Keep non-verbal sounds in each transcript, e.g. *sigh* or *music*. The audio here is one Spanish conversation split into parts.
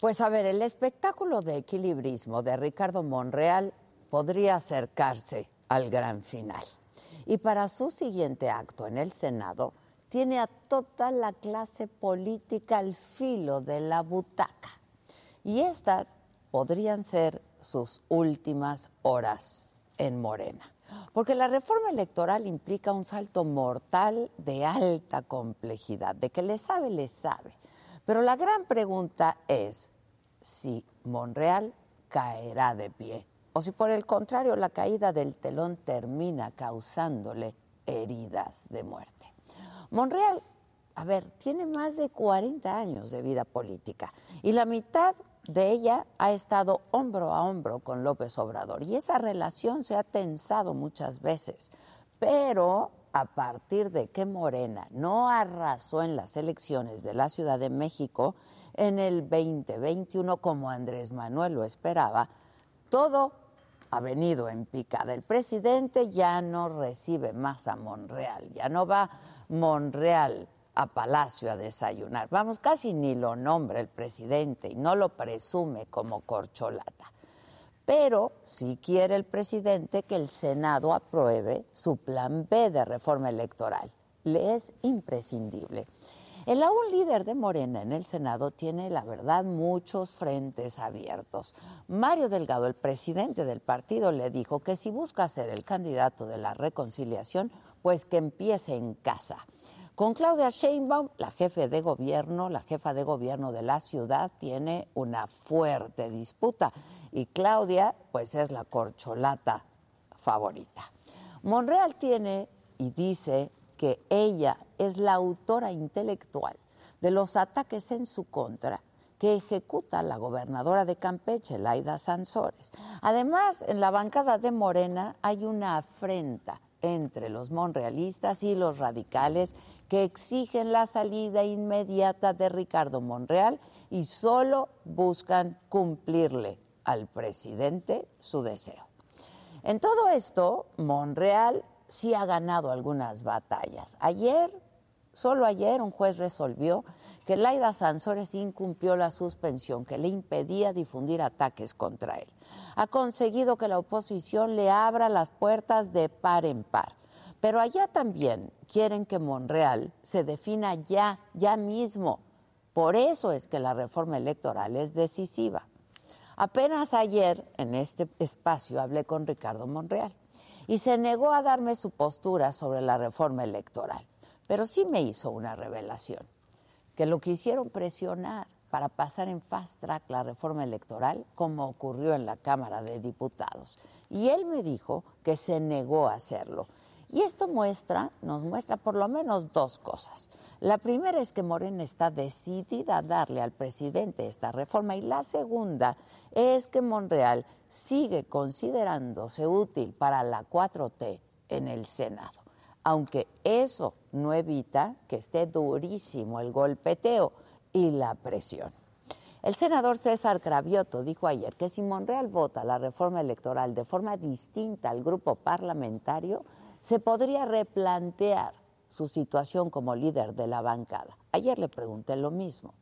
Pues a ver, el espectáculo de equilibrismo de Ricardo Monreal podría acercarse al gran final. Y para su siguiente acto en el Senado, tiene a toda la clase política al filo de la butaca. Y estas podrían ser sus últimas horas en Morena. Porque la reforma electoral implica un salto mortal de alta complejidad, de que le sabe, le sabe. Pero la gran pregunta es si Monreal caerá de pie o si por el contrario la caída del telón termina causándole heridas de muerte. Monreal, a ver, tiene más de 40 años de vida política y la mitad de ella ha estado hombro a hombro con López Obrador y esa relación se ha tensado muchas veces, pero a partir de que Morena no arrasó en las elecciones de la Ciudad de México en el 2021 como Andrés Manuel lo esperaba, todo ha venido en picada. El presidente ya no recibe más a Monreal, ya no va Monreal a Palacio a desayunar. Vamos, casi ni lo nombra el presidente y no lo presume como corcholata pero si quiere el presidente que el Senado apruebe su plan B de reforma electoral. Le es imprescindible. El aún líder de Morena en el Senado tiene, la verdad, muchos frentes abiertos. Mario Delgado, el presidente del partido, le dijo que si busca ser el candidato de la reconciliación, pues que empiece en casa. Con Claudia Sheinbaum, la jefe de gobierno, la jefa de gobierno de la ciudad, tiene una fuerte disputa y Claudia, pues es la corcholata favorita. Monreal tiene y dice que ella es la autora intelectual de los ataques en su contra que ejecuta la gobernadora de Campeche, Laida Sansores. Además, en la bancada de Morena hay una afrenta entre los monrealistas y los radicales que exigen la salida inmediata de Ricardo Monreal y solo buscan cumplirle al presidente su deseo. En todo esto, Monreal sí ha ganado algunas batallas. Ayer, solo ayer, un juez resolvió que Laida Sansores incumplió la suspensión que le impedía difundir ataques contra él. Ha conseguido que la oposición le abra las puertas de par en par. Pero allá también quieren que Monreal se defina ya, ya mismo. Por eso es que la reforma electoral es decisiva. Apenas ayer en este espacio hablé con Ricardo Monreal y se negó a darme su postura sobre la reforma electoral, pero sí me hizo una revelación, que lo quisieron presionar para pasar en fast track la reforma electoral, como ocurrió en la Cámara de Diputados. Y él me dijo que se negó a hacerlo y esto muestra, nos muestra por lo menos dos cosas. La primera es que Morena está decidida a darle al presidente esta reforma y la segunda es que Monreal sigue considerándose útil para la 4T en el Senado, aunque eso no evita que esté durísimo el golpeteo y la presión. El senador César Cravioto dijo ayer que si Monreal vota la reforma electoral de forma distinta al grupo parlamentario, se podría replantear su situación como líder de la bancada. Ayer le pregunté lo mismo.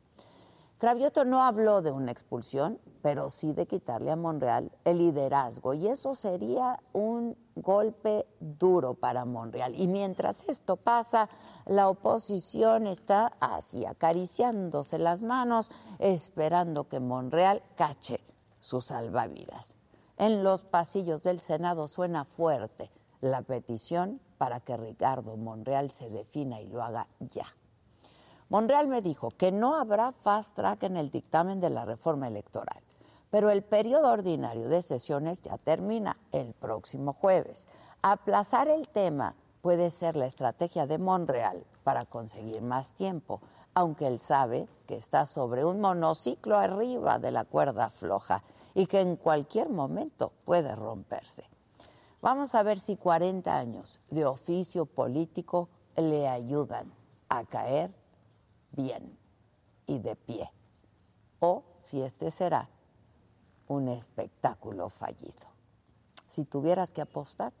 Cravioto no habló de una expulsión, pero sí de quitarle a Monreal el liderazgo y eso sería un golpe duro para Monreal. Y mientras esto pasa, la oposición está así acariciándose las manos, esperando que Monreal cache sus salvavidas. En los pasillos del Senado suena fuerte la petición para que Ricardo Monreal se defina y lo haga ya. Monreal me dijo que no habrá fast track en el dictamen de la reforma electoral, pero el periodo ordinario de sesiones ya termina el próximo jueves. Aplazar el tema puede ser la estrategia de Monreal para conseguir más tiempo, aunque él sabe que está sobre un monociclo arriba de la cuerda floja y que en cualquier momento puede romperse. Vamos a ver si 40 años de oficio político le ayudan a caer bien y de pie, o si este será un espectáculo fallido. Si tuvieras que apostar,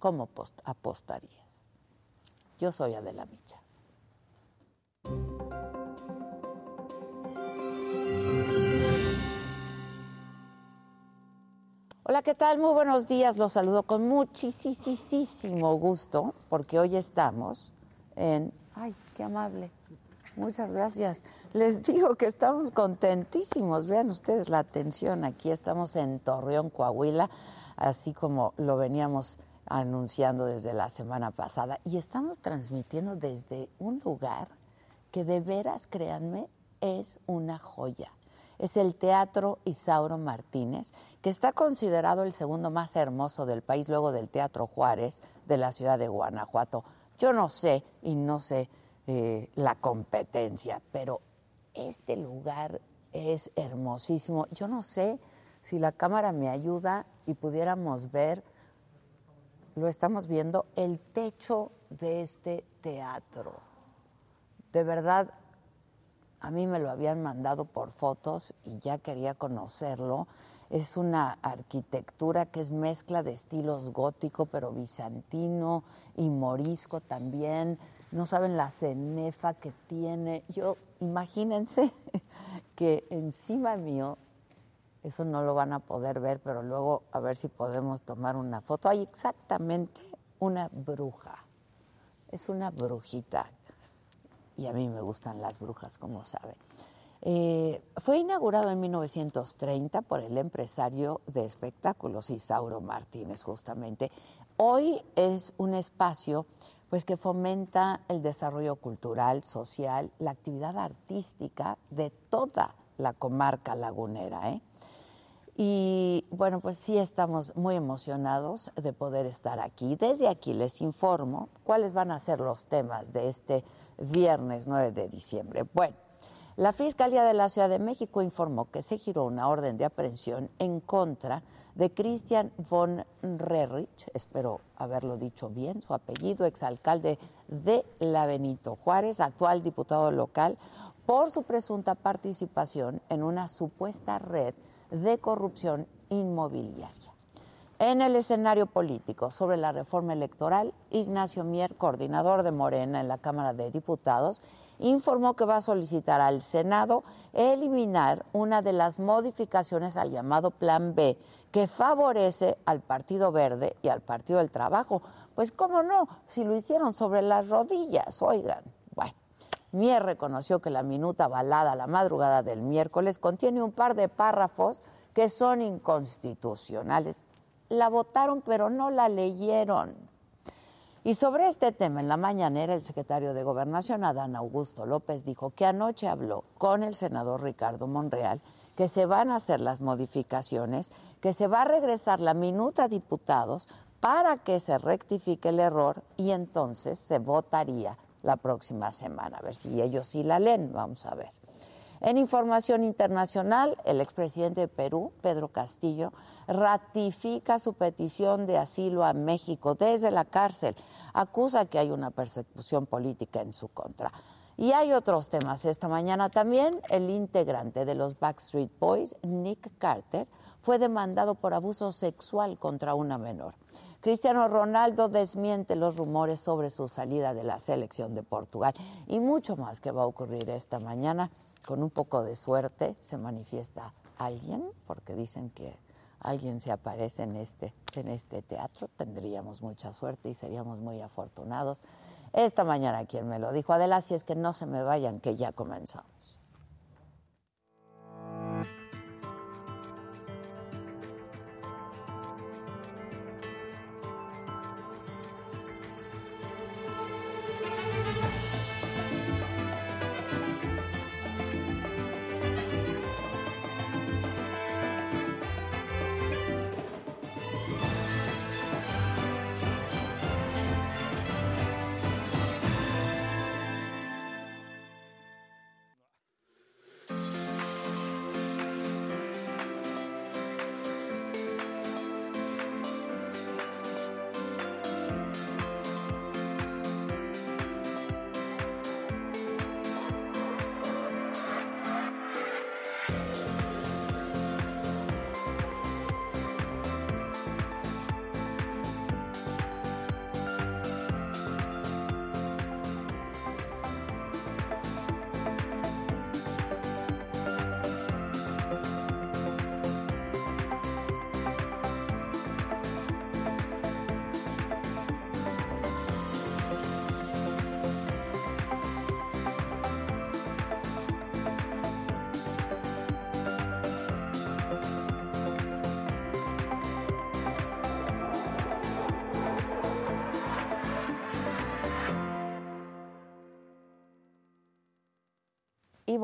¿cómo apostarías? Yo soy Adela Micha. Hola, ¿qué tal? Muy buenos días. Los saludo con muchísimo gusto porque hoy estamos en... ¡Ay, qué amable! Muchas gracias. Les digo que estamos contentísimos. Vean ustedes la atención. Aquí estamos en Torreón, Coahuila, así como lo veníamos anunciando desde la semana pasada. Y estamos transmitiendo desde un lugar que de veras, créanme, es una joya. Es el Teatro Isauro Martínez, que está considerado el segundo más hermoso del país luego del Teatro Juárez de la ciudad de Guanajuato. Yo no sé y no sé eh, la competencia, pero este lugar es hermosísimo. Yo no sé si la cámara me ayuda y pudiéramos ver, lo estamos viendo, el techo de este teatro. De verdad, a mí me lo habían mandado por fotos y ya quería conocerlo. Es una arquitectura que es mezcla de estilos gótico, pero bizantino y morisco también no saben la cenefa que tiene. Yo, imagínense *laughs* que encima mío, eso no lo van a poder ver, pero luego a ver si podemos tomar una foto. Hay exactamente una bruja. Es una brujita. Y a mí me gustan las brujas, como saben. Eh, fue inaugurado en 1930 por el empresario de espectáculos Isauro Martínez, justamente. Hoy es un espacio pues que fomenta el desarrollo cultural, social, la actividad artística de toda la comarca lagunera. ¿eh? Y bueno, pues sí estamos muy emocionados de poder estar aquí. Desde aquí les informo cuáles van a ser los temas de este viernes 9 de diciembre. Bueno, la Fiscalía de la Ciudad de México informó que se giró una orden de aprehensión en contra de Christian von Rerich, espero haberlo dicho bien, su apellido, exalcalde de La Benito Juárez, actual diputado local, por su presunta participación en una supuesta red de corrupción inmobiliaria. En el escenario político sobre la reforma electoral, Ignacio Mier, coordinador de Morena en la Cámara de Diputados, informó que va a solicitar al Senado eliminar una de las modificaciones al llamado Plan B que favorece al Partido Verde y al Partido del Trabajo. Pues cómo no, si lo hicieron sobre las rodillas, oigan. Bueno, Mier reconoció que la minuta balada la madrugada del miércoles contiene un par de párrafos que son inconstitucionales. La votaron pero no la leyeron. Y sobre este tema, en la mañanera, el secretario de Gobernación, Adán Augusto López, dijo que anoche habló con el senador Ricardo Monreal, que se van a hacer las modificaciones, que se va a regresar la minuta a diputados para que se rectifique el error y entonces se votaría la próxima semana. A ver si ellos sí la leen, vamos a ver. En información internacional, el expresidente de Perú, Pedro Castillo, ratifica su petición de asilo a México desde la cárcel. Acusa que hay una persecución política en su contra. Y hay otros temas. Esta mañana también el integrante de los Backstreet Boys, Nick Carter, fue demandado por abuso sexual contra una menor. Cristiano Ronaldo desmiente los rumores sobre su salida de la selección de Portugal y mucho más que va a ocurrir esta mañana. Con un poco de suerte se manifiesta alguien, porque dicen que alguien se aparece en este, en este teatro. Tendríamos mucha suerte y seríamos muy afortunados. Esta mañana quien me lo dijo, Adela, si es que no se me vayan, que ya comenzamos.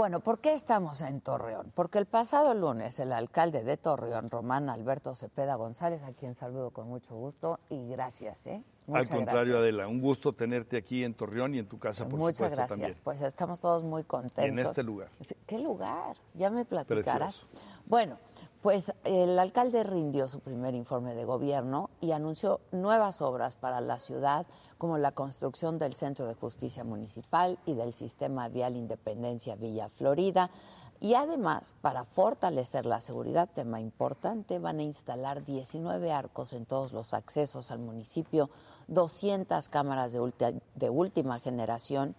Bueno, ¿por qué estamos en Torreón? Porque el pasado lunes el alcalde de Torreón, Román Alberto Cepeda González, a quien saludo con mucho gusto y gracias, ¿eh? Al contrario, Adela, un gusto tenerte aquí en Torreón y en tu casa, por Muchas supuesto, gracias. también. Pues estamos todos muy contentos. En este lugar. ¿Qué lugar? Ya me platicarás. Precioso. Bueno, pues el alcalde rindió su primer informe de gobierno y anunció nuevas obras para la ciudad, como la construcción del Centro de Justicia Municipal y del Sistema Vial Independencia Villa Florida. Y además, para fortalecer la seguridad, tema importante, van a instalar 19 arcos en todos los accesos al municipio, 200 cámaras de, última generación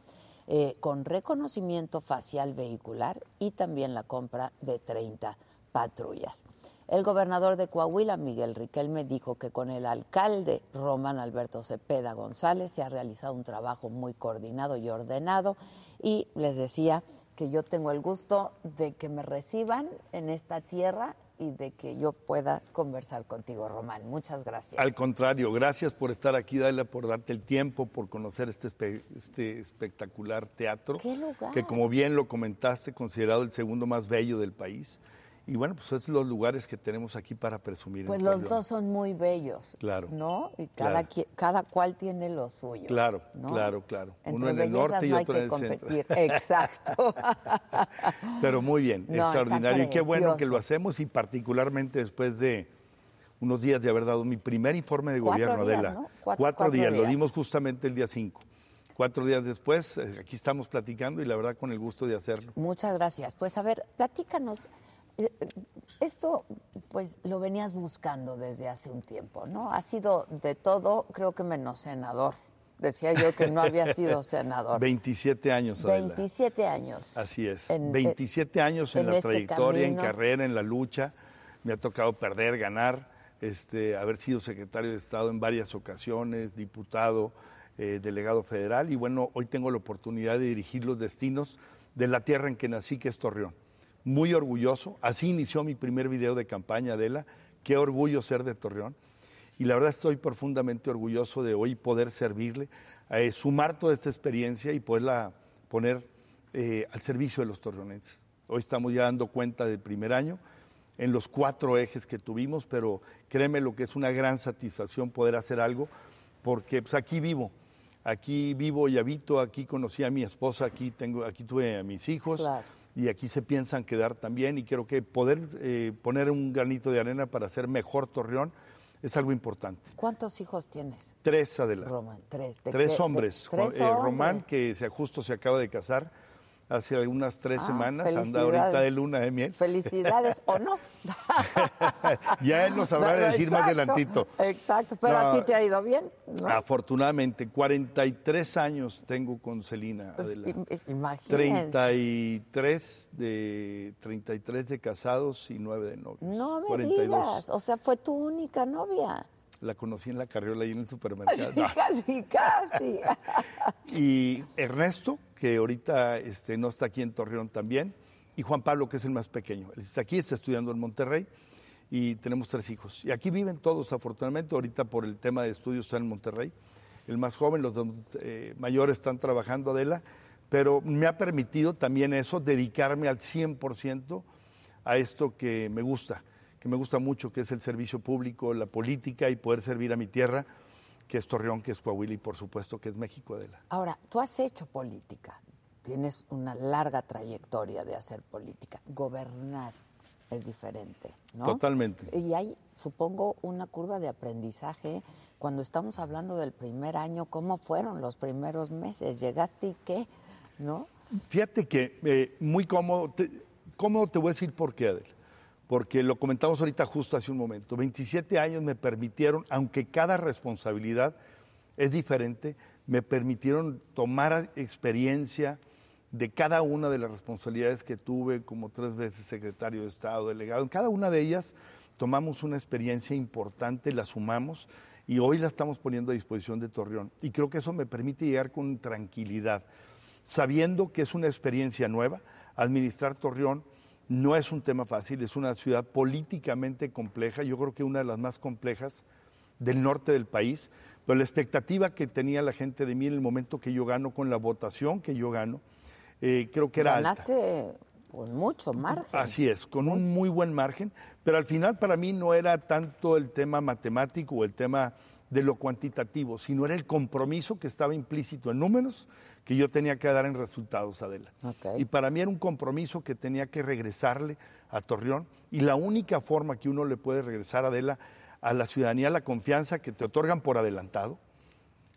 eh, con reconocimiento facial vehicular y también la compra de 30 patrullas. El gobernador de Coahuila, Miguel Riquelme, dijo que con el alcalde Román Alberto Cepeda González se ha realizado un trabajo muy coordinado y ordenado y les decía que yo tengo el gusto de que me reciban en esta tierra y de que yo pueda conversar contigo, Román. Muchas gracias. Al contrario, gracias por estar aquí, Adela, por darte el tiempo, por conocer este, espe- este espectacular teatro. ¿Qué lugar? Que como bien lo comentaste, considerado el segundo más bello del país. Y bueno, pues es los lugares que tenemos aquí para presumir. en Pues los dos son muy bellos. Claro. ¿No? Y cada, Claro. qui- cada cual tiene lo suyo. Claro, ¿no? claro, claro. Entre Uno en el norte y no otro en el centro. competir. Exacto. *laughs* Pero muy bien, No, extraordinario. Y qué bueno que lo hacemos y particularmente después de unos días de haber dado mi primer informe de Cuatro gobierno, días, Adela. ¿no? Cuatro- cuatro días, lo dimos justamente el día 5. Cuatro días después, eh, aquí estamos platicando y la verdad con el gusto de hacerlo. Muchas gracias. Pues a ver, platícanos. Eh, eh, Esto, pues, lo venías buscando desde hace un tiempo, ¿no? Ha sido de todo, creo que menos senador. Decía yo que no había sido *laughs* senador. 27 años, Adela. 27 años. Así es. En- 27 años en, en la este trayectoria, en carrera, en la lucha. Me ha tocado perder, ganar, este, haber sido secretario de Estado en varias ocasiones, diputado, eh, delegado federal. Y bueno, hoy tengo la oportunidad de dirigir los destinos de la tierra en que nací, que es Torreón. Muy orgulloso. Así inició mi primer video de campaña, Adela. Qué orgullo ser de Torreón. Y la verdad estoy profundamente orgulloso de hoy poder servirle, eh, sumar toda esta experiencia y poderla poner eh, al servicio de los torreonenses. Hoy estamos ya dando cuenta del primer año en los cuatro ejes que tuvimos, pero créeme lo que es una gran satisfacción poder hacer algo, porque pues, aquí vivo, aquí vivo y habito, aquí conocí a mi esposa, aquí, tengo, aquí tuve a mis hijos. Y aquí se piensan quedar también y creo que poder eh, poner un granito de arena para hacer mejor Torreón es algo importante. ¿Cuántos hijos tienes, Tres adelante. Román? Tres. ¿De Tres qué? De- hombres. tres Juan- eh, Román, hombres. que se, justo se acaba de casar, hace algunas tres Ah, semanas, anda ahorita de luna de miel. Felicidades o no. *laughs* ya él nos sabrá de decir más adelantito. Exacto, pero a ti te ha ido bien. ¿no? Afortunadamente, 43 años tengo con Celina, Pues, Imagínense. 33 de 33 de casados y 9 de novios. No me 42. digas, o sea, fue tu única novia. La conocí en la carriola y en el *laughs* supermercado. No. Casi, casi. *laughs* Y Ernesto, que ahorita este, no está aquí en Torreón también, y Juan Pablo, que es el más pequeño. Él está aquí, está estudiando en Monterrey y tenemos tres hijos. Y aquí viven todos, afortunadamente, ahorita por el tema de estudios están en Monterrey. El más joven, los dos eh, mayores están trabajando, Adela, pero me ha permitido también eso, dedicarme al 100% a esto que me gusta, que me gusta mucho, que es el servicio público, la política y poder servir a mi tierra, que es Torreón, que es Coahuila y por supuesto que es México, Adela. Ahora, tú has hecho política, tienes una larga trayectoria de hacer política. Gobernar es diferente, ¿no? Totalmente. Y hay, supongo, una curva de aprendizaje. Cuando estamos hablando del primer año, ¿cómo fueron los primeros meses? ¿Llegaste y qué? ¿No? Fíjate que eh, muy cómodo, te, cómodo te voy a decir por qué, Adel. Porque lo comentamos ahorita justo hace un momento. 27 años me permitieron, aunque cada responsabilidad es diferente, me permitieron tomar experiencia de cada una de las responsabilidades que tuve como tres veces secretario de Estado, delegado. En cada una de ellas tomamos una experiencia importante, la sumamos y hoy la estamos poniendo a disposición de Torreón. Y creo que eso me permite llegar con tranquilidad, sabiendo que es una experiencia nueva. Administrar Torreón no es un tema fácil, es una ciudad políticamente compleja, yo creo que una de las más complejas del norte del país, pero la expectativa que tenía la gente de mí en el momento que yo gano, con la votación que yo gano, eh, creo que era alta. Ganaste con mucho margen. Así es, con un muy buen margen, pero al final para mí no era tanto el tema matemático o el tema de lo cuantitativo, sino era el compromiso que estaba implícito en números que yo tenía que dar en resultados, Adela. Ok. Y para mí era un compromiso que tenía que regresarle a Torreón y la única forma que uno le puede regresar, Adela, a la ciudadanía la confianza que te otorgan por adelantado.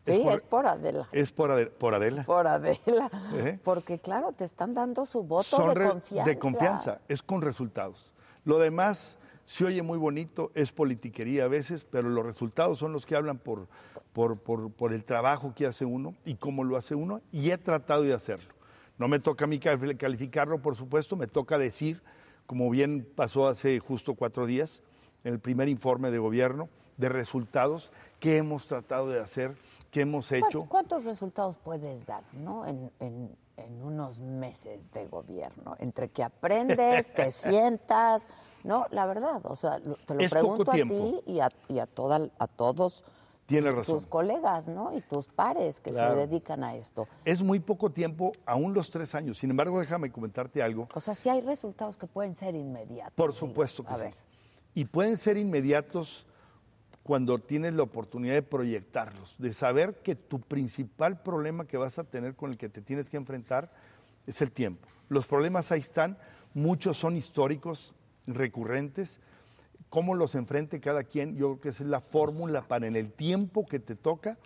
Sí, por- es por Adela. es por, Ade- por Adela. Por Adela. ¿Eh? Porque, claro, te están dando su voto son de re- confianza. de confianza, es con resultados. Lo demás se oye muy bonito, es politiquería a veces, pero los resultados son los que hablan por, por, por, por el trabajo que hace uno y cómo lo hace uno, y he tratado de hacerlo. No me toca a mí cali- calificarlo, por supuesto, me toca decir, como bien pasó hace justo cuatro días, en el primer informe de gobierno, de resultados que hemos tratado de hacer, que hemos hecho. ¿Cuántos, cuántos resultados puedes dar, no? En, en- en unos meses de gobierno, entre que aprendes, te *laughs* sientas, no, la verdad, o sea, lo- te lo Es poco pregunto a ti y a, y a toda, a todos Tiene razón. tus colegas, ¿no? Y tus pares que Claro. se dedican a esto. Es muy poco tiempo, aún los tres años. Sin embargo, déjame comentarte algo. O sea, sí hay resultados que pueden ser inmediatos. Por supuesto que A sí. ver, Y pueden ser inmediatos cuando tienes la oportunidad de proyectarlos, de saber que tu principal problema que vas a tener con el que te tienes que enfrentar es el tiempo. Los problemas ahí están, muchos son históricos, recurrentes. Cómo los enfrente cada quien, yo creo que esa es la fórmula para en el tiempo que te toca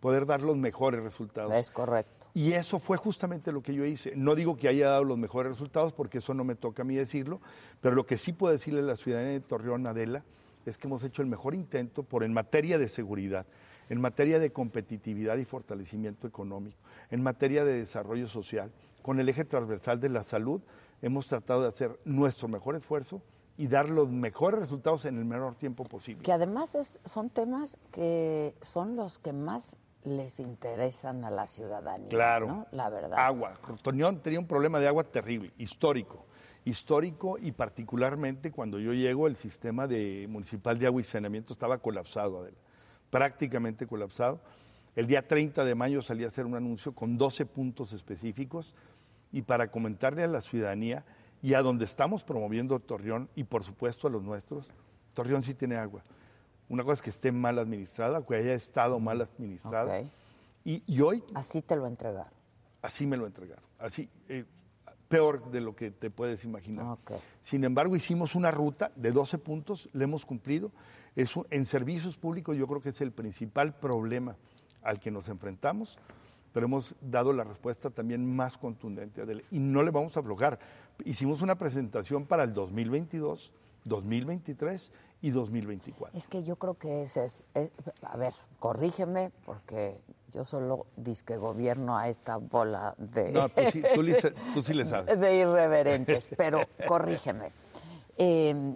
poder dar los mejores resultados. es correcto. Y eso fue justamente lo que yo hice. No digo que haya dado los mejores resultados, porque eso no me toca a mí decirlo, pero lo que sí puedo decirle a la ciudadanía de Torreón, Adela, es que hemos hecho el mejor intento por en materia de seguridad, en materia de competitividad y fortalecimiento económico, en materia de desarrollo social, con el eje transversal de la salud, hemos tratado de hacer nuestro mejor esfuerzo y dar los mejores resultados en el menor tiempo posible. Que además es- son temas que son los que más les interesan a la ciudadanía. Claro. ¿no? La verdad. Agua. Torreón tenía un problema de agua terrible, histórico. Histórico y particularmente cuando yo llego el sistema de municipal de agua y saneamiento estaba colapsado, Adela. prácticamente colapsado. El día 30 de mayo salí a hacer un anuncio con 12 puntos específicos y para comentarle a la ciudadanía y a donde estamos promoviendo Torreón y por supuesto a los nuestros, Torreón sí tiene agua. Una cosa es que esté mal administrada, que haya estado mal administrada. Ok. Y, y hoy Así te lo entregaron. Así me lo entregaron. Así, eh, peor de lo que te puedes imaginar. Ok. Sin embargo, hicimos una ruta de 12 puntos, le hemos cumplido. Es un- en servicios públicos yo creo que es el principal problema al que nos enfrentamos. Pero hemos dado la respuesta también más contundente, Adele, y no le vamos a aflojar. Hicimos una presentación para el 2022, 2023 y 2024. Es que yo creo que ese es, es- a ver, corrígeme, porque yo solo disque gobierno a esta bola de, No, tú sí, tú, sí le *laughs* sabes. de irreverentes, pero corrígeme. *laughs* Eh,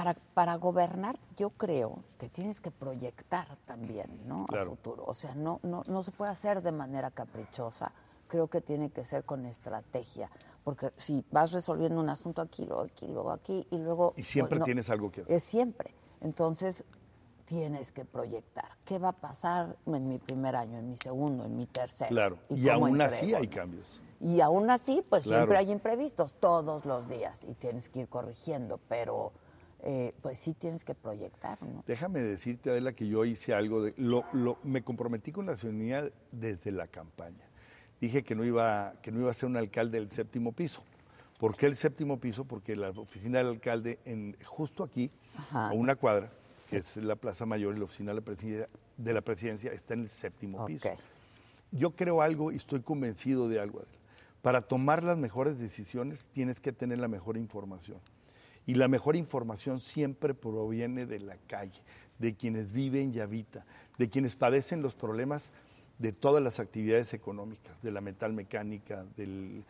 para, para gobernar, yo creo que tienes que proyectar también, ¿no? A Claro. futuro. O sea, no, no, no se puede hacer de manera caprichosa. Creo que tiene que ser con estrategia. Porque si vas resolviendo un asunto aquí, luego aquí, luego aquí, y luego. Y siempre pues, no, tienes algo que hacer. Es siempre. Entonces, tienes que proyectar. ¿Qué va a pasar en mi primer año, en mi segundo, en mi tercero? Claro, y, aún así hay ¿no? cambios. Y aún así, pues Claro. siempre hay imprevistos, todos los días, y tienes que ir corrigiendo, pero eh, pues sí tienes que proyectar, ¿no? Déjame decirte, Adela, que yo hice algo de. Lo, lo- me comprometí con la ciudadanía desde la campaña. Dije que no, iba, que no iba a ser un alcalde del séptimo piso. ¿Por qué el séptimo piso? Porque la oficina del alcalde, en, justo aquí, Ajá. a una cuadra, que es la Plaza Mayor y la oficina de la presidencia, de la presidencia está en el séptimo piso. Yo creo algo y estoy convencido de algo. Adela. Para tomar las mejores decisiones tienes que tener la mejor información. Y la mejor información siempre proviene de la calle, de quienes viven y habitan, de quienes padecen los problemas de todas las actividades económicas, de la metalmecánica, del,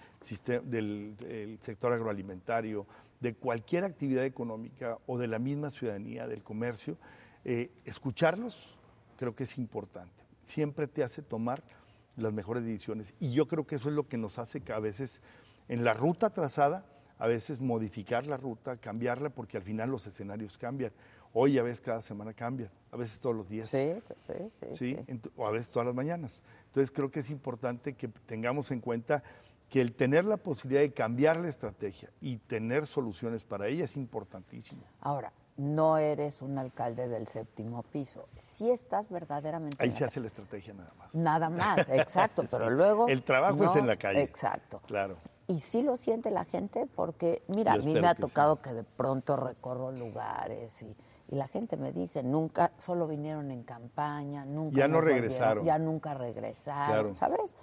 del sector agroalimentario, de cualquier actividad económica o de la misma ciudadanía, del comercio. Eh, escucharlos creo que es importante. Siempre te hace tomar las mejores decisiones. Y yo creo que eso es lo que nos hace que a veces en la ruta trazada, a veces modificar la ruta, cambiarla, porque al final los escenarios cambian. Hoy a veces cada semana cambian, a veces todos los días. Sí, sí, sí. ¿sí? o a veces todas las mañanas. Entonces creo que es importante que tengamos en cuenta que el tener la posibilidad de cambiar la estrategia y tener soluciones para ella es importantísimo. Ahora, no eres un alcalde del séptimo piso. Sí estás verdaderamente... Ahí se hace la estrategia nada más. Nada más, exacto, *laughs* pero luego... El trabajo es en la calle. Exacto. Claro. Y sí lo siente la gente porque, mira, Yo a mí me ha que sí. tocado que de pronto recorro lugares y, y la gente me dice, nunca, solo vinieron en campaña, nunca Ya no regresaron. ya nunca regresaron, Claro. ¿sabes?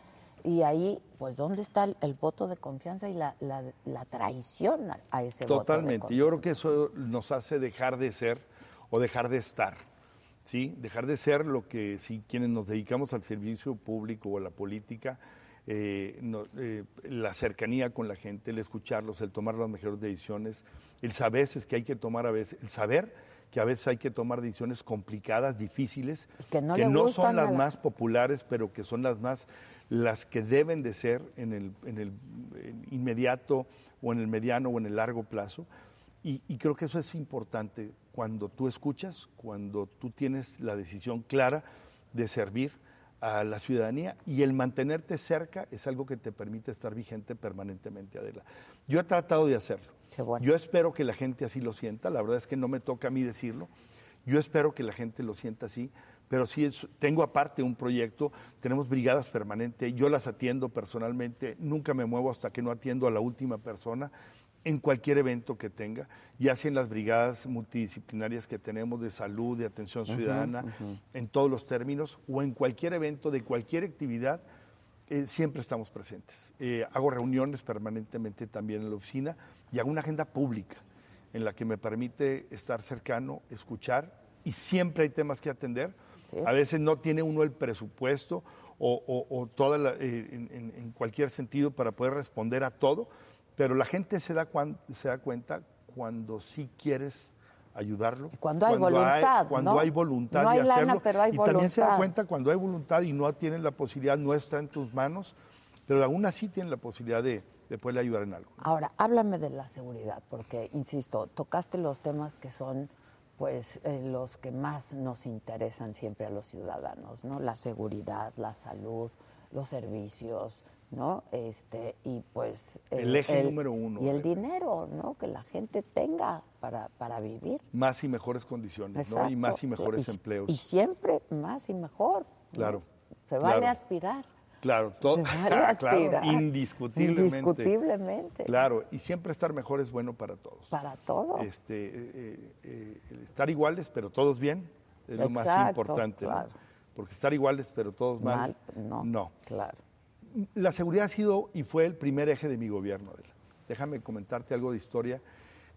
Y ahí, pues, ¿dónde está el, el voto de confianza y la, la, la traición a, a ese voto de Totalmente. Yo creo que eso nos hace dejar de ser o dejar de estar. ¿sí? Dejar de ser lo que si quienes nos dedicamos al servicio público o a la política, eh, no- eh, la cercanía con la gente, el escucharlos, el tomar las mejores decisiones, el saber es que hay que tomar a veces, el saber que a veces hay que tomar decisiones complicadas, difíciles, que no son las la- más populares, pero que son las más las que deben de ser en el, en el inmediato o en el mediano o en el largo plazo. Y, y creo que eso es importante cuando tú escuchas, cuando tú tienes la decisión clara de servir a la ciudadanía y el mantenerte cerca es algo que te permite estar vigente permanentemente, Adela. Yo he tratado de hacerlo. Bueno. Yo espero que la gente así lo sienta, la verdad es que no me toca a mí decirlo. Yo espero que la gente lo sienta así, pero sí es- tengo aparte un proyecto, tenemos brigadas permanentes, yo las atiendo personalmente, nunca me muevo hasta que no atiendo a la última persona en cualquier evento que tenga, ya sea en las brigadas multidisciplinarias que tenemos de salud, de atención ciudadana, en todos los términos, o en cualquier evento de cualquier actividad, eh, siempre estamos presentes. Eh, hago reuniones permanentemente también en la oficina y hago una agenda pública en la que me permite estar cercano, escuchar y siempre hay temas que atender. Sí. A veces no tiene uno el presupuesto o, o- o toda la- eh, en cualquier sentido para poder responder a todo, pero la gente se da, cuan- se da cuenta cuando sí quieres ayudarlo. Y cuando hay voluntad, cuando ¿no? hay voluntad No de hay lana, hacerlo. pero hay y también se da cuenta cuando hay voluntad y no tienes la posibilidad, no está en tus manos, pero aún así tienes la posibilidad de, de poderle ayudar en algo. Ahora, háblame de la seguridad, porque, insisto, tocaste los temas que son pues eh, los que más nos interesan siempre a los ciudadanos, ¿no? La seguridad, la salud, los servicios, ¿no? Este, y pues... El eje número uno, Y el dinero, ¿no? Que la gente tenga para, para vivir. Más y mejores condiciones, ¿no? Y más y mejores Y- empleos. Y siempre más y mejor. ¿no? Claro, Se vale claro. aspirar. Claro, todo, *laughs* claro, indiscutiblemente. Indiscutiblemente. Claro, y siempre estar mejor es bueno para todos. Para todo. Este, eh, eh, eh, estar iguales, pero todos bien, es lo más importante. ¿no? claro. porque estar iguales pero todos mal, Mal, no. no. Claro. La seguridad ha sido y fue el primer eje de mi gobierno. Adela. Déjame comentarte algo de historia.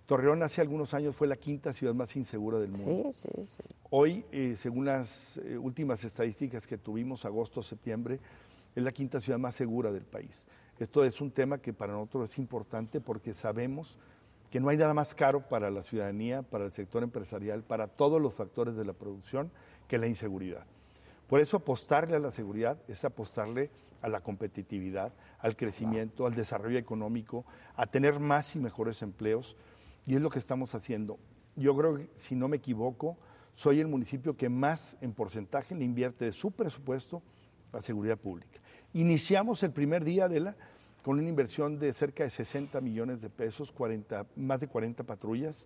Torreón hace algunos años fue la quinta ciudad más insegura del mundo. Sí, sí, sí. Hoy, eh, según las eh, últimas estadísticas que tuvimos, agosto, septiembre, es la quinta ciudad más segura del país. Esto es un tema que para nosotros es importante porque sabemos que no hay nada más caro para la ciudadanía, para el sector empresarial, para todos los factores de la producción que la inseguridad. Por eso apostarle a la seguridad es apostarle a la competitividad, al crecimiento, al desarrollo económico, a tener más y mejores empleos. Y es lo que estamos haciendo. Yo creo que, si no me equivoco, soy el municipio que más en porcentaje le invierte de su presupuesto a seguridad pública. Iniciamos el primer día de la con una inversión de cerca de 60 millones de pesos, 40, más de 40 patrullas,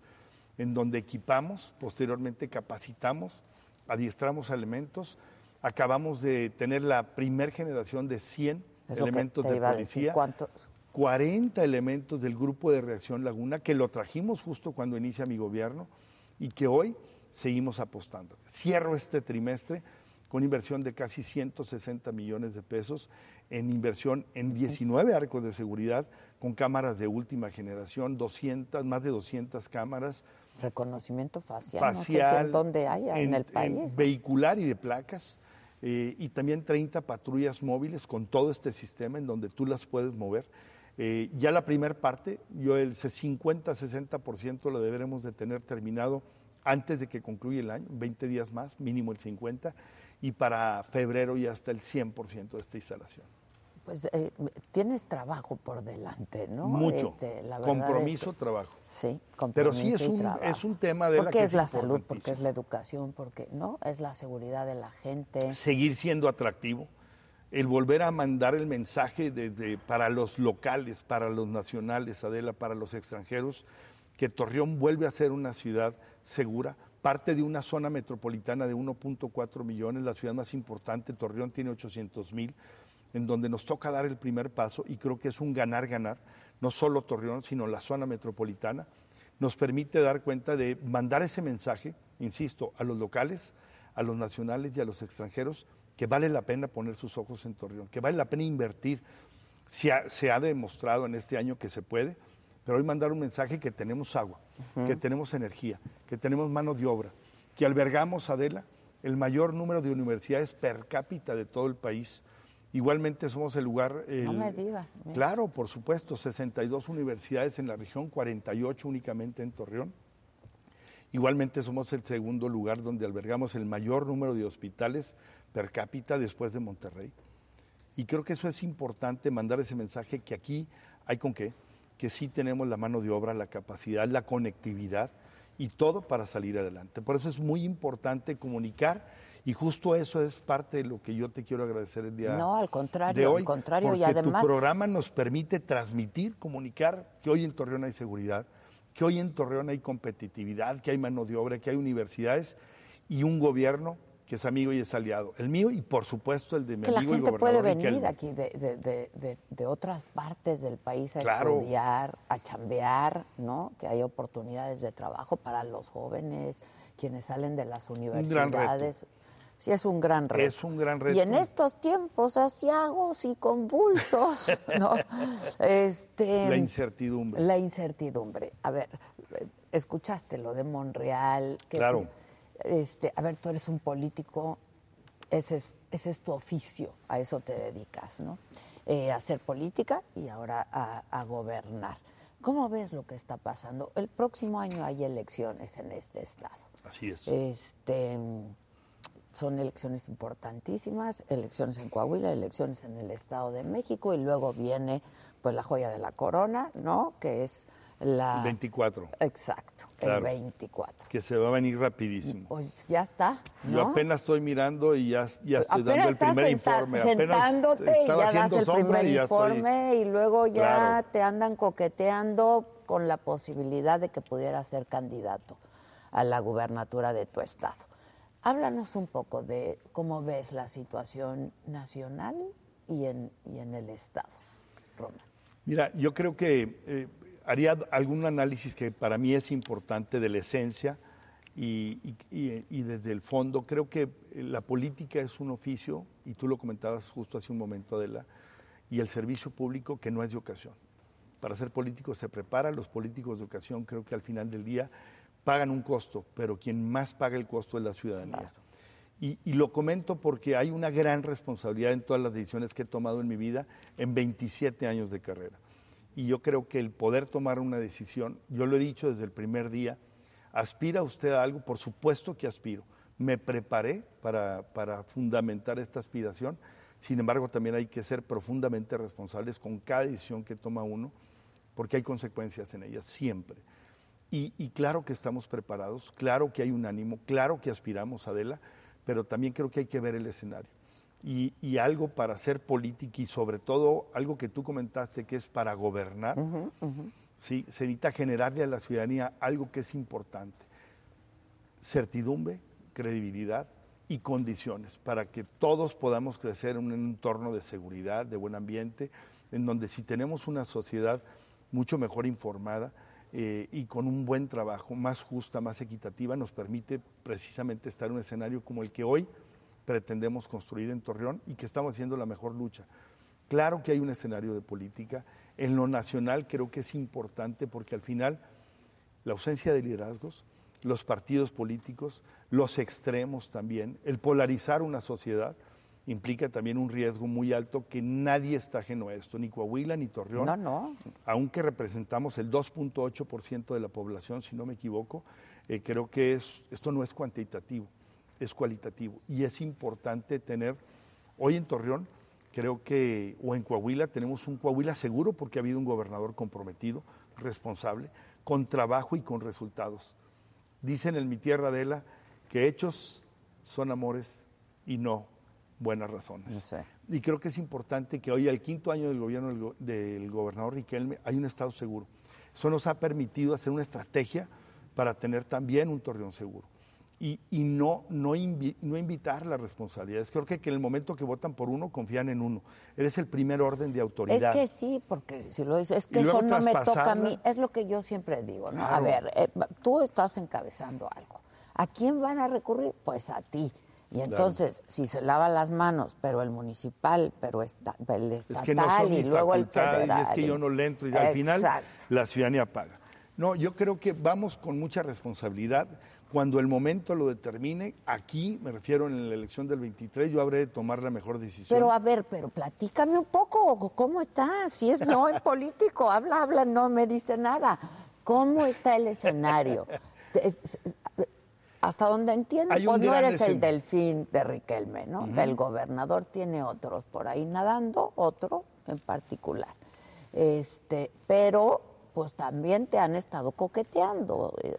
en donde equipamos, posteriormente capacitamos, adiestramos elementos, acabamos de tener la primer generación de 100 Es lo que elementos de policía. ¿cuántos? 40 elementos del grupo de reacción Laguna que lo trajimos justo cuando inicia mi gobierno y que hoy seguimos apostando. Cierro este trimestre con inversión de casi 160 millones de pesos en inversión en 19 arcos de seguridad con cámaras de última generación, 200, más de 200 cámaras Reconocimiento facial. facial, No sé en dónde haya en, el país. vehicular y de placas, eh, y también 30 patrullas móviles con todo este sistema en donde tú las puedes mover. Eh, ya la primera parte, yo el 50-60% lo deberemos de tener terminado antes de que concluya el año, 20 días más, mínimo el 50, y para febrero ya está el 100% de esta instalación. Pues eh, tienes trabajo por delante, ¿no? Mucho. Este, la compromiso, es que- trabajo. Sí, Pero compromiso sí es un, trabajo. es un tema de la que es la salud, porque es la educación, porque no es la seguridad de la gente. seguir siendo atractivo, el volver a mandar el mensaje desde, para los locales, para los nacionales, Adela, para los extranjeros, que Torreón vuelve a ser una ciudad segura, parte de una zona metropolitana de 1.4 millones, la ciudad más importante, Torreón tiene 800 mil, en donde nos toca dar el primer paso y creo que es un ganar-ganar, no solo Torreón, sino la zona metropolitana, nos permite dar cuenta de mandar ese mensaje, insisto, a los locales, a los nacionales y a los extranjeros, que vale la pena poner sus ojos en Torreón, que vale la pena invertir. Se ha, se ha demostrado en este año que se puede, pero hoy mandar un mensaje que tenemos agua, que tenemos energía, que tenemos mano de obra, que albergamos, Adela, el mayor número de universidades per cápita de todo el país. Igualmente somos el lugar... No el- me digas. mira. Claro, por supuesto, 62 universidades en la región, 48 únicamente en Torreón. Igualmente somos el segundo lugar donde albergamos el mayor número de hospitales per cápita después de Monterrey. Y creo que eso es importante, mandar ese mensaje que aquí hay con qué, que sí tenemos la mano de obra, la capacidad, la conectividad y todo para salir adelante. Por eso es muy importante comunicar y justo eso es parte de lo que yo te quiero agradecer el día No, al contrario, de hoy, al contrario, y porque además- tu programa nos permite transmitir, comunicar que hoy en Torreón hay seguridad, que hoy en Torreón hay competitividad, que hay mano de obra, que hay universidades y un gobierno que es amigo y es aliado. El mío y por supuesto el de mi que la amigo el gente puede gobernador venir aquí de, de- de- de- otras partes del país a Claro. estudiar, a chambear, ¿no? Que hay oportunidades de trabajo para los jóvenes, quienes salen de las gran universidades. reto. Sí, es un gran reto. Es un gran reto. Y en estos tiempos asiagos y convulsos, *laughs* ¿no? Este, La incertidumbre. La incertidumbre. A ver, escuchaste lo de Monreal. que- Claro. Este, a ver, tú eres un político, ese es, ese es tu oficio, a eso te dedicas, ¿no? Eh, a hacer política y ahora a, a gobernar. ¿Cómo ves lo que está pasando? El próximo año hay elecciones en este estado. Así es. Este, son elecciones importantísimas, elecciones en Coahuila, elecciones en el Estado de México y luego viene pues la joya de la corona, ¿no? Que es la... El 24, Exacto, Claro. el 24. que se va a venir rapidísimo. Pues ya está, Yo apenas estoy mirando y ya, ya estoy Apenas dando el primer informe. Apenas sentándote y estaba ya das el primer y ya estoy. informe y luego ya Claro. te andan coqueteando con la posibilidad de que pudieras ser candidato a la gubernatura de tu estado. Háblanos un poco de cómo ves la situación nacional y en, y en el estado, Roma. Mira, yo creo que eh, haría algún análisis que para mí es importante de la esencia y, y, desde el fondo creo que la política es un oficio, y tú lo comentabas justo hace un momento, Adela, y el servicio público que no es de ocasión. Para ser político se prepara, los políticos de ocasión creo que al final del día pagan un costo, pero quien más paga el costo es la ciudadanía. Y, y, lo comento porque hay una gran responsabilidad en todas las decisiones que he tomado en mi vida en 27 años de carrera. Y yo creo que el poder tomar una decisión, yo lo he dicho desde el primer día, ¿Aspira usted a algo? Por supuesto que aspiro. Me preparé para, para fundamentar esta aspiración. Sin embargo, también hay que ser profundamente responsables con cada decisión que toma uno, porque hay consecuencias en ella, siempre. Y, y, claro que estamos preparados, claro que hay un ánimo, claro que aspiramos a Adela, pero también creo que hay que ver el escenario. Y, y algo para hacer política y sobre todo algo que tú comentaste que es para gobernar, ¿sí? se necesita generarle a la ciudadanía algo que es importante, certidumbre, credibilidad y condiciones para que todos podamos crecer en un entorno de seguridad, de buen ambiente, en donde si tenemos una sociedad mucho mejor informada eh, y con un buen trabajo, más justa, más equitativa, nos permite precisamente estar en un escenario como el que hoy pretendemos construir en Torreón y que estamos haciendo la mejor lucha. Claro que hay un escenario de política, en lo nacional creo que es importante porque al final la ausencia de liderazgos, los partidos políticos, los extremos también, el polarizar una sociedad implica también un riesgo muy alto que nadie está ajeno a esto, ni Coahuila ni Torreón. No, no. Aunque representamos el 2.8% de la población, si no me equivoco, eh, creo que es, esto no es cuantitativo, es cualitativo. Y es importante tener, hoy en Torreón, Creo que, o en Coahuila, tenemos un Coahuila seguro porque ha habido un gobernador comprometido, responsable, con trabajo y con resultados. Dicen en mi tierra, Adela, que hechos son amores y no buenas razones. Y creo que es importante que hoy, al quinto año del gobierno del, gobernador Riquelme, hay un Estado seguro. Eso nos ha permitido hacer una estrategia para tener también un Torreón seguro y, no, no, no, invitar las responsabilidades. Creo que, que en el momento que votan por uno, confían en uno. Eres el primer orden de autoridad. Es que sí, porque si lo dices, es que eso no me toca a mí. Es lo que yo siempre digo, ¿no? A ver, eh, tú estás encabezando algo. ¿A quién van a recurrir? Pues a ti. Y entonces, si se lava las manos, pero el municipal, pero está, el estatal es que no son y luego el federal. Y es que yo no le entro y al final la ciudadanía paga. No, yo creo que vamos con mucha responsabilidad cuando el momento lo determine, aquí, me refiero en la elección del 23, yo habré de tomar la mejor decisión. Pero a ver, pero platícame un poco, ¿cómo está? Si es no en político, habla, habla, no me dice nada. ¿Cómo está el escenario? *laughs* Hasta donde entiendo, pues no eres el delfín de Riquelme, ¿no? El gobernador tiene otros por ahí nadando, otro en particular. Este, pero pues también te han estado coqueteando. Eh,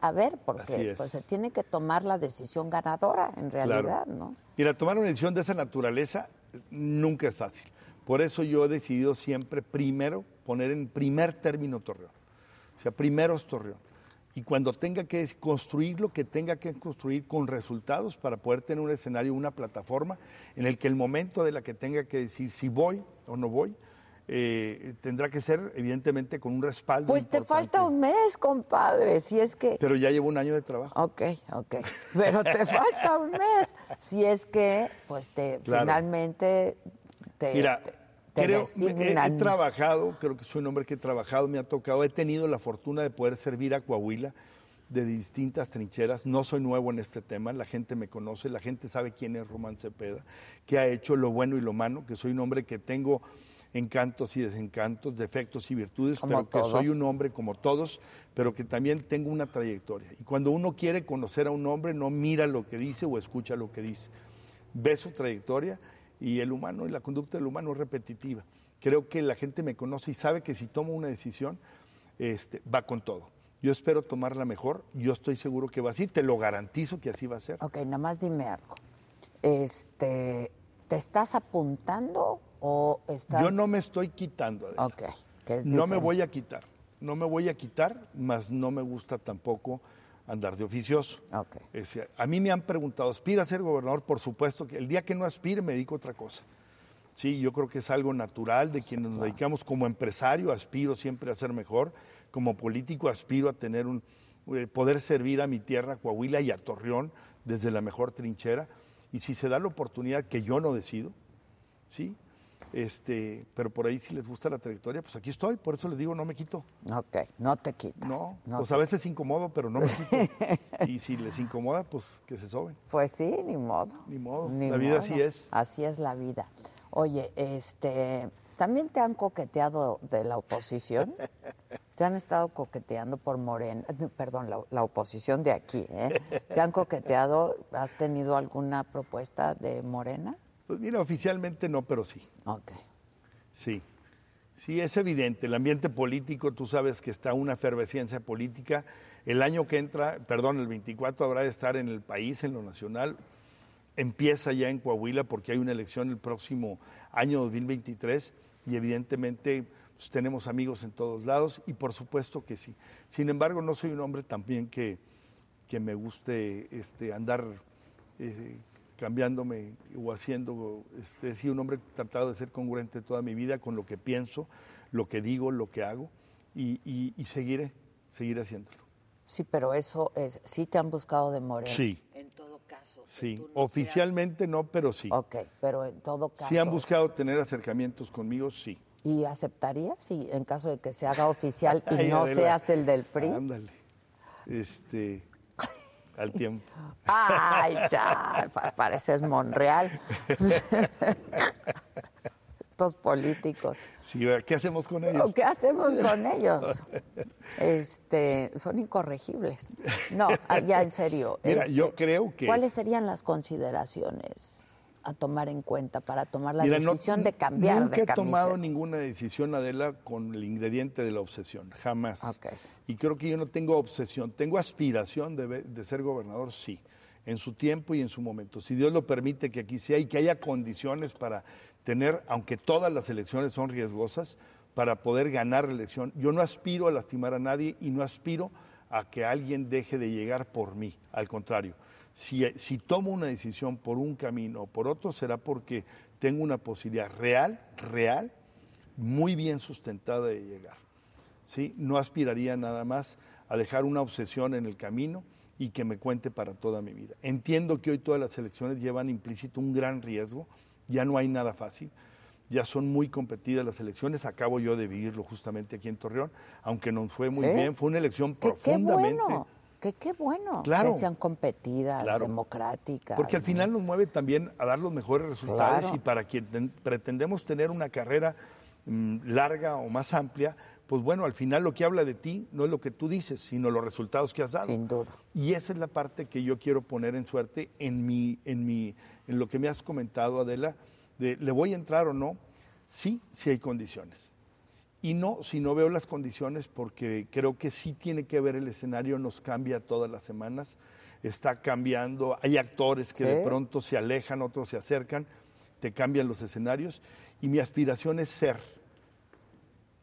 a, ver, porque pues, se tiene que tomar la decisión ganadora en realidad, ¿no? Mira, tomar una decisión de esa naturaleza nunca es fácil. Por eso yo he decidido siempre primero poner en primer término Torreón. O sea, primero es Torreón. Y cuando tenga que construir lo que tenga que construir con resultados para poder tener un escenario, una plataforma en el que el momento de la que tenga que decir si voy o no voy, eh, tendrá que ser evidentemente con un respaldo. Pues te falta un mes, compadre, si es que... Pero ya llevo un año de trabajo. Ok, ok. Pero te *laughs* falta un mes, si es que, pues te finalmente te... Mira, creo, he, he, trabajado, creo que soy un hombre que he trabajado, me ha tocado, he tenido la fortuna de poder servir a Coahuila de distintas trincheras. No soy nuevo en este tema, la gente me conoce, la gente sabe quién es Román Cepeda, que ha hecho lo bueno y lo malo, que soy un hombre que tengo encantos y desencantos, defectos y virtudes, pero que soy un hombre como todos, pero que también tengo una trayectoria. Y cuando uno quiere conocer a un hombre, no mira lo que dice o escucha lo que dice. Ve su trayectoria y el humano y la conducta del humano es repetitiva. Creo que la gente me conoce y sabe que si tomo una decisión, este, va con todo. Yo espero tomarla mejor, yo estoy seguro que va a ser, te lo garantizo que así va a ser. Ok, nada más dime algo. Este, ¿Te estás apuntando yo no me estoy quitando. Ok. no me voy a quitar. No me voy a quitar, mas no me gusta tampoco andar de oficioso. Okay. a mí me han preguntado, ¿aspira a ser gobernador? Por supuesto que el día que no aspire me dedico a otra cosa. Sí, yo creo que es algo natural de quienes nos dedicamos como empresario, aspiro siempre a ser mejor, como político aspiro a tener un, eh, poder servir a mi tierra, Coahuila y a Torreón desde la mejor trinchera. Y si se da la oportunidad que yo no decido, ¿sí? Este, pero por ahí si les gusta la trayectoria, pues aquí estoy, por eso les digo, no me quito. Ok, no te quitas. No, no pues te- a veces incomodo, pero no me quito. *laughs* y si les incomoda, pues que se soben. Pues sí, ni modo. Ni modo, Ni la vida así es. Así es la vida. Oye, este, ¿también te han coqueteado de la oposición? *laughs* ¿Te han estado coqueteando por Morena? Perdón, la, la oposición de aquí, ¿eh? ¿Te han coqueteado? ¿Has tenido alguna propuesta de Morena? Pues mira, oficialmente no, pero sí. Ok. Sí, sí, es evidente. El ambiente político, tú sabes que está una efervescencia política. El año que entra, perdón, el 24 habrá de estar en el país, en lo nacional. Empieza ya en Coahuila porque hay una elección el próximo año 2023 y evidentemente pues, tenemos amigos en todos lados y por supuesto que sí. Sin embargo, no soy un hombre también que, que me guste este, andar eh, cambiándome o haciendo, este, sí, un hombre tratado de ser congruente toda mi vida con lo que pienso, lo que digo, lo que hago y, y- y seguiré, seguiré haciéndolo. Sí, pero eso es, sí te han buscado de Morena. Sí. En todo caso. Sí, no oficialmente no, pero sí. Ok, pero en todo caso. Si han buscado tener acercamientos conmigo, sí. ¿Y aceptarías si en caso de que se haga oficial *laughs* y Ay, no Adela. seas el del PRI? Ándale. Este, al tiempo. Ay, ya, pa- pareces Monreal. Estos políticos. Sí. ¿qué hacemos con ellos? ¿Qué hacemos con ellos? Este, son incorregibles. No, ah, ya en serio. Mira, este, yo creo que- ¿Cuáles serían las consideraciones a tomar en cuenta para tomar la Mira, no- decisión de cambiar Nunca de he tomado ninguna decisión, Adela, con el ingrediente de la obsesión, jamás. Y creo que yo no tengo obsesión, tengo aspiración de, de ser gobernador, sí, en su tiempo y en su momento. Si Dios lo permite que aquí sea y que haya condiciones para tener, aunque todas las elecciones son riesgosas, para poder ganar la elección. Yo no aspiro a lastimar a nadie y no aspiro a que alguien deje de llegar por mí, al contrario. Si, si tomo una decisión por un camino o por otro, será porque tengo una posibilidad real, real, muy bien sustentada de llegar. ¿sí? No aspiraría nada más a dejar una obsesión en el camino y que me cuente para toda mi vida. Entiendo que hoy todas las elecciones llevan implícito un gran riesgo, ya no hay nada fácil, ya son muy competidas las elecciones, acabo yo de vivirlo justamente aquí en Torreón, aunque nos fue muy ¿Sí? bien, fue una elección profundamente... bueno, que qué bueno Claro. que sean competidas, Claro. democráticas. Porque al ¿no? final nos mueve también a dar los mejores resultados Claro. y para quien ten- pretendemos tener una carrera mm, larga o más amplia, pues bueno, al final lo que habla de ti no es lo que tú dices, sino los resultados que has dado. Sin duda. Y esa es la parte que yo quiero poner en suerte en mi, en mi, en lo que me has comentado, Adela, de le voy a entrar o no, sí, sí hay condiciones. Y no, si no veo las condiciones, porque creo que sí tiene que ver el escenario, nos cambia todas las semanas, está cambiando, hay actores que de pronto se alejan, otros se acercan, te cambian los escenarios, y mi aspiración es ser,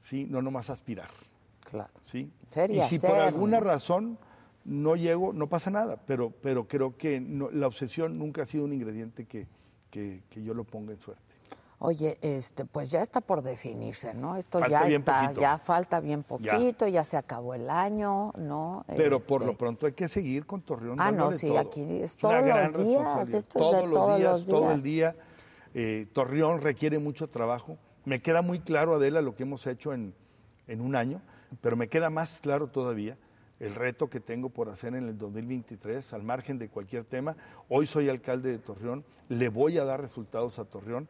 ¿sí? No nomás aspirar. Claro. ¿sí? Ser y si por alguna razón no llego, no pasa nada, pero, pero creo que no- la obsesión nunca ha sido un ingrediente que, que- que yo lo ponga en suerte. Oye, este, pues ya está por definirse, ¿no? Esto Falta ya bien está, poquito. ya falta bien poquito, ya. se acabó el año, ¿no? Pero por Este, lo pronto hay que seguir con Torreón. Ah, no, sí, todo. aquí es una todos los días, esto es de todos los todos días, los todo días. el día. Eh, Torreón requiere mucho trabajo. Me queda muy claro, Adela, lo que hemos hecho en, en un año, pero me queda más claro todavía el reto que tengo por hacer en el 2023, al margen de cualquier tema. Hoy soy alcalde de Torreón, le voy a dar resultados a Torreón.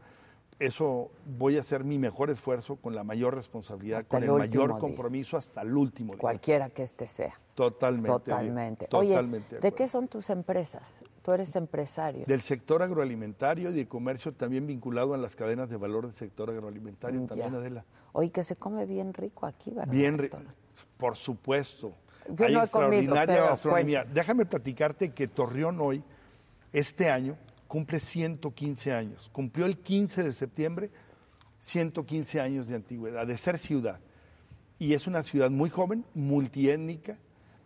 Eso voy a hacer mi mejor esfuerzo con la mayor responsabilidad, Hasta con el mayor día. compromiso hasta el último día. Cualquiera que este sea. Totalmente. Totalmente. Totalmente. De ¿de qué son tus empresas? Tú eres empresario. Del sector agroalimentario y de comercio también vinculado a las cadenas de valor del sector agroalimentario también. Adela. Oye, que se come bien rico aquí, ¿verdad? Bien, ri- Antonio? por supuesto. Yo Hay no extraordinaria gastronomía. Déjame platicarte que Torreón hoy, este año, cumple 115 años. Cumplió el 15 de septiembre 115 años de antigüedad, de ser ciudad. Y es una ciudad muy joven, multiétnica,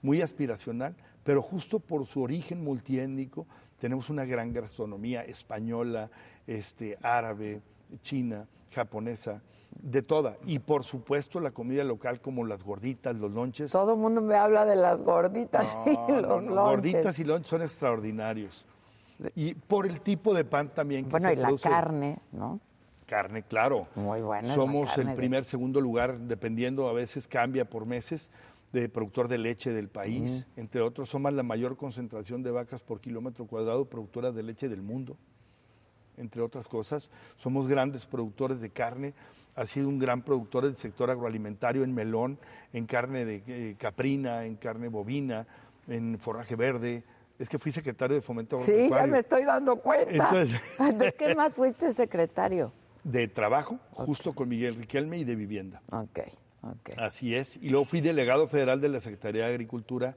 muy aspiracional, pero justo por su origen multiétnico tenemos una gran gastronomía española, este, árabe, china, japonesa, De toda. Y por supuesto la comida local como las gorditas, los lonches. Todo el mundo me habla de las gorditas y los no, no, lonches. Gorditas y lonches son extraordinarios. Y por el tipo de pan también que Bueno, se y la carne, ¿no? Carne, claro. Muy buena Somos carne el de- primer, segundo lugar, dependiendo, a veces cambia por meses, de productor de leche del país. Entre otros, somos la mayor concentración de vacas por kilómetro cuadrado productoras de leche del mundo. Entre otras cosas, somos grandes productores de carne. Ha sido un gran productor del sector agroalimentario en melón, en carne de eh, caprina, en carne bovina, en forraje verde. Es que fui secretario de Fomento Sí, ya Agropecuario. me estoy dando cuenta. Entonces- *laughs* ¿De qué más fuiste secretario? De trabajo, justo con Miguel Riquelme y de vivienda. Ok, ok. Así es. Y luego fui delegado federal de la Secretaría de Agricultura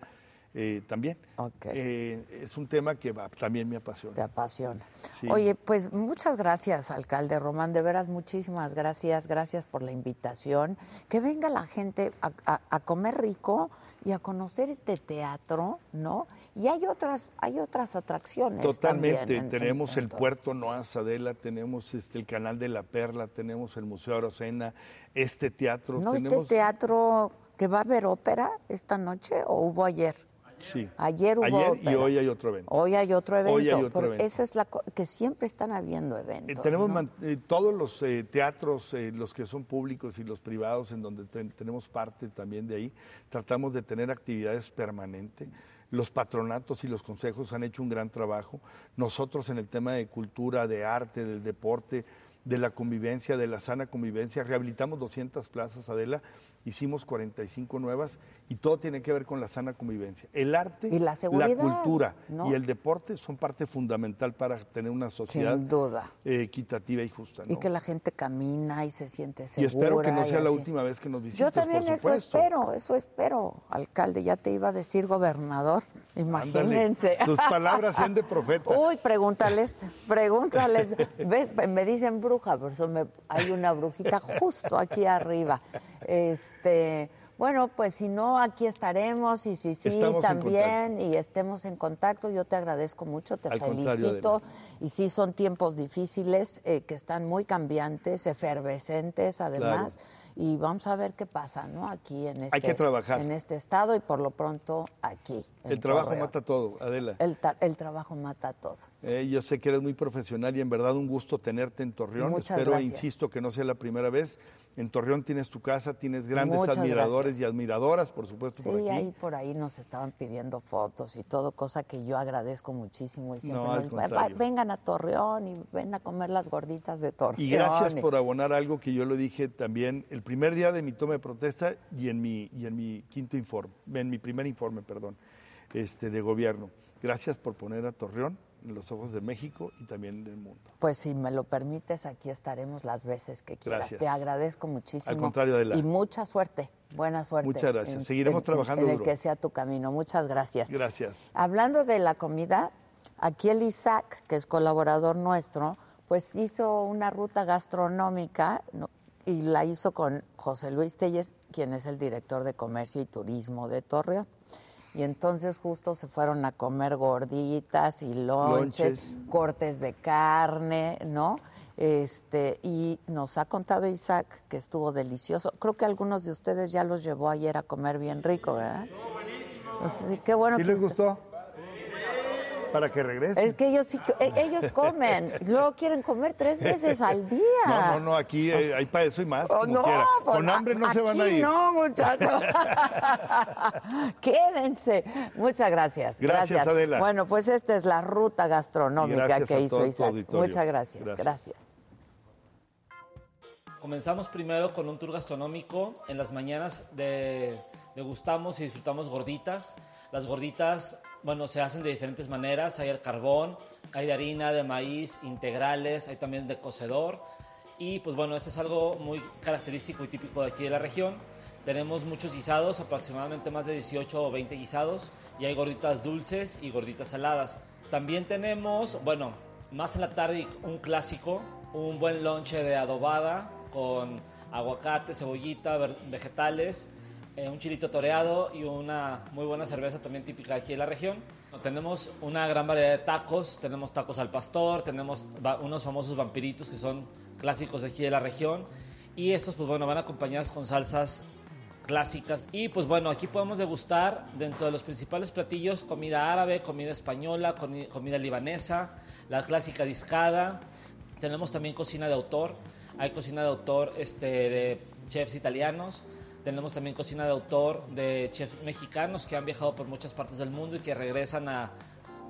eh, también. Ok. Eh, es un tema que va- también me Te apasiona. apasiona. Sí. Oye, pues muchas gracias, alcalde Román. De veras, muchísimas gracias. Gracias por la invitación. Que venga la gente a, a- a comer rico y a conocer este teatro, ¿no? Y hay otras, hay otras atracciones. Totalmente. también en- tenemos en- en el. Puerto Noa Sadela, tenemos este, el Canal de la Perla, tenemos el Museo Arocena, este teatro. ¿No tenemos, este teatro que va a haber ópera esta noche o hubo ayer? Sí. Ayer hubo Ayer y hoy hay otro evento. Hoy hay otro evento. Hoy hay otro evento. Esa es la que siempre están habiendo Eh, eventos. tenemos ¿no? eh, todos los eh, teatros, eh, los que son públicos y los privados, en donde ten- tenemos parte también de ahí, tratamos de tener actividades permanentes. Los patronatos y los consejos han hecho un gran trabajo. Nosotros en el tema de cultura, de arte, del deporte, de la convivencia, de la sana convivencia, rehabilitamos 200 plazas, Adela, hicimos 45 nuevas y todo tiene que ver con la sana convivencia. El arte, Y la seguridad, cultura ¿no? y el deporte son parte fundamental para tener una sociedad duda. eh, equitativa y justa. Y que la gente camina y se siente Y segura. espero que no y sea la así. última vez que nos visites, Yo también por eso espero, eso espero, alcalde. Ya te iba a decir gobernador. Ándale, Imagínense. Tus palabras sean de profeta. *laughs* Uy, pregúntales, pregúntales. *laughs* ¿Ves? Me dicen bruja, por eso me- hay una brujita justo aquí arriba. Este, bueno, pues si no, aquí estaremos y si sí, Estamos también y estemos en contacto. Yo te agradezco mucho, te Al felicito. Y sí, son tiempos difíciles eh, que están muy cambiantes, efervescentes además. Y vamos a ver qué pasa, ¿no? Aquí en este, que trabajar. en este estado y por lo pronto aquí. El trabajo mata todo, Adela. El, ta- el trabajo mata todo. Eh, yo sé que eres muy profesional y en verdad un gusto tenerte en Torreón. Muchas Espero, gracias. insisto, que no sea la primera vez. En Torreón tienes tu casa, tienes grandes Muchas admiradores y admiradoras, por supuesto, por Sí, aquí. ahí por ahí nos estaban pidiendo fotos y todo, cosa que yo agradezco muchísimo. Y siempre No, al nos- "Va- contrario. vengan a Torreón y ven a comer las gorditas de Torreón. Y gracias por abonar algo que yo lo dije también el primer día de mi toma de protesta y en mi, y en mi quinto informe, en mi primer informe, perdón, este, de gobierno. Gracias por poner a Torreón en los ojos de México y también del mundo. Pues si me lo permites, aquí estaremos las veces que quieras. Gracias. Te agradezco muchísimo. Al contrario, Adela. Y mucha suerte, buena suerte. Muchas gracias. Seguiremos trabajando En el duro. que sea tu camino. Muchas gracias. Gracias. Hablando de la comida, aquí el Isaac, que es colaborador nuestro, pues hizo una ruta gastronómica ¿no? y la hizo con José Luis Telles, quien es el director de Comercio y Turismo de Torreón. Y entonces justo se fueron a comer gorditas y lonches, Lonches. cortes de carne, ¿no? Este, y nos ha contado Isaac que estuvo delicioso. Creo que algunos de ustedes ya los llevó ayer a comer bien rico, ¿verdad? Pues sí, qué bueno ¿Sí que les gustó? Para que regresen. es que ellos sí, e- ellos *laughs* comen, luego quieren comer tres veces al día. No, no, no, aquí hay para eso y más, Oh, como no, quiera. pues, Con hambre no se van a ir. No, muchachos. *laughs* Quédense. Muchas gracias. Gracias, Adela. Bueno, pues esta es la ruta gastronómica gracias que a hizo Isaac. auditorio. Muchas gracias. Gracias. gracias. Comenzamos primero con un tour gastronómico. En las mañanas de- degustamos y disfrutamos gorditas. Las gorditas, bueno, se hacen de diferentes maneras. Hay al carbón, hay de harina, de maíz, integrales, hay también de cocedor. Y pues bueno, esto es algo muy característico y típico de aquí de la región. Tenemos muchos guisados, aproximadamente más de 18 o 20 guisados. Y hay gorditas dulces y gorditas saladas. También tenemos, bueno, más en la tarde un clásico, un buen lonche de adobada con aguacate, cebollita, vegetales, eh, un chilito toreado y una muy buena cerveza también típica aquí de la región. Tenemos una gran variedad de tacos, tenemos tacos al pastor, tenemos unos famosos vampiritos que son clásicos de aquí de la región Y estos, pues bueno, van acompañados con salsas clásicas. Y pues bueno, aquí podemos degustar dentro de los principales platillos comida árabe, comida española, comi- comida libanesa, la clásica discada. Tenemos también cocina de autor. Hay cocina de autor este, de chefs italianos. Tenemos también cocina de autor de chefs mexicanos que han viajado por muchas partes del mundo y que regresan a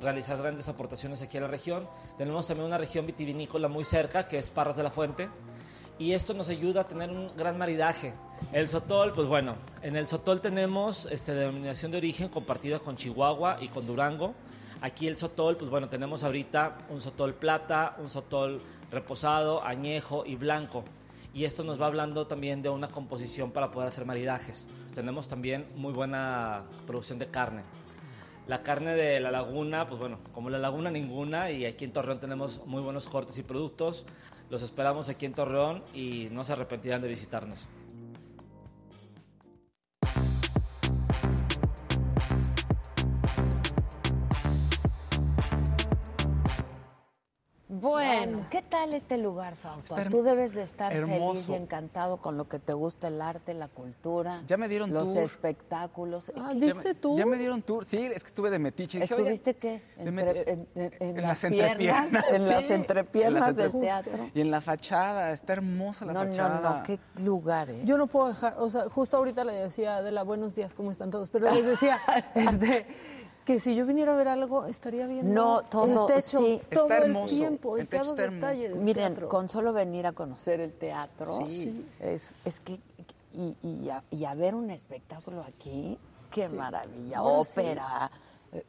realizar grandes aportaciones aquí a la región. Tenemos también una región vitivinícola muy cerca, que es Parras de la Fuente. Y esto nos ayuda a tener un gran maridaje. El sotol, pues bueno, en el sotol tenemos este, denominación de origen compartida con Chihuahua y con Durango. Aquí el sotol, pues bueno, tenemos ahorita un sotol plata, un sotol reposado, añejo y blanco. Y esto nos va hablando también de una composición para poder hacer maridajes. Tenemos también muy buena producción de carne. La carne de la laguna, pues bueno, como la laguna ninguna y aquí en Torreón tenemos muy buenos cortes y productos. Los esperamos aquí en Torreón y no se arrepentirán de visitarnos. Bueno, ¿qué tal este lugar, Fausto? Tú debes de estar feliz y encantado con lo que te gusta el arte, la cultura. Ya me dieron los tour. espectáculos. Ah, ¿Qué- Ya ¿Diste me- tú? Ya me dieron tour. Sí, es que estuve de metiche. Dije, oye, ¿Estuviste qué? Entre- en, en- en en las las piernas, entrepiernas, en las entrepiernas del teatro. Y en la fachada, está hermosa la No, fachada. no, no, qué lugar, ¿eh? Yo no puedo dejar, o sea, justo ahorita le decía a Adela, buenos días, ¿cómo están todos? Pero les decía, *laughs* este, que si yo viniera a ver algo, estaría viendo No, todo, el techo sí. todo Está el hermoso, tiempo, el en techo cada detalle del Miren, teatro. con solo venir a conocer el teatro, Sí. es, es que, y, y, a, y a ver un espectáculo aquí, qué maravilla, ópera, eh,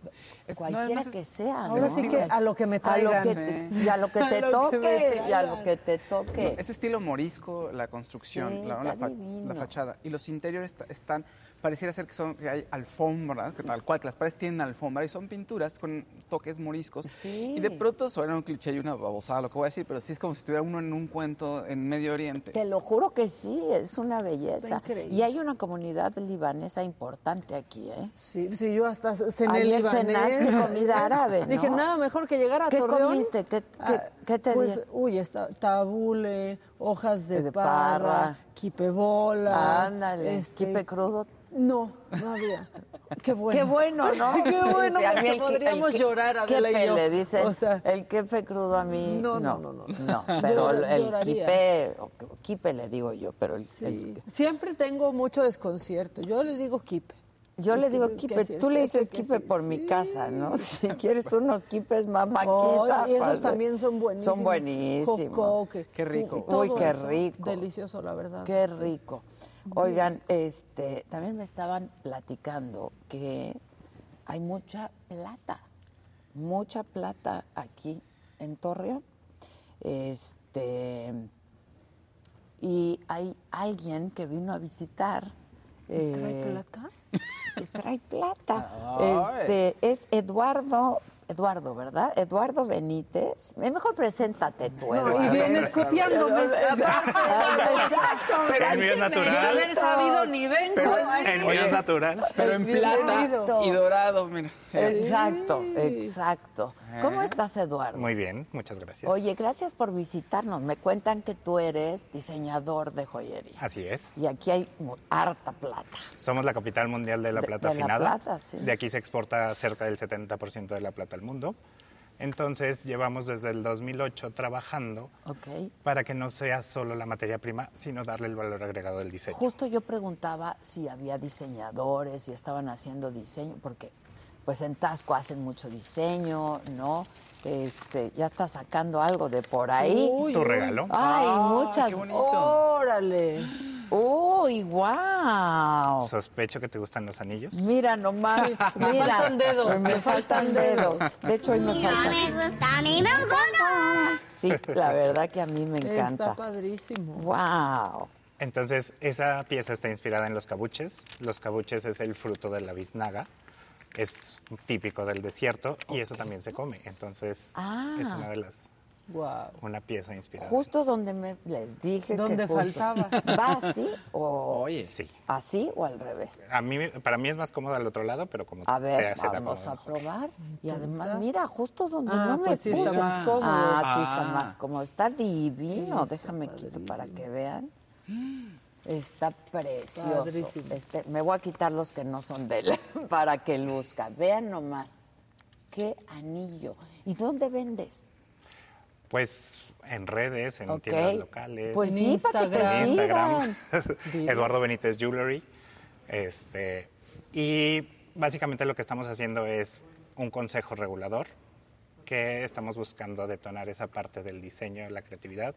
Es- no, cualquiera que sea. Ahora ¿no? sí que a lo que me A lo traigan. que- Sí. y a lo que *laughs* te lo que toque, y a lo traigan. que te toque. Ese estilo morisco, la construcción, Sí, la, la fa- la fachada. Y los interiores está- están, pareciera ser que son que hay alfombras, que tal cual, que las paredes tienen alfombra y son pinturas con toques moriscos. Sí. Y de pronto suena un cliché y una babosada lo que voy a decir, pero sí es como si estuviera uno en un cuento en Medio Oriente. Te lo juro que sí, es una belleza. Y hay una comunidad libanesa importante aquí, ¿eh? Sí, sí, yo hasta cené Ayer libanés. cenaste *laughs* comida árabe, ¿no? Dije, nada mejor que llegar a ¿Qué Torreón. comiste? ¿Qué- qué- Ah, qué te Pues, dieron? uy, está tabule, hojas de, De parra, parra. quipebola. Ándale, este, quipe crudo. No, no había. *laughs* Qué bueno. Qué bueno, ¿no? *laughs* Qué bueno, Sí, porque el podríamos el llorar, Adela y quepe yo. le dicen, O sea, el quepe crudo a mí, No, no, no, no, no. no, pero Yo el lloraría. quipe, quipe le digo yo, pero el, sí. el- Siempre tengo mucho desconcierto. Yo le digo kipe. Yo le digo sí, tú le dices sí, por mi casa, ¿no? *laughs* Si *laughs* quieres unos quipes mamaquita. Ay, y esos pues, también son buenísimos. Son buenísimos. Qué rico. Sí, Uy, qué rico. Delicioso, la verdad. Qué rico. Oigan, este, también me estaban platicando que hay mucha plata, mucha plata aquí en Torreón. Este, y hay alguien que vino a visitar. ¿Trae eh, plata? *laughs* que trae plata. Este es Eduardo, Eduardo, ¿verdad? Eduardo Benítez. Eh, Mejor preséntate tú, No, Eduardo. y vienes copiándome. *laughs* Exacto. Pero es natural. haber sabido ni vengo. El mío es natural. Pero en plata y dorado, mira. Exacto, exacto. ¿Cómo estás, Eduardo? Muy bien, muchas gracias. Oye, gracias por visitarnos. Me cuentan que tú eres diseñador de joyería. Así es. Y aquí hay mu- harta plata. Somos la capital mundial de la plata de la afinada. plata, sí. De aquí se exporta cerca del 70% de la plata al mundo. Entonces, llevamos desde el 2008 trabajando para que no sea solo la materia prima, sino darle el valor agregado del diseño. Justo yo preguntaba si había diseñadores, si estaban haciendo diseño, porque pues en Tasco hacen mucho diseño, ¿no? Este, ya está sacando algo de por ahí. Uy, Tu regalo. Ay, Ah, muchas. qué. Órale. Uy, wow. Sospecho que te gustan los anillos. Mira nomás, *laughs* me mira. faltan dedos, Me me faltan dedos. De hecho, hoy me faltan. gusta, a mí me gusta. Sí, la verdad que a mí me Está encanta. padrísimo. Wow. Entonces, esa pieza está inspirada en los cabuches. Los cabuches es el fruto de la biznaga. Es típico del desierto y eso también se come. Entonces, Ah. es una de las Wow. una pieza inspirada. Justo donde me les dije Donde que justo- faltaba. *laughs* ¿Va así o Oye, Sí. así o al revés? A mí, para mí es más cómodo al otro lado, pero como A te ver, hace te vamos a mejor. probar. Y además, mira, justo donde Ah, no me pues sí está puse. más cómodo. Ah, sí está Ah. más cómodo. Está divino. Déjame quito para que vean. *gasps* *gasps* Está precioso. Padrísimo. Este, me voy a quitar los que no son de él *laughs* para que luzca. Vean nomás. Qué anillo. ¿Y dónde vendes? Pues en redes, en tiendas locales. Pues En sí, para que te Instagram. en Instagram. *laughs* sigan. Eduardo Benítez Jewelry. Este, y básicamente lo que estamos haciendo es un consejo regulador que estamos buscando detonar esa parte del diseño, la creatividad.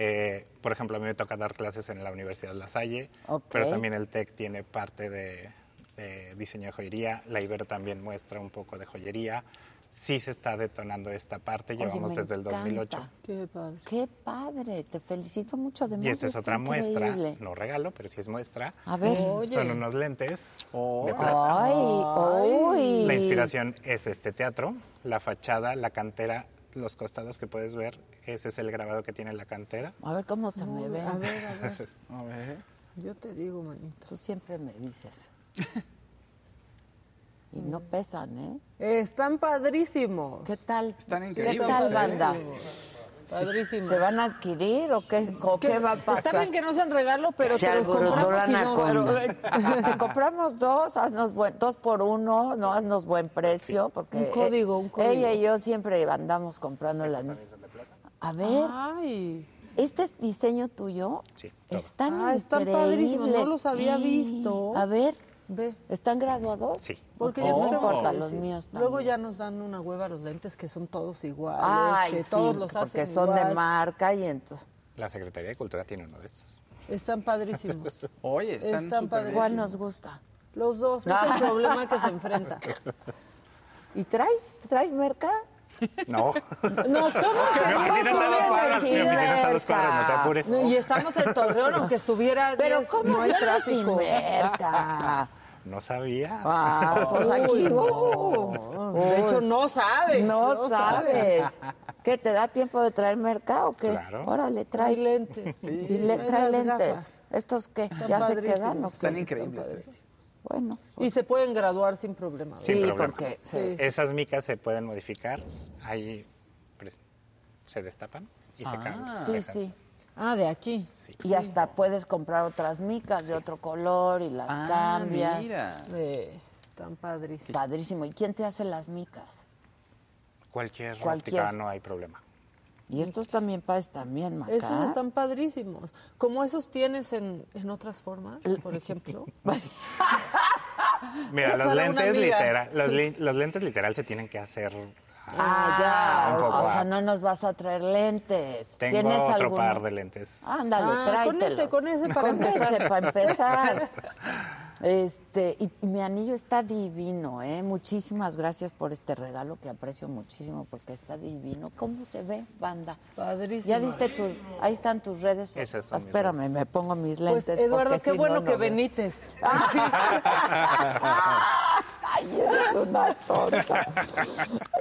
Eh, por ejemplo, a mí me toca dar clases en la Universidad La Salle, Ok. pero también el TEC tiene parte de, de diseño de joyería. La Ibero también muestra un poco de joyería. Sí se está detonando esta parte, Oye, llevamos desde el 2008. encanta. Qué padre. Qué padre. Te felicito mucho. Además, Y esa es otra muestra, increíble. no regalo, pero sí es muestra. A ver. Oye. Son unos lentes Oh. de plata. Ay, uy. La inspiración es este teatro, la fachada, la cantera, los costados que puedes ver, ese es el grabado que tiene la cantera. A ver cómo se me ve. A ver, a ver. *laughs* A ver. Yo te digo, manita. Tú siempre me dices. *laughs* Y no pesan, ¿eh? Están padrísimos. ¿Qué tal? Están ¿Qué increíbles, tal, ¿eh? banda? Padrísimos. ¿Se van a adquirir o qué, o qué va a Está pasar? bien que no sean regalo, pero Se te los alborotó compramos la no, anaconda. *laughs* Te compramos dos, haznos buen, dos por uno, no haznos buen precio, porque Un código, un código. ella y yo siempre andamos comprando las. A ver, Ay, ¿este es diseño tuyo? Sí, todo. Están Ah, están padrísimos, no los había visto. A ver, ve. ¿están graduados? Sí. Porque yo no tengo importa, que los míos Luego también. ya nos dan una hueva los lentes que son todos iguales, Ay, que sí, todos los hacen porque son de igual. marca y entonces. La Secretaría de Cultura tiene uno de estos. Están padrísimos. *laughs* Oye, están, Están bien. ¿Cuál nos gusta? Los dos, es el *laughs* problema que se enfrenta. ¿Y traes? ¿Traes merca? No. *laughs* No, ¿cómo que Mi no? oficina está a dos cuadras, mi oficina está a dos cuadras, no te apures. No, Y estamos en Torreón, aunque estuviera Pero 10, ¿cómo no hay no sin tráfico. merca? No sabía. Ah, pues aquí. Uh, no. De hecho, no sabes. no sabes. ¿Qué te da tiempo de traer merca o qué? Claro. Órale, Trae trae. lentes. Y le, Trae lentes. gafas. ¿Estos qué? Están ¿Ya se quedan o qué? Están increíbles. ¿eh? Bueno. Y se pueden graduar sin problema. ¿verdad? Sin Sí, problema. porque Sí. Esas micas se pueden modificar. Ahí pues, se destapan y se cambian. Sí, sí. Ah, de aquí. Sí. Y hasta puedes comprar otras micas de otro color y las Ah, cambias. mira. De... Tan padrísimos. Padrísimo. ¿Y quién te hace las micas? Cualquier, Cualquier. óptica no hay problema. Y estos también padres también, Maca. Esos están padrísimos. Como esos tienes en, en otras formas, por ejemplo. *laughs* Mira, los lentes literal, los, *laughs* los lentes literal se tienen que hacer. Ah, ya. poco O sea, no nos vas a traer lentes. Tengo ¿Tienes otro par de lentes. Ándale, Ah, con ese, con ese para Con empezar. ese para empezar. *laughs* Este, y mi anillo está divino, ¿eh? Muchísimas gracias por este regalo que aprecio muchísimo porque está divino. ¿Cómo se ve, banda? Padrísimo. Ya diste tus, ahí están tus redes. Esas son mis Espérame, me pongo mis lentes. Pues Eduardo, porque qué si bueno no, que no. Benítez. *laughs* Ay, una tonta.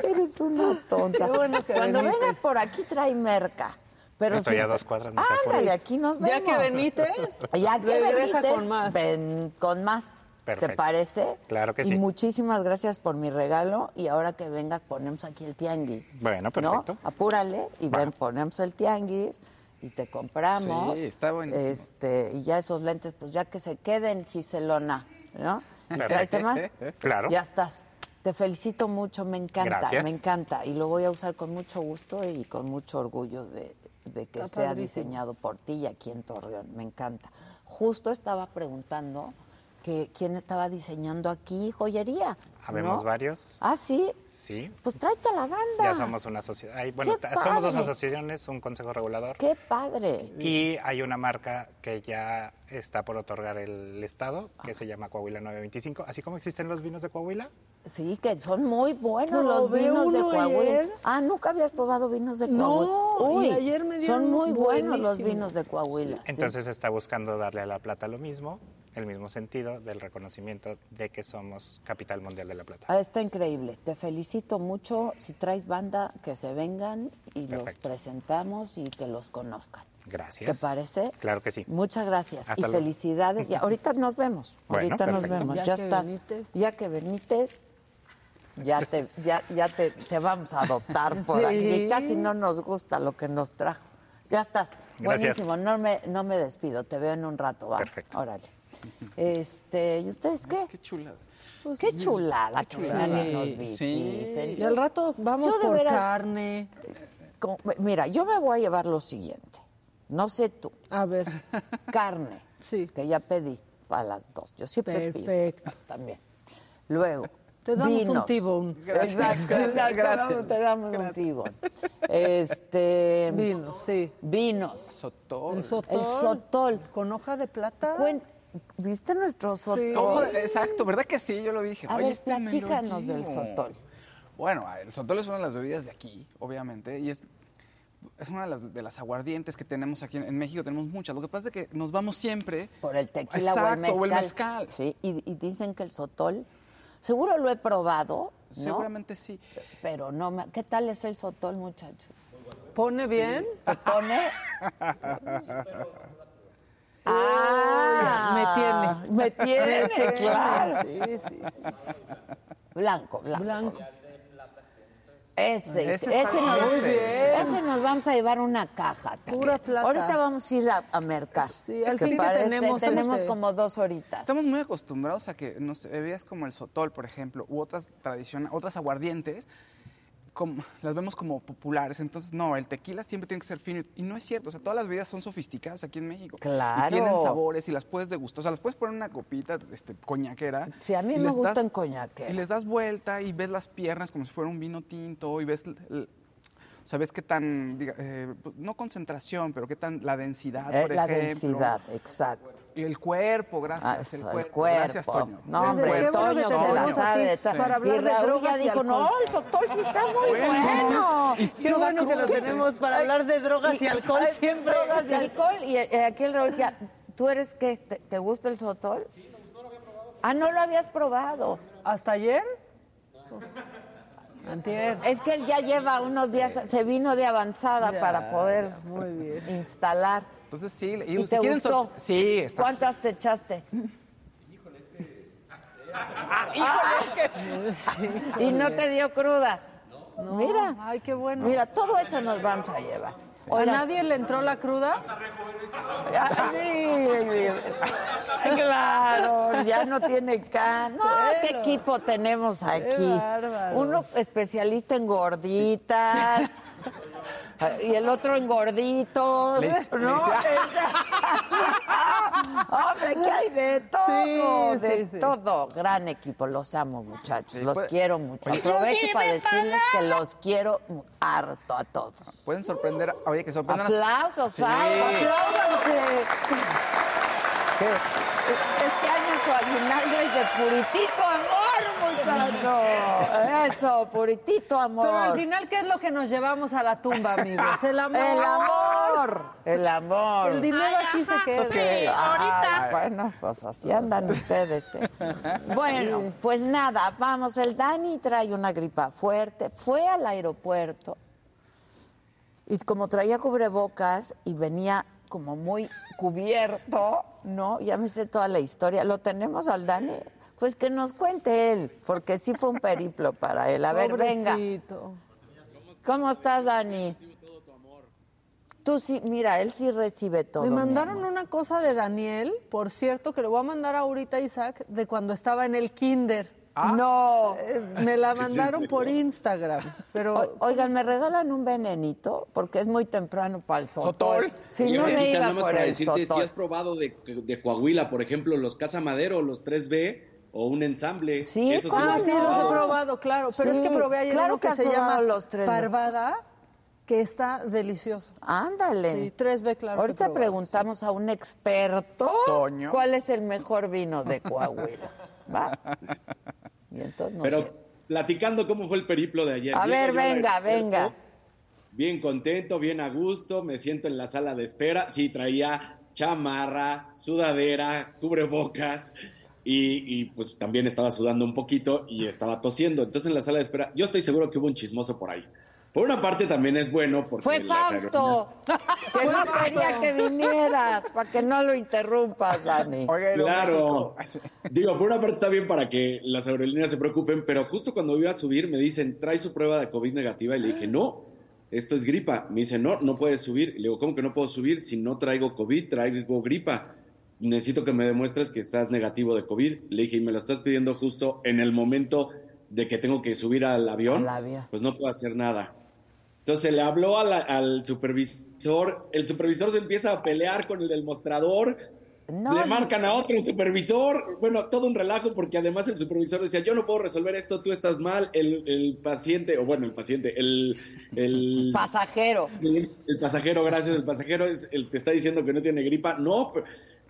Eres una tonta. Bueno Cuando vengas por aquí trae merca. Pero Estoy si a dos cuadras, no te Ándale, aquí nos vemos. Ya que Benítez, Ya que regresa Benítez, con más. ven con más. ¿Te parece? Claro que y sí. muchísimas gracias por mi regalo. Y ahora que vengas, ponemos aquí el tianguis. Bueno, ¿no? perfecto. Apúrale y ven, ponemos el tianguis y te compramos. Sí, está buenísimo. Este, y ya esos lentes, pues ya que se queden, Giselona, ¿no? Tráete más. Claro. Ya estás. Te felicito mucho, me encanta, Gracias. me encanta. Y lo voy a usar con mucho gusto y con mucho orgullo de, de que Está sea padrísimo. diseñado por ti y aquí en Torreón. Me encanta. Justo estaba preguntando que quién estaba diseñando aquí joyería. Habemos ¿no? varios. Ah, sí. Sí. Pues tráete a la banda. Ya somos una sociedad. ay, bueno, ¡Qué ta- somos dos asociaciones, un consejo regulador. Qué padre. Y hay una marca que ya está por otorgar el Estado, que se llama Coahuila 925. Así como existen los vinos de Coahuila, Sí, que son muy buenos los vinos de Coahuila. ayer. Ah, nunca habías probado vinos de No, Coahuila. y ayer me dieron son muy buenos los vinos de Coahuila. sí. entonces se está buscando darle a La Plata lo mismo, el mismo sentido del reconocimiento de que somos capital mundial de La Plata. Ah, está increíble. Te felicito mucho. Si traes banda, que se vengan y los presentamos y que los conozcan. Gracias. ¿Te parece? Claro que sí. Muchas gracias Hasta y luego. felicidades. Y *laughs* ahorita nos vemos. Bueno, ahorita nos vemos. Ya Ya, que estás. Ya que Benítez. Ya te, ya, ya te, te vamos a adoptar *laughs* por Sí. aquí. Casi no nos gusta lo que nos trajo. Ya estás. Gracias. Buenísimo. No me, no me despido. Te veo en un rato. Va. Perfecto. Órale. Este, ¿y ustedes qué? Qué chulada. Qué chulada que chulada. nos Sí. visiten. Y al rato vamos Yo por veras- carne. Mira, yo me voy a llevar lo siguiente. No sé tú. A ver, Carne. Sí. Que ya pedí a las dos. Yo siempre pido. Perfecto. También. Luego. Te damos un vinos. Exacto, Gracias, exacto, gracias. Te damos un T-bone. Este. vino, sí. Vinos. Sotol. El sotol. El sotol. Con hoja de plata. Cuen- ¿Viste nuestro sotol? Ojo, exacto, ¿verdad que sí? Yo lo dije. A Oye, ver, este platícanos del sotol. Bueno, el sotol es una de las bebidas de aquí, obviamente, y es, es una de las, de las aguardientes que tenemos aquí en, en México. Tenemos muchas. Lo que pasa es que nos vamos siempre Por el tequila o el mezcal. o el mezcal. Sí, y, y dicen que el sotol, seguro lo he probado, ¿no? Seguramente sí. Pero no me... ¿Qué tal es el sotol, muchacho? Pone bien. ¿Te pone? *laughs* ah, me tiene. Me tiene, claro. Sí, sí, sí. Blanco, blanco. Blanco. Ese, Ese nos, bien. Muy bien. ese nos vamos a llevar una caja. Pura plata. Ahorita vamos a ir a, a mercar. Sí, al ¿Qué fin que tenemos tenemos este- como dos horitas. Estamos muy acostumbrados a que no sé, bebidas como el sotol, por ejemplo, u otras tradiciones, otras aguardientes, como, las vemos como populares. Entonces, no, el tequila siempre tiene que ser fino. Y no es cierto. O sea, todas las bebidas son sofisticadas aquí en México. Claro. Y tienen sabores y las puedes degustar. O sea, las puedes poner en una copita este, coñaquera. Sí, a mí y me les gusta das- coñaquera. Y les das vuelta y ves las piernas como si fuera un vino tinto y ves... ves qué tan, diga, eh, no concentración, pero qué tan la densidad, Eh, por la ejemplo. densidad, exacto. Y el cuerpo, Ah, gracias. eso, el, el cuerpo. cuerpo. Gracias, Toño. No, hombre, Toño se la sabe. para hablar y de Raúl drogas ya y dijo, alcohol. no, el sotol sí está muy Bueno. bueno. Y Qué no bueno que lo tenemos para hablar de drogas y alcohol ay, siempre. Drogas y alcohol. Y eh, aquí el Raúl ya, ¿tú eres qué? ¿Te, te gusta el sotol? Sí, no, lo había probado. Ah, no lo habías probado. ¿Hasta ayer? Antier. Es que él ya lleva unos días, se vino de avanzada Ya, para poder muy bien. instalar. Entonces sí, y, ¿Y si te quieren gustó? so- Sí, está. ¿Cuántas te echaste? *laughs* *laughs* Y no te dio cruda. Mira, Ay, qué bueno. mira, todo eso nos vamos a llevar. ¿A nadie le entró la cruda? Ay, Claro, ya no tiene can. No, qué equipo tenemos aquí. Uno especialista en gorditas. Y el otro en gorditos, ¿no? *laughs* Hombre, que hay de todo, Sí, de sí, sí. todo. Gran equipo, los amo, muchachos, Sí, los puede- quiero mucho. Aprovecho para decirles que los quiero harto a todos. Pueden sorprender, oye, que sorprendan a- Aplausos, Sí. Fabio, apláudanse. Este año su aguinaldo es de puritito amor, muchacho. Eso, puritito amor. Pero al final, ¿qué es lo que nos llevamos a la tumba, amigos? El amor. El amor. El amor. El dinero aquí se queda. Ay, bueno, pues así andan ustedes. ¿eh? *laughs* Bueno, pues nada, vamos, el Dani trae una gripa fuerte, fue al aeropuerto y como traía cubrebocas y venía como muy cubierto, ¿no? Ya me sé toda la historia. ¿Lo tenemos al Dani? Pues que nos cuente él, porque sí fue un periplo para él. A ver, venga. Pobrecito. ¿Cómo estás, Dani? Tú sí, mira, él sí recibe todo. Me mi mandaron amor. una cosa de Daniel, por cierto, que le voy a mandar ahorita a Isaac, de cuando estaba en el kinder. No. Eh, me la mandaron por Instagram, pero O- oigan, ¿me regalan un venenito? Porque es muy temprano para el sotol. Sotol. Si Y no me iba nada más por para el decirte si sotol. has probado de, de Coahuila, por ejemplo, los Casa Madero, los 3B o un ensamble. Sí, ¿cómo los Ah, sí, los he probado. claro. Pero Sí, es que probé ayer claro uno que se llama los tres B. Parvada, que está delicioso. Ándale. Sí, 3B, claro. que he Ahorita probado. preguntamos a un experto Toño. cuál es el mejor vino de Coahuila. ¿Va? Y entonces nos- Pero platicando cómo fue el periplo de ayer. A Llego ver, venga, venga. Bien contento, bien a gusto, me siento en la sala de espera. Sí, traía chamarra, sudadera, cubrebocas y, y, pues también estaba sudando un poquito y estaba tosiendo. Entonces en la sala de espera, yo estoy seguro que hubo un chismoso por ahí. Por una parte también es bueno porque... Fue Fausto, que no quería que vinieras, para que no lo interrumpas, Dani. Oiga, Claro. Digo, por una parte está bien para que las aerolíneas se preocupen, pero justo cuando iba a subir me dicen, ¿trae su prueba de COVID negativa? Y le dije, no. esto es gripa. Me dice, no, no puedes subir. Le digo, ¿cómo que no puedo subir si no traigo COVID, traigo gripa? Necesito que me demuestres que estás negativo de COVID. Le dije, y me lo estás pidiendo justo en el momento de que tengo que subir al avión. Al. Pues no puedo hacer nada. Entonces le habló la- al supervisor, el supervisor se empieza a pelear con el del mostrador, No, le marcan a otro supervisor, bueno, todo un relajo porque además el supervisor decía, yo no puedo resolver esto, tú estás mal, el, el paciente, o bueno, el paciente, el, el, *laughs* Pasajero. el, el pasajero, gracias, el pasajero es el que está diciendo que no tiene gripa, no, pero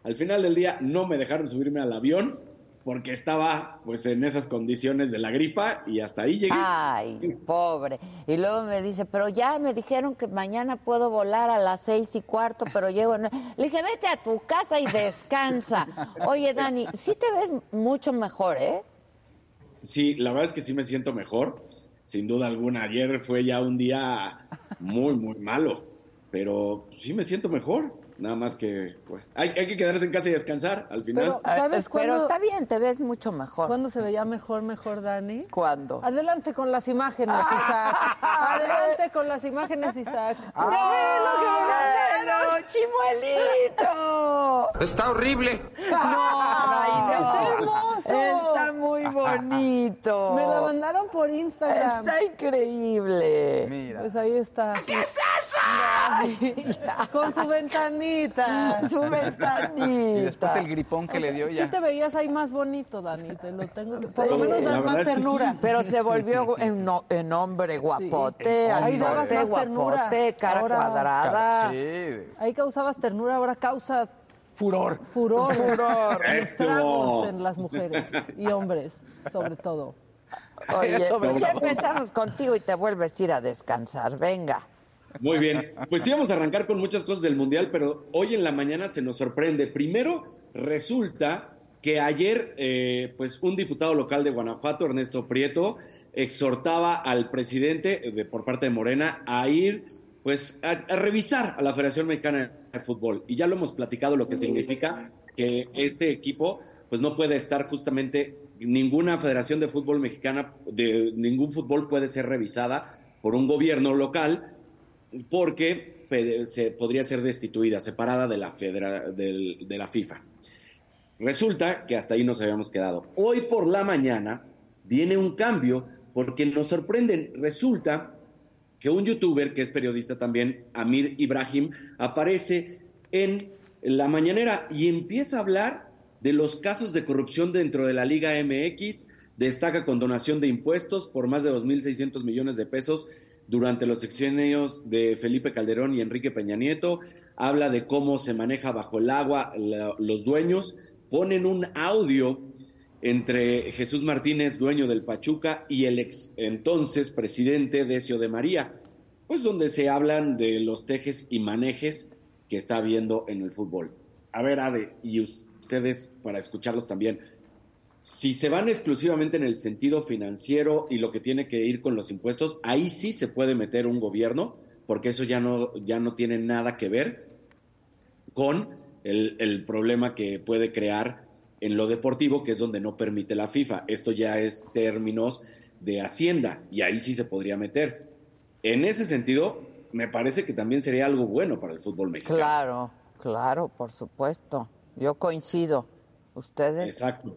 al final del día no me dejaron subirme al avión porque estaba pues en esas condiciones de la gripa y hasta ahí llegué. Ay, pobre. Y luego me dice, pero ya me dijeron que mañana puedo volar a las seis y cuarto, pero llego... en- Le dije, vete a tu casa y descansa. Oye, Dani, sí te ves mucho mejor, ¿eh? Sí, la verdad es que sí me siento mejor, sin duda alguna. Ayer fue ya un día muy, muy malo, pero sí me siento mejor. Nada más que pues, hay, hay que quedarse en casa y descansar al final. Pero, ¿sabes Eh, Pero cuándo, está bien, te ves mucho mejor. cuándo se veía mejor, mejor, Dani? ¿Cuándo? Adelante con las imágenes, Isaac. *laughs* Adelante con las imágenes, Isaac. ¡Bueno, chimuelito! Está horrible. Ay, no. Está hermoso. Está muy bonito. Me la mandaron por Instagram. Está increíble. Mira. Pues ahí está. ¿Qué es eso? Con su ventanita. *laughs* Su ventanita. Y después el gripón que le dio Sí ya. te veías ahí más bonito, Dani. Te lo tengo que... Por lo Sí, menos das más es que ternura. sí. Pero se volvió en, no- en hombre guapote, Ahí dabas más ternura. guapote, cara Ahora- cuadrada. Sí. Ahí causabas ternura, ahora causas Furor. furor. Furor. Eso. En las mujeres *laughs* y hombres, sobre todo. Oye, *laughs* ya empezamos contigo y te vuelves a ir a descansar. Venga. Muy bien, pues sí vamos a arrancar con muchas cosas del Mundial, pero hoy en la mañana se nos sorprende. Primero, resulta que ayer, eh, pues un diputado local de Guanajuato, Ernesto Prieto, exhortaba al presidente de, por parte de Morena a ir, pues, a, a revisar a la Federación Mexicana de Fútbol. Y ya lo hemos platicado lo que significa que este equipo, pues, no puede estar justamente ninguna Federación de Fútbol Mexicana, de ningún fútbol puede ser revisada por un gobierno local porque se podría ser destituida, separada de la, federa- del- de la FIFA. Resulta que hasta ahí nos habíamos quedado. Hoy por la mañana viene un cambio porque nos sorprenden. Resulta que un youtuber que es periodista también, Amir Ibrahim, aparece en la mañanera y empieza a hablar de los casos de corrupción dentro de la Liga MX, destaca con donación de impuestos por más de 2.600 millones de pesos durante los sexenios de Felipe Calderón y Enrique Peña Nieto, habla de cómo se maneja bajo el agua los dueños, ponen un audio entre Jesús Martínez, dueño del Pachuca, y el ex entonces presidente Decio de María, pues donde se hablan de los tejes y manejes que está habiendo en el fútbol. A ver, Ade, y ustedes para escucharlos también, si se van exclusivamente en el sentido financiero y lo que tiene que ir con los impuestos, ahí sí se puede meter un gobierno, porque eso ya no, ya no tiene nada que ver con el, el problema que puede crear en lo deportivo, que es donde no permite la FIFA. Esto ya es términos de Hacienda y ahí sí se podría meter. En ese sentido, me parece que también sería algo bueno para el fútbol mexicano. Claro, claro, por supuesto. Yo coincido. ¿Ustedes? Exacto.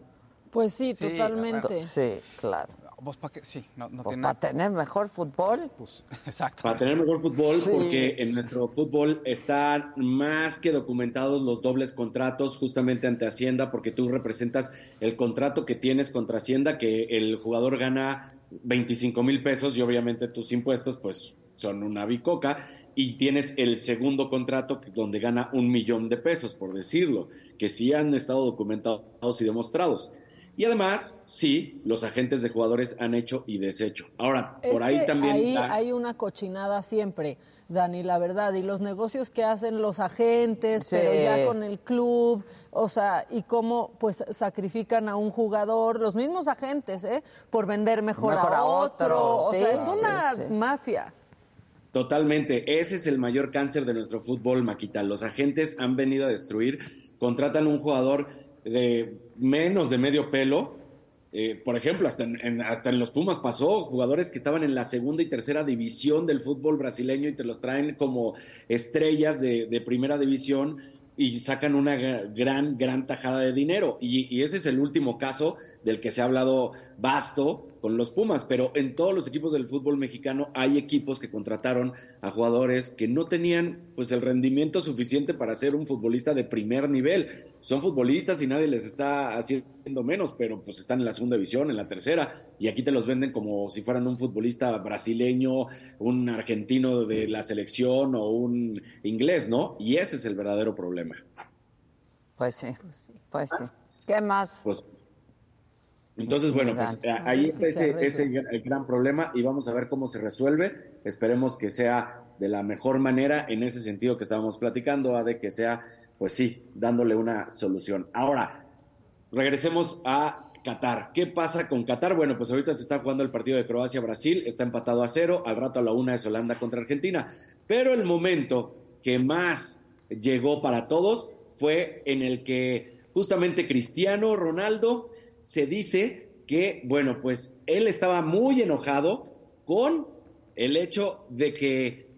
Pues sí, Sí, totalmente. Sí, claro. ¿Vos para qué? Sí, no, no Pues tiene para tener mejor fútbol. Pues, *laughs* exacto. Para tener mejor fútbol, Sí. porque en nuestro fútbol están más que documentados los dobles contratos justamente ante Hacienda, porque tú representas el contrato que tienes contra Hacienda, que el jugador gana 25 mil pesos y obviamente tus impuestos pues son una bicoca y tienes el segundo contrato donde gana un millón de pesos, por decirlo, que sí han estado documentados y demostrados. Y además, sí, los agentes de jugadores han hecho y deshecho. Ahora, Es por ahí que también... ahí hay una cochinada siempre, Dani, la verdad. Y los negocios que hacen los agentes, Sí. pero ya con el club, o sea, y cómo pues sacrifican a un jugador, los mismos agentes, ¿eh? Por vender mejor, Mejor a a otro. otro, o sea, es sí, una sí. mafia. Totalmente, ese es el mayor cáncer de nuestro fútbol, Maquita. Los agentes han venido a destruir, contratan un jugador de menos de medio pelo Eh, por ejemplo, hasta en, en- hasta en los Pumas pasó, jugadores que estaban en la segunda y tercera división del fútbol brasileño y te los traen como estrellas de, primera división y sacan una gra- gran, gran tajada de dinero. Y, y ese es el último caso del que se ha hablado basto con los Pumas, pero en todos los equipos del fútbol mexicano hay equipos que contrataron a jugadores que no tenían pues el rendimiento suficiente para ser un futbolista de primer nivel. Son futbolistas y nadie les está haciendo menos, pero pues están en la segunda división, en la tercera, y aquí te los venden como si fueran un futbolista brasileño, un argentino de la selección o un inglés, ¿no? Y ese es el verdadero problema. Pues sí, pues sí. ¿Qué más? Pues entonces, bueno, pues ahí está ese, gran problema y vamos a ver cómo se resuelve. Esperemos que sea de la mejor manera en ese sentido que estábamos platicando, a de que sea, pues sí, dándole una solución. Ahora, regresemos a Qatar. ¿Qué pasa con Qatar? Bueno, pues ahorita se está jugando el partido de Croacia-Brasil, está empatado a cero, al rato a la una es Holanda contra Argentina. Pero el momento que más llegó para todos fue en el que justamente Cristiano Ronaldo se dice que, bueno, pues él estaba muy enojado con el hecho de que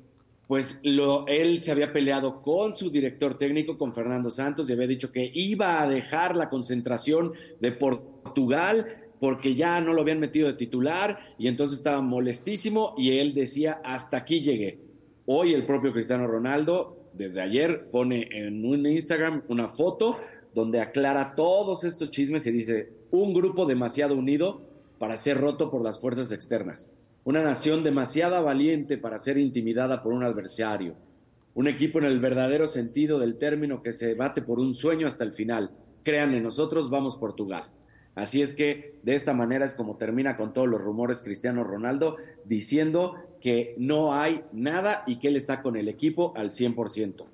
pues lo, él se había peleado con su director técnico, con Fernando Santos, y había dicho que iba a dejar la concentración de Portugal porque ya no lo habían metido de titular y entonces estaba molestísimo y él decía, hasta aquí llegué. Hoy el propio Cristiano Ronaldo, desde ayer, pone en un Instagram una foto donde aclara todos estos chismes y dice, un grupo demasiado unido para ser roto por las fuerzas externas. Una nación demasiado valiente para ser intimidada por un adversario. Un equipo en el verdadero sentido del término que se bate por un sueño hasta el final. Créanme, nosotros vamos Portugal. Así es que de esta manera es como termina con todos los rumores Cristiano Ronaldo diciendo que no hay nada y que él está con el equipo al 100%.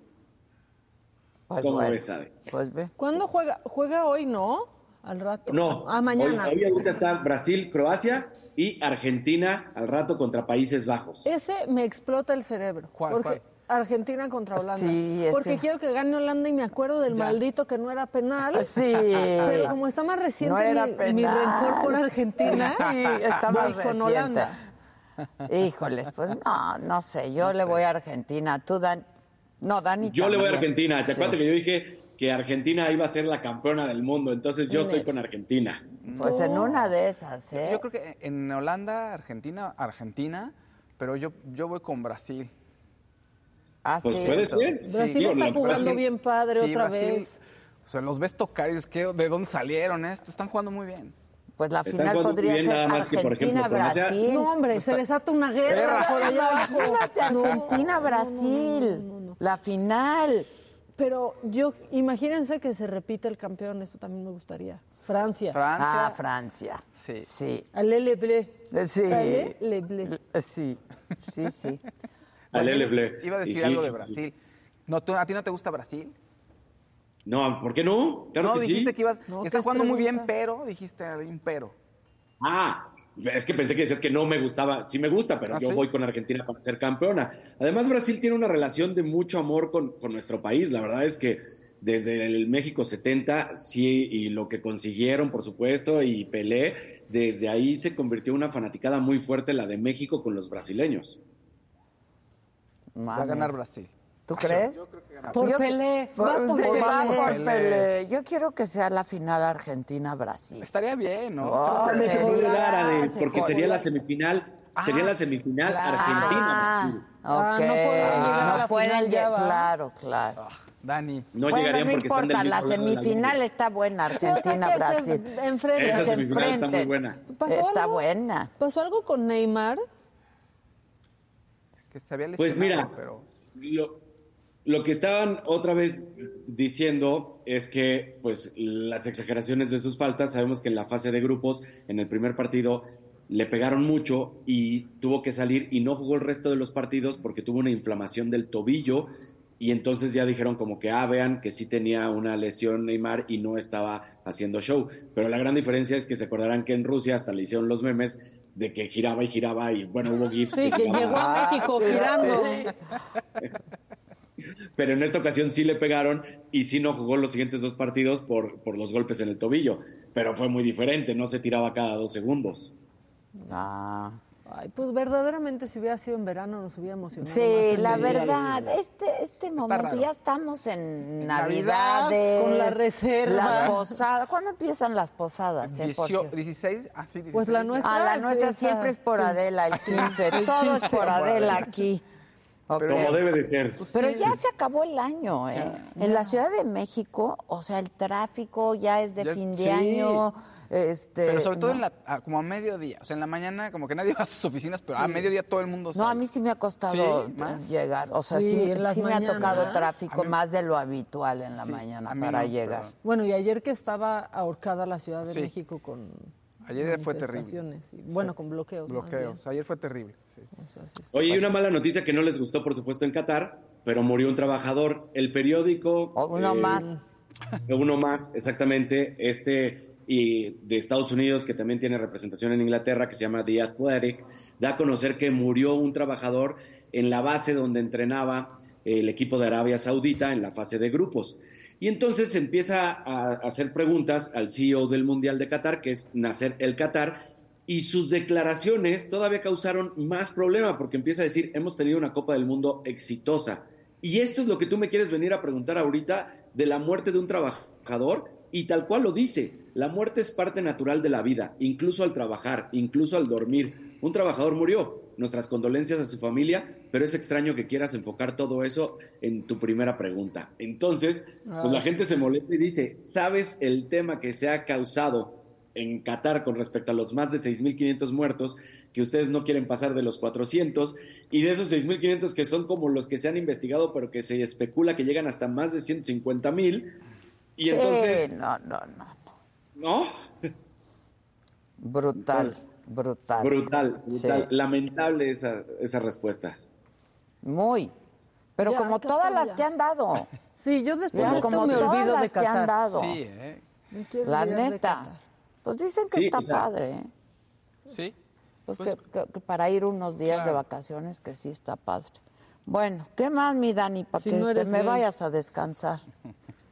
Pues ¿Cómo bueno, ves, Ade? Pues ve. ¿Cuándo juega? Juega hoy, ¿no? Al rato. No, Ah, mañana. Hoy, hoy ahorita está Brasil, Croacia y Argentina al rato contra Países Bajos. Ese me explota el cerebro. ¿Cuál, porque Argentina contra Holanda. Sí, ese. Porque quiero que gane Holanda y me acuerdo del Ya. maldito que no era penal. *laughs* Sí. Pero como está más reciente No mi, rencor por Argentina, *laughs* Sí, está más voy con reciente. Holanda. Híjoles, pues no, no sé. Yo le voy a Argentina. Tú, Dan. No, Dani. Yo le voy a. Argentina. ¿Te Sí. acuerdas que yo dije que Argentina iba a ser la campeona del mundo? Entonces yo estoy con Argentina. Pues en una de esas, ¿eh? Yo creo que en Holanda, Argentina, Argentina, pero yo, yo voy con Brasil. Ah, Pues sí. puede ser. Brasil está jugando Brasil- bien padre Sí, otra Brasil, vez. O sea, los ves tocar y dices, ¿qué? ¿de dónde salieron esto? Están jugando muy bien. Pues la Están final podría bien, ser Argentina-Brasil. No, hombre, se les ata una guerra por allá abajo. Imagínate Argentina-Brasil. La final. Pero yo, imagínense que se repite el campeón, eso también me gustaría. Francia. Francia. Ah, Francia. Sí. Sí. Allez les bleus. Sí. Allez les bleus. Sí. Sí, sí. Alele, ble. Iba a decir sí, algo sí, de Brasil. No, ¿tú- ¿A ti no te gusta Brasil? No, ¿por qué no? Claro no, que dijiste sí. que ibas. No, que ¿qué están es jugando muy bien, pero dijiste un pero. Ah, es que pensé que decías que no me gustaba. Sí me gusta, pero ¿Ah, yo sí? voy con Argentina para ser campeona. Además, Brasil tiene una relación de mucho amor con, con nuestro país. La verdad es que desde el México 70, sí, y lo que consiguieron, por supuesto, y Pelé, desde ahí se convirtió en una fanaticada muy fuerte la de México con los brasileños. Va a ganar Brasil. ¿Tú crees? Por Yo- Pelé. Por, Va por sí, Pelé. va por Pelé. Pelé. Yo quiero que sea la final Argentina-Brasil. Estaría bien, ¿no? Oh, porque sería la semifinal, sería la semifinal Ah, Argentina-Brasil. ok. Ah, no pueden llegar a la No pueden. Claro, claro. Dani. No bueno, llegarían no porque están importa, del la semifinal está buena, Argentina-Brasil. se enfrenten. Esa Se semifinal está muy buena. ¿Pasó Está algo? buena. ¿Pasó algo con Neymar? Que se había Pues lesionado, mira, pero. lo, lo que estaban otra vez diciendo es que, pues, las exageraciones de sus faltas, sabemos que en la fase de grupos, en el primer partido, le pegaron mucho y tuvo que salir y no jugó el resto de los partidos porque tuvo una inflamación del tobillo y entonces ya dijeron como que, ah, vean que sí tenía una lesión Neymar y no estaba haciendo show. Pero la gran diferencia es que se acordarán que en Rusia hasta le hicieron los memes de que giraba y giraba y bueno, hubo GIFs. Sí, que giraba. llegó a México girando. Pero en esta ocasión sí le pegaron y sí no jugó los siguientes dos partidos por, por los golpes en el tobillo, pero fue muy diferente, no se tiraba cada dos segundos. Ah. Ay, pues verdaderamente si hubiera sido en verano nos hubiera emocionado. Sí, más. la Sí. verdad, este, este momento, raro. ya estamos en Navidad, Navidades. con la reserva. Las posadas. ¿Cuándo empiezan las posadas? eh, por Diecio- cierto? 16, ah, sí, 16. Pues la nuestra- Ah, la nuestra empieza- siempre es por sí. Adela, el 15. Todo es por Adela aquí. Ok. Como debe de ser. Pero ya se acabó el año, ¿eh? En la Ciudad de México, o sea, el tráfico ya es de Ya- fin de sí. año. Este, Pero sobre todo no. en la, a- como a mediodía. O sea, en la mañana como que nadie *laughs* va a sus oficinas, pero a mediodía todo el mundo No, sale. a mí sí me ha costado llegar. O sea, sí, Sí, en las sí me ha tocado tráfico mí- más de lo habitual en la Sí, mañana para no, llegar. pero- Bueno, y ayer que estaba ahorcada la Ciudad de Sí. México con Ayer fue terrible. y- bueno, con bloqueos. Bloqueos. Ayer fue terrible. Oye, y una mala noticia que no les gustó, por supuesto, en Qatar, pero murió un trabajador. El periódico... O uno eh, más. *laughs* Uno más, exactamente. Este y de Estados Unidos, que también tiene representación en Inglaterra, que se llama The Athletic, da a conocer que murió un trabajador en la base donde entrenaba el equipo de Arabia Saudita en la fase de grupos. Y entonces empieza a hacer preguntas al CEO del Mundial de Qatar, que es Nasser El Qatar, y sus declaraciones todavía causaron más problema, porque empieza a decir, hemos tenido una Copa del Mundo exitosa. Y esto es lo que tú me quieres venir a preguntar ahorita de la muerte de un trabajador, y tal cual lo dice, la muerte es parte natural de la vida, incluso al trabajar, incluso al dormir. Un trabajador murió, nuestras condolencias a su familia, pero es extraño que quieras enfocar todo eso en tu primera pregunta. Entonces, pues la gente se molesta y dice, ¿sabes el tema que se ha causado en Qatar con respecto a los más de 6.500 muertos, que ustedes no quieren pasar de los 400, y de esos 6.500 que son como los que se han investigado, pero que se especula que llegan hasta más de 150.000, y Sí, entonces, no, no, no. ¿no? Brutal, brutal. Brutal, brutal. Sí. Lamentable esa- esas respuestas. Muy. Pero Ya, como Qatar, todas las que han dado. Sí, yo después Ya, de esto como me todas olvido de las que han Qatar. dado. Sí, ¿eh? La neta. Pues dicen que Sí, está padre, ¿eh? Sí. Pues, Pues- que, que- que para ir unos días de vacaciones, que sí está padre. Bueno, ¿qué más, mi Dani? Para Si que no te me vayas a descansar.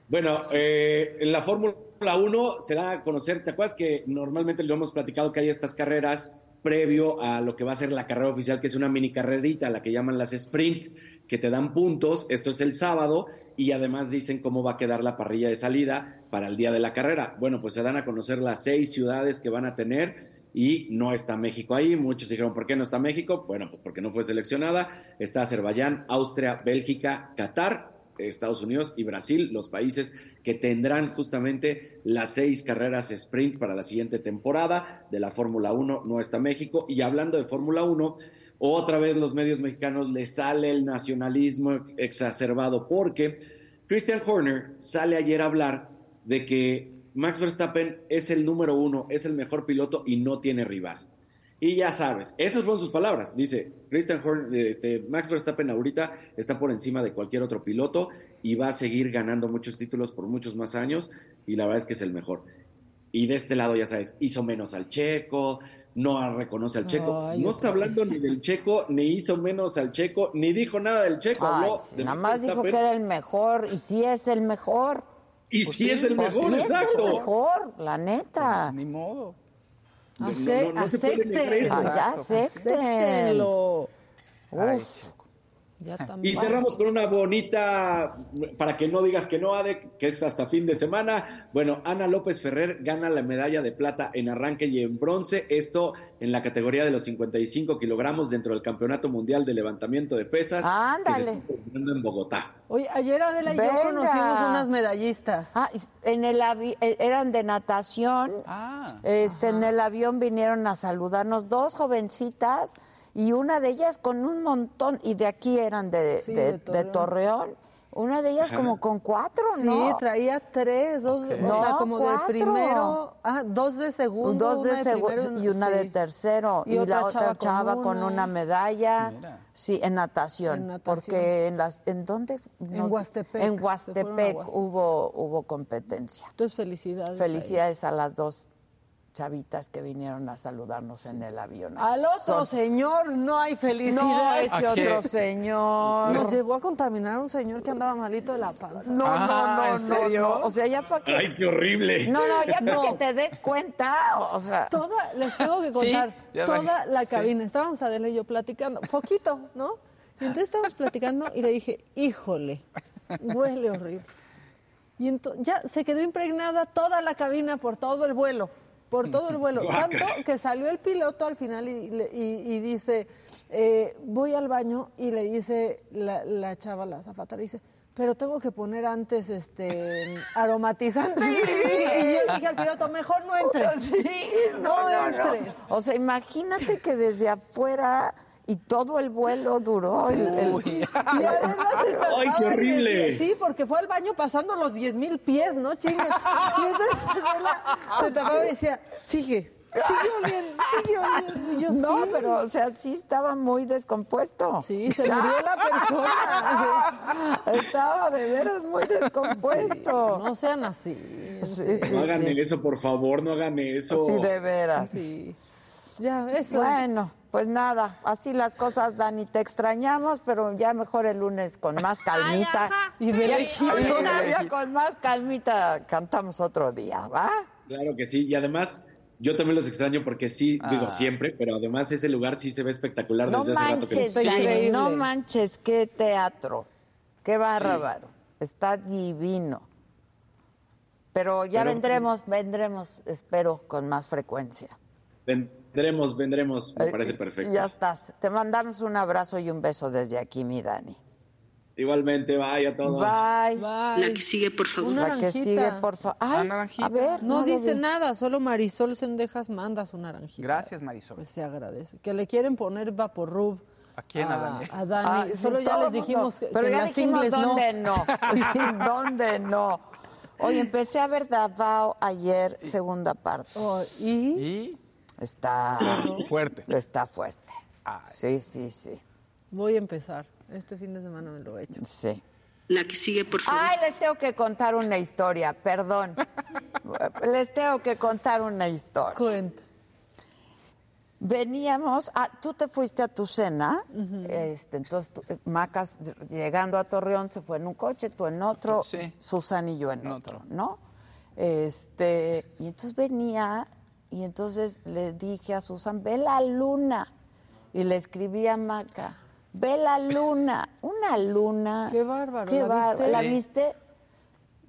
Bueno, eh, en la Fórmula 1 se da a conocer, ¿te acuerdas que normalmente lo hemos platicado que hay estas carreras previo a lo que va a ser la carrera oficial, que es una mini carrerita, la que llaman las sprint, que te dan puntos, esto es el sábado, y además dicen cómo va a quedar la parrilla de salida para el día de la carrera. Bueno, pues se dan a conocer las seis ciudades que van a tener y no está México ahí. Muchos dijeron, ¿por qué no está México? Bueno, pues porque no fue seleccionada. Está Azerbaiyán, Austria, Bélgica, Qatar, Estados Unidos y Brasil, los países que tendrán justamente las seis carreras sprint para la siguiente temporada de la Fórmula 1. No está México. Y hablando de Fórmula 1, otra vez los medios mexicanos les sale el nacionalismo exacerbado porque Christian Horner sale ayer a hablar de que Max Verstappen es el número uno, es el mejor piloto y no tiene rival. Y ya sabes, esas fueron sus palabras. Dice, Christian Horner, este, Max Verstappen ahorita está por encima de cualquier otro piloto y va a seguir ganando muchos títulos por muchos más años y la verdad es que es el mejor. Y de este lado, ya sabes, hizo menos al checo, no reconoce al checo. Ay, no está hablando ni del checo, ni hizo menos al checo, ni dijo nada del checo. Ay, habló sí, de nada más dijo que era el mejor, y sí es el mejor. Y Pues sí, sí, es el Pues mejor, sí es exacto. el mejor, la neta. Ni modo. No, Ace- no, no se acepten. ya. Acéptenlo. Uf, Choco. Ya Y cerramos con una bonita, para que no digas que no, Ade, que es hasta fin de semana. Bueno, Ana López Ferrer gana la medalla de plata en arranque y en bronce. Esto en la categoría de los 55 kilogramos dentro del Campeonato Mundial de Levantamiento de Pesas que Ándale. se está celebrando en Bogotá. Oye, ayer Adela y yo conocimos unas medallistas. Ah, y en el eh, eran de natación. Ah. Este, en el avión vinieron a saludarnos dos jovencitas y una de ellas con un montón, y de aquí eran de, Sí, de- de de Torreón. Torreón. Una de ellas Ajá. como con cuatro, Sí, ¿no? traía tres, dos, Ok. o sea, No, como cuatro. de primero, ah, dos de segundo, Dos de una segundo primero, y una de sí. tercero. Y Y, otra la otra chava chava, con con, una. una medalla. Mira. Sí, en natación. En natación. Porque en las, ¿en dónde? En Huastepec. En a Huastepec Huastepec. hubo, hubo competencia. Entonces, felicidades. Felicidades a las dos chavitas que vinieron a saludarnos en el avión. Al otro Son- señor no hay No, felicidad. ese ¿A qué? otro señor. Nos llegó a contaminar un señor que andaba malito de la panza. No, Ah, no, no, ¿en no, serio? no. O sea, ya para que. Ay, qué horrible. No, no, ya para No. que te des cuenta. O sea. Toda, les tengo que contar, toda la Sí. cabina. Estábamos Adela y yo platicando, poquito, ¿no? Y entonces estábamos platicando y le dije, híjole, huele horrible. Y entonces ya se quedó impregnada toda la cabina por todo el vuelo, por todo el vuelo. *laughs* Tanto que salió el piloto al final y, le- y- y dice, eh, voy al baño y le dice la, la chava, la azafata, le dice, pero tengo que poner antes este aromatizante. *laughs* Y yo dije al piloto, mejor no entres. Sí, no, no, no. entres. O sea, imagínate que desde afuera y todo el vuelo duró. El, el- Y además *laughs* ¡Ay, qué y horrible! decía, sí, porque fue al baño pasando los 10 mil pies, ¿no? Chinguen. Y entonces *laughs* se tapaba y decía, sigue, sigue oliendo, sigue oliendo. Y yo, No, sí. pero, o sea, sí estaba muy descompuesto. Sí, se murió la persona. *laughs* Estaba de veras muy descompuesto. No sean así. Sí, sí, No hagan sí. eso, por favor, no hagan eso. Sí, de veras. Sí. Ya, eso. Bueno, pues nada, así las cosas, Dani, te extrañamos, pero ya mejor el lunes con más calmita. Y de Ya- con más calmita cantamos otro día, ¿va? Claro que sí. Y además, yo también los extraño porque sí, Ah. digo siempre, pero además ese lugar sí se ve espectacular No desde hace rato que manches, no- increíble. manches, qué teatro, qué bárbaro, está divino. Pero ya Pero- vendremos, vendremos, espero, con más frecuencia. Vendremos, vendremos, me parece perfecto. Ya estás. Te mandamos un abrazo y un beso desde aquí, mi Dani. Igualmente, bye a todos. Bye. Bye. La que sigue, por favor. Una La que sigue, por favor. A ver. No dice vi. nada, solo Marisol Sendejas manda su naranjita. Gracias, Marisol. Pues se agradece. Que le quieren poner Vaporrub. ¿A quién, a Dani? A Dani. Ah, sí, Solo ya les dijimos que, Pero que ya las dijimos no. dónde no. *laughs* Sí, dónde no. Oye, empecé a ver Davao ayer, segunda parte. Oh, ¿Y? Y Está fuerte. Está fuerte. Ay. Sí, sí, sí. Voy a empezar. Este fin de semana me lo he hecho. Sí. La que sigue, por favor. Ay, les tengo que contar una historia, perdón. *laughs* les tengo que contar una historia. Cuenta. Veníamos, ah, tú te fuiste a tu cena, este, entonces tú- Macas llegando a Torreón se fue en un coche, tú en otro, Sí. Susan y yo en, En otro, otro. ¿no? Este, y entonces venía y entonces le dije a Susan, ve la luna. Y le escribí a Maca, ve la luna, una luna. Qué bárbaro, Qué ¿la bárbaro. viste? ¿La Sí. viste?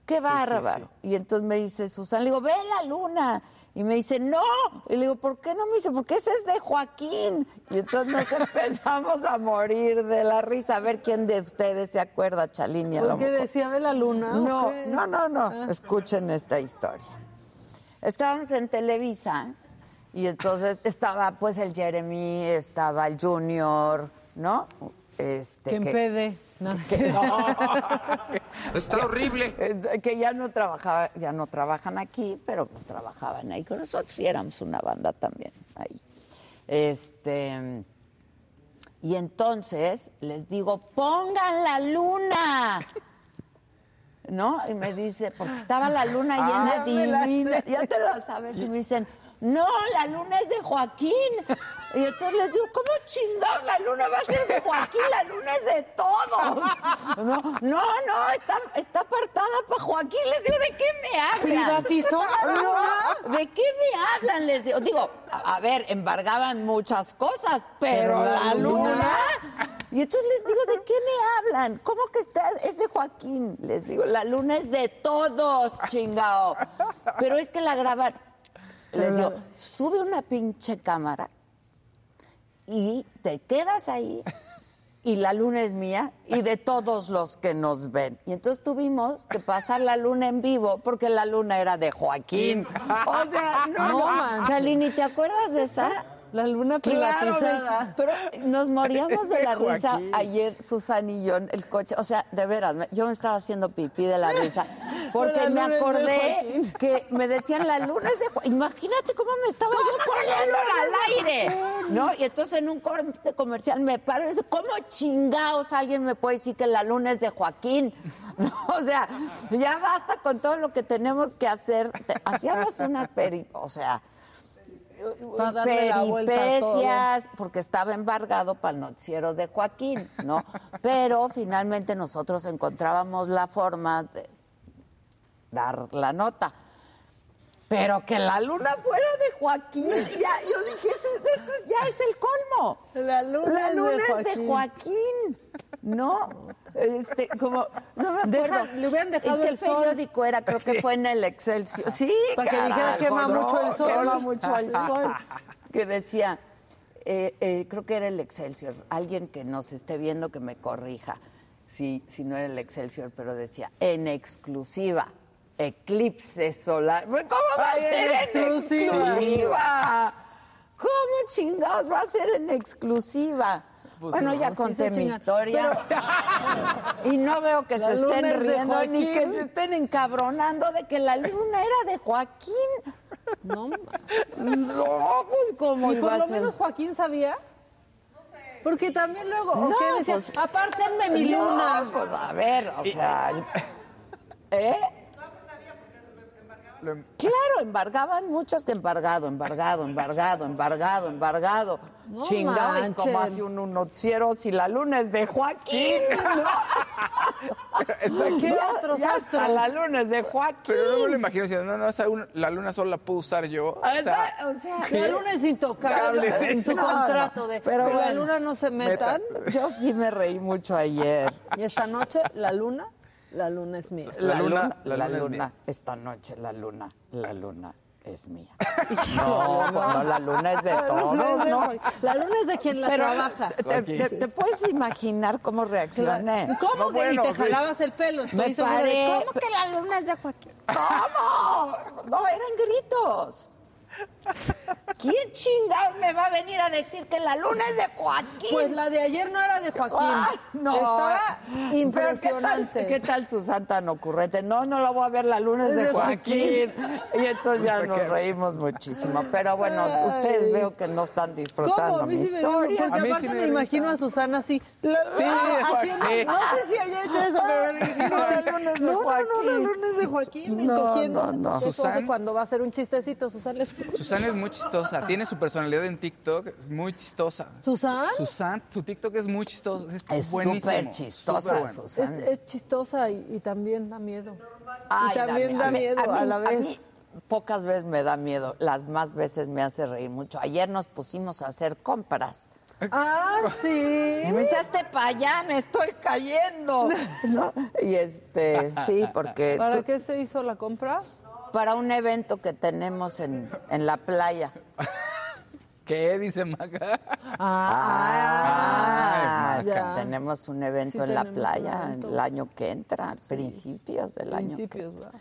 Qué bárbaro. Y entonces me dice Susana, le digo, ve la luna. Y me dice, no. Y le digo, ¿por qué no? Me dice, porque ese es de Joaquín. Y entonces nos *laughs* empezamos a morir de la risa. A ver quién de ustedes se acuerda, Chalín. y a lo ¿Por qué mejor- decía ve la luna? No, no, no, no. Ah. Escuchen esta historia. Estábamos en Televisa y entonces estaba pues el Jeremy, estaba el Junior, ¿no? Este, Que en que- pede. No, *laughs* no. Está horrible. que ya no trabajaba, ya no trabajan aquí, pero pues trabajaban ahí con nosotros y éramos una banda también ahí. Este y entonces les digo, pongan la luna. ¿No? Y me dice, porque estaba la luna *laughs* llena Ah, me la divina. Ya te lo sabes. Y me dicen, no, la luna es de Joaquín. Y entonces les digo, ¿cómo chingados la luna va a ser de Joaquín? La luna es de todos. *laughs* No, no, no, está, está apartada para Joaquín. Les digo, ¿de qué me hablan? ¿Privatizó la *laughs* luna? ¿De qué me hablan? Les digo, digo, a a ver, embargaban muchas cosas, pero, Pero la la luna. luna. Y entonces les digo, ¿de qué me hablan? ¿Cómo que está? Es de Joaquín. Les digo, la luna es de todos, chingao. Pero es que la graban. Les digo, sube una pinche cámara y te quedas ahí y la luna es mía y de todos los que nos ven. Y entonces tuvimos que pasar la luna en vivo porque la luna era de Joaquín. O sea, no, No no. Chalini, ¿te acuerdas de esa? La luna Claro, privatizada. les- pero nos moríamos de *laughs* la risa ayer, Susan y yo, en el coche. O sea, de veras, yo me estaba haciendo pipí de la risa. *laughs* Porque me acordé *laughs* que me decían la luna es de Joaquín. Imagínate cómo me estaba yo poniendo al aire. ¿No? Y entonces en un corte comercial me paro y digo, ¿cómo chingados alguien me puede decir que la luna es de Joaquín? No, o sea, ya basta con todo lo que tenemos que hacer. Hacíamos unas peri... O sea, peripecias, porque estaba embargado para el noticiero de Joaquín, ¿no? *laughs* Pero finalmente nosotros encontrábamos la forma de dar la nota. Pero que la luna fuera de Joaquín, ya, yo dije, "Ese- esto ya es el colmo. La luna, La es de es de Joaquín. Joaquín. No, este, como, no me Deja- acuerdo. le hubieran dejado ¿En qué el sol. periódico era? Creo que fue en el Excelsior. Sí, Para que dijera, quema no, mucho el sol. Quema mucho el sol. Que decía, eh, eh, creo que era el Excelsior. Alguien que nos esté viendo que me corrija. Si, si no era el Excelsior, pero decía, en exclusiva, eclipse solar. ¿Cómo va a Ay, ser en exclusiva. exclusiva? ¿Cómo chingados va a ser en exclusiva? Pues bueno, ya conté mi historia. *laughs* y no veo que La se estén es riendo ni que se estén encabronando de que la luna era de Joaquín. No, No, pues cómo y por lo menos Joaquín sabía. Porque también luego, ¿o No, qué decía? pues- Apártenme mi No, luna. pues a ver, o sea, *laughs* ¿eh? Em- Claro, embargaban muchas que embargado, embargado, embargado, embargado, embargado. No Chingado, y como hace un, un noticiero si la luna es de Joaquín. ¿no? ¿Qué Ya- otros ya astros? hasta la luna es de Joaquín. Pero luego lo imagino diciendo, no, no, esa la luna solo la puedo usar yo. O sea, Esa- o sea, La luna es intocable Sí. en su No, contrato no, de pero que la luna no se metan. Yo sí me reí mucho ayer. Y esta noche, la luna, la luna es mía. La, La luna, luna- la, la luna, luna es mía. esta noche, la luna, la luna es mía. *laughs* No, no, la luna es de *laughs* todos, ¿no? La luna es de quien la Pero trabaja. te, te- te puedes imaginar cómo reaccioné. ¿Cómo No, que bueno, y te sí. jalabas el pelo? Estoy Me de- paré. ¿Cómo que la luna es de Joaquín? ¿Cómo? No, eran gritos. ¿Quién chingados me va a venir a decir que la luna es de Joaquín? Pues la de ayer no era de Joaquín. Ay, no. Estaba impresionante. ¿Qué tal, qué tal su santa tan ocurrente? No, no la voy a ver, la luna es de Joaquín. Y entonces ya Pues, nos reímos muchísimo. Pero bueno, Ay. ustedes veo que no están disfrutando ¿Cómo? A mí mi sí me dio, historia. porque A mí aparte sí me imagino a Susana así. la- Sí, ah, Joaquín. haciendo- no sé si haya hecho eso, pero No, la luna es de no, no, no, la Joaquín. luna es de Joaquín, No, no, no. Eso Susan- hace cuando va a hacer un chistecito, Susana. les- Susana es muy chistosa. Tiene su personalidad en TikTok, es muy chistosa. ¿Susana? Susan, su TikTok es muy chistoso. Es, Es buenísimo. súper chistosa, bueno. Es, Susana. es chistosa y, y también da miedo. Ay, y también da miedo a, mí- la vez. mí pocas veces me da miedo, las más veces me hace reír mucho. Ayer nos pusimos a hacer compras. Ah, sí. Y me para allá, me estoy cayendo. *laughs* ¿No? Y este, sí, porque ¿Para tú- qué se hizo la compra? Para un evento que tenemos en, en la playa. ¿Qué dice Maga? Ah, Ay, que Maca. tenemos un evento Sí, en la playa el año que entra, principios del año. Principios, que... ¿verdad? Por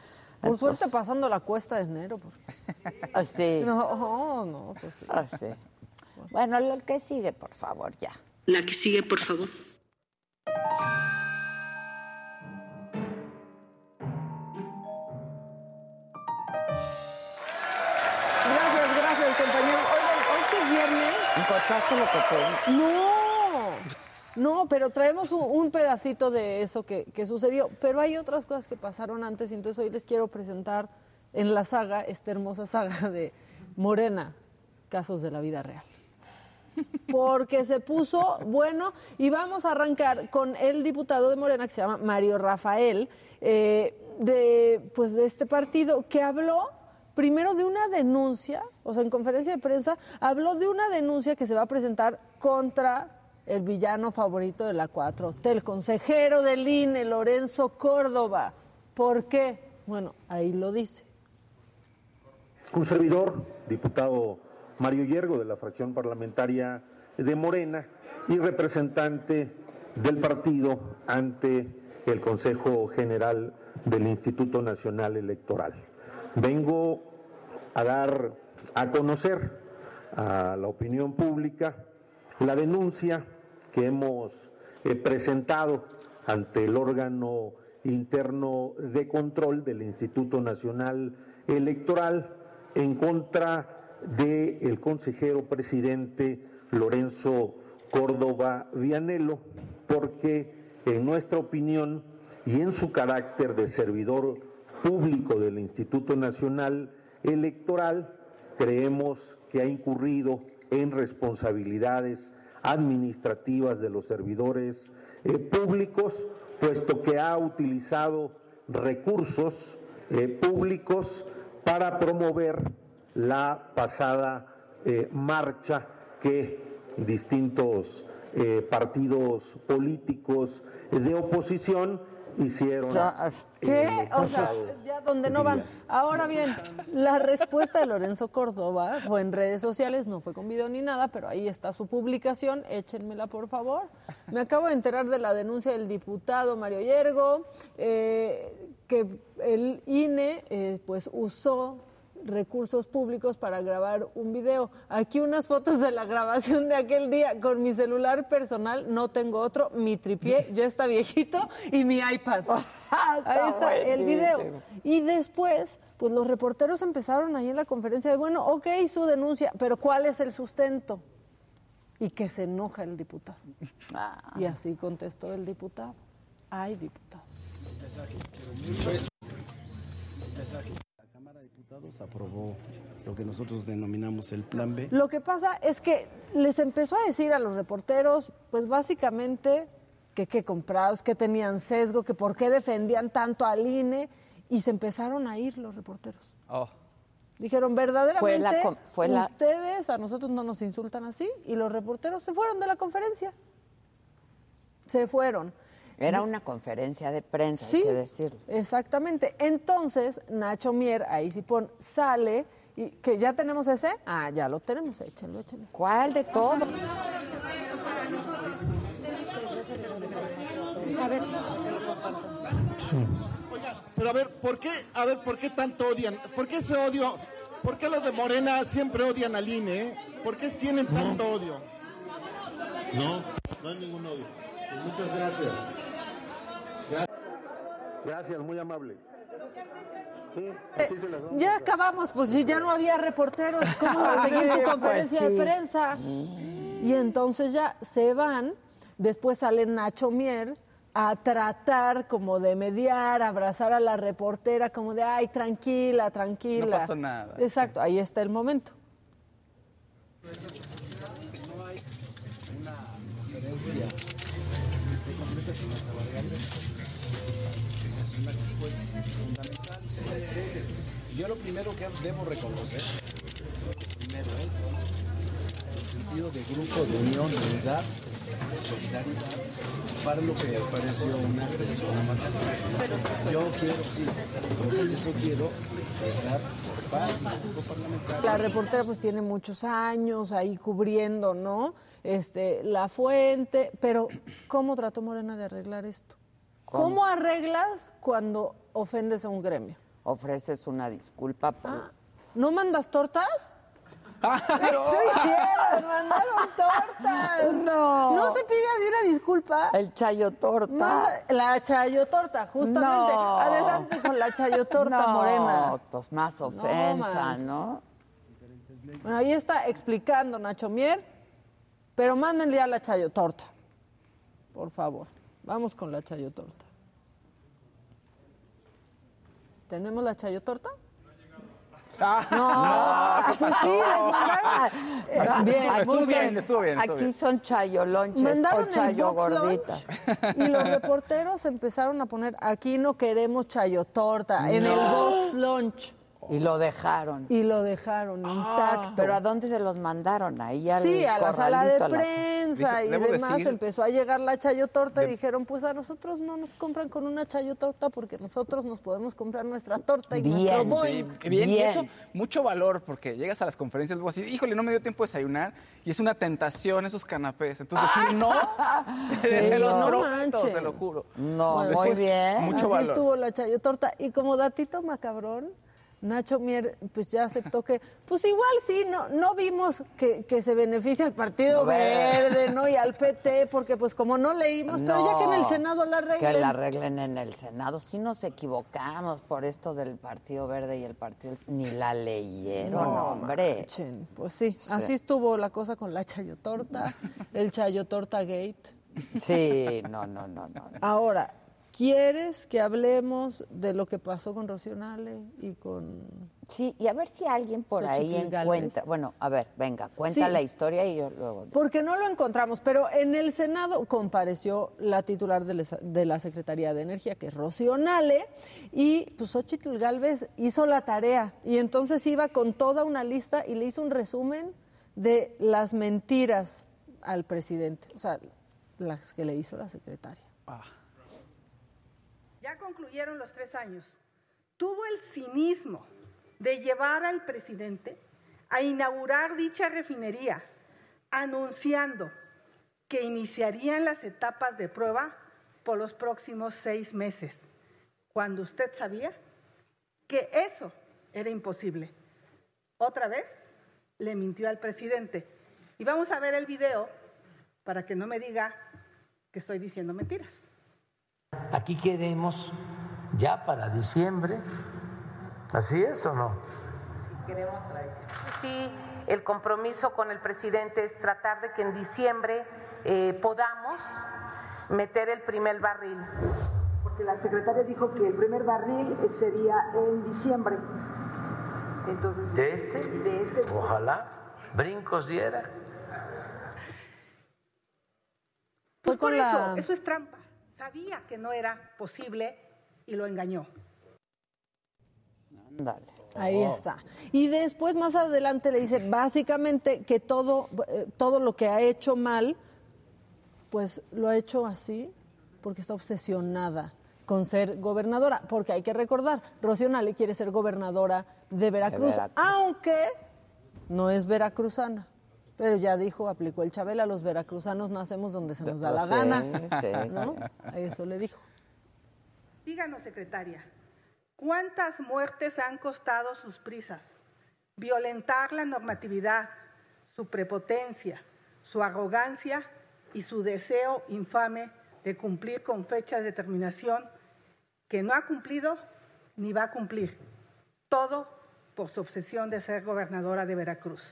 Entonces- suerte pasando la cuesta de enero. Porque... Ah, sí, *laughs* No, oh, no, pues sí. ah, sí. Bueno, el que sigue, por favor, ya. La que sigue, por favor. ¿Encontraste lo que No, no, pero traemos un, pedacito de eso que, que sucedió. Pero hay otras cosas que pasaron antes y entonces hoy les quiero presentar en la saga, esta hermosa saga de Morena, casos de la vida real. Porque se puso bueno y vamos a arrancar con el diputado de Morena que se llama Mario Rafael, eh, de, pues de este partido, que habló primero de una denuncia, o sea, en conferencia de prensa, habló de una denuncia que se va a presentar contra el villano favorito de la 4T, el consejero del INE, Lorenzo Córdoba. ¿Por qué? Bueno, ahí lo dice. Un servidor, diputado Mario Yergo de la fracción parlamentaria de Morena y representante del partido ante el Consejo General del Instituto Nacional Electoral. Vengo a dar a conocer a la opinión pública la denuncia que hemos eh, presentado ante el órgano interno de control del Instituto Nacional Electoral en contra del consejero presidente Lorenzo Córdoba Vianelo, porque en nuestra opinión y en su carácter de servidor público del Instituto Nacional Electoral, creemos que ha incurrido en responsabilidades administrativas de los servidores eh, públicos, puesto que ha utilizado recursos eh, públicos para promover la pasada eh, marcha que distintos partidos políticos de oposición hicieron. ¿Qué? O sea, ya donde no van. Ahora bien, la respuesta de Lorenzo Córdoba fue en redes sociales, no fue con video ni nada, pero ahí está su publicación, échenmela por favor. Me acabo de enterar de la denuncia del diputado Mario Yergo, eh, que el INE eh, pues usó recursos públicos para grabar un video. Aquí unas fotos de la grabación de aquel día con mi celular personal, no tengo otro, mi tripié ya está viejito y mi iPad. *laughs* Ahí está el video. Y después, pues los reporteros empezaron ahí en la conferencia de, bueno, ok, su denuncia, pero ¿cuál es el sustento? Y que se enoja el diputado. Ah. Y así contestó el diputado. Ay, diputado. Diputados aprobó lo que nosotros denominamos el Plan B. Lo que pasa es que les empezó a decir a los reporteros, pues básicamente que qué comprados, que tenían sesgo, que por qué defendían tanto al INE, y se empezaron a ir los reporteros. Oh. Dijeron, verdaderamente, Fue la com- fue la- ustedes a nosotros no nos insultan así, y los reporteros se fueron de la conferencia. Se fueron. Era una conferencia de prensa, Sí, hay que decirlo. exactamente. Entonces, Nacho Mier, ahí sí pon, sale, y que ya tenemos ese, ah, ya lo tenemos, échenlo, échenlo. ¿Cuál de todo? A ver. Pero a ver, ¿por qué, a ver, ¿por qué tanto odian? ¿Por qué ese odio? ¿Por qué los de Morena siempre odian al INE? eh? ¿Por qué tienen tanto odio? No, no hay ningún odio. Pues muchas gracias. Gracias, muy amable. Sí. Ya acabamos, pues si ya no había reporteros, ¿cómo iba a *laughs* seguir su pues conferencia sí. de prensa? Y entonces ya se van, después sale Nacho Mier a tratar como de mediar, abrazar a la reportera, como de, ay, tranquila, tranquila. No pasó nada. Exacto, ahí está el momento. No hay una conferencia completa sin hasta variable. El activo es fundamental. Y yo lo primero que debo reconocer, primero es el sentido de grupo, de unión, de unidad, de solidaridad, para lo que pareció una agresión. Yo quiero, sí, eso quiero por parte del grupo parlamentario. La reportera pues tiene muchos años ahí cubriendo, ¿no? Este, la fuente, pero ¿cómo trató Morena de arreglar esto? ¿Cómo, arreglas cuando ofendes a un gremio? Ofreces una disculpa por... Ah, ¿No mandas tortas? pero- ¡Eso hicieron! ¡Mandaron tortas! No. ¿No se pide una disculpa? El chayo torta. Manda- la chayo torta, justamente. No. Adelante con la chayo torta no, morena. pues más ofensa, manches. ¿no? Bueno, ahí está explicando Nacho Mier, pero mándenle a la chayo torta. Por favor, vamos con la chayo torta. ¿Tenemos la chayo torta? No, pues *laughs* sí, les mandaron. Eh, Ah, bien, son- bien. estuvo bien, estuvo Aquí bien. son chayolonches Mandaron o chayo box gordita. lunch y los reporteros empezaron a poner, aquí no queremos chayo torta, en el No. box lunch. Y lo dejaron. Y lo dejaron intacto. ¿Pero a dónde se los mandaron? Ahí al Sí, a la sala de corralito, a la- prensa y demás decir- empezó a llegar la chayotorta y De- dijeron, pues a nosotros no nos compran con una chayotorta porque nosotros nos podemos comprar nuestra torta y Bien. nuestro Sí, Boeing. bien, y Bien. eso, mucho valor, porque llegas a las conferencias luego así, híjole, no me dio tiempo de desayunar, y es una tentación esos canapés. Entonces, decir no, *laughs* se los no prometo, se lo juro. No, Bueno, muy bien. mucho Así valor. estuvo la chayotorta. Y como datito macabrón, Nacho Mier pues ya aceptó que, pues igual sí, no, no vimos que, que se beneficia al Partido Verde. Verde, ¿no? Y al PT, porque pues como no leímos, pero ya que en el No, Senado la arreglen. Que la arreglen en el Senado. Si nos equivocamos por esto del Partido Verde y el Partido... Ni la leyeron, hombre. manchen. Pues sí, Sí. así estuvo la cosa con la chayotorta, el chayotorta gate. Sí, no, no, no, no. Ahora, ¿Quieres que hablemos de lo que pasó con Rocío Nale y con... Sí, y a ver si alguien por ahí encuentra. Bueno, a ver, venga, cuenta Sí. la historia y yo luego. Porque no lo encontramos, pero en el Senado compareció la titular de la- de la Secretaría de Energía, que es Rocío Nale, y pues Xochitl Galvez hizo la tarea y entonces iba con toda una lista y le hizo un resumen de las mentiras al presidente, o sea, las que le hizo la secretaria. Ya concluyeron los tres años. Tuvo el cinismo de llevar al presidente a inaugurar dicha refinería, anunciando que iniciarían las etapas de prueba por los próximos seis meses, cuando usted sabía que eso era imposible. Otra vez le mintió al presidente. Y vamos a ver el video para que no me diga que estoy diciendo mentiras. Aquí queremos ya para diciembre. ¿Así es o no? Queremos tradición. Sí, el compromiso con el presidente es tratar de que en diciembre eh, podamos meter el primer barril. Porque la secretaria dijo que el primer barril sería en diciembre. Entonces, ¿De este? de este Ojalá brincos diera. Pues por con la- eso, eso es trampa. Sabía que no era posible y lo engañó. Ahí Oh. está. Y después, más adelante, le dice básicamente que todo, eh, todo lo que ha hecho mal, pues lo ha hecho así porque está obsesionada con ser gobernadora. Porque hay que recordar, Rocío Nale quiere ser gobernadora de Veracruz, Veracruz. aunque no es veracruzana. Pero ya dijo, aplicó el Chabela, los veracruzanos nacemos donde se nos da la Sí, gana. sí, ¿no? sí. Eso le dijo. Díganos, secretaria, ¿cuántas muertes han costado sus prisas? Violentar la normatividad, su prepotencia, su arrogancia y su deseo infame de cumplir con fecha de terminación que no ha cumplido ni va a cumplir. Todo por su obsesión de ser gobernadora de Veracruz.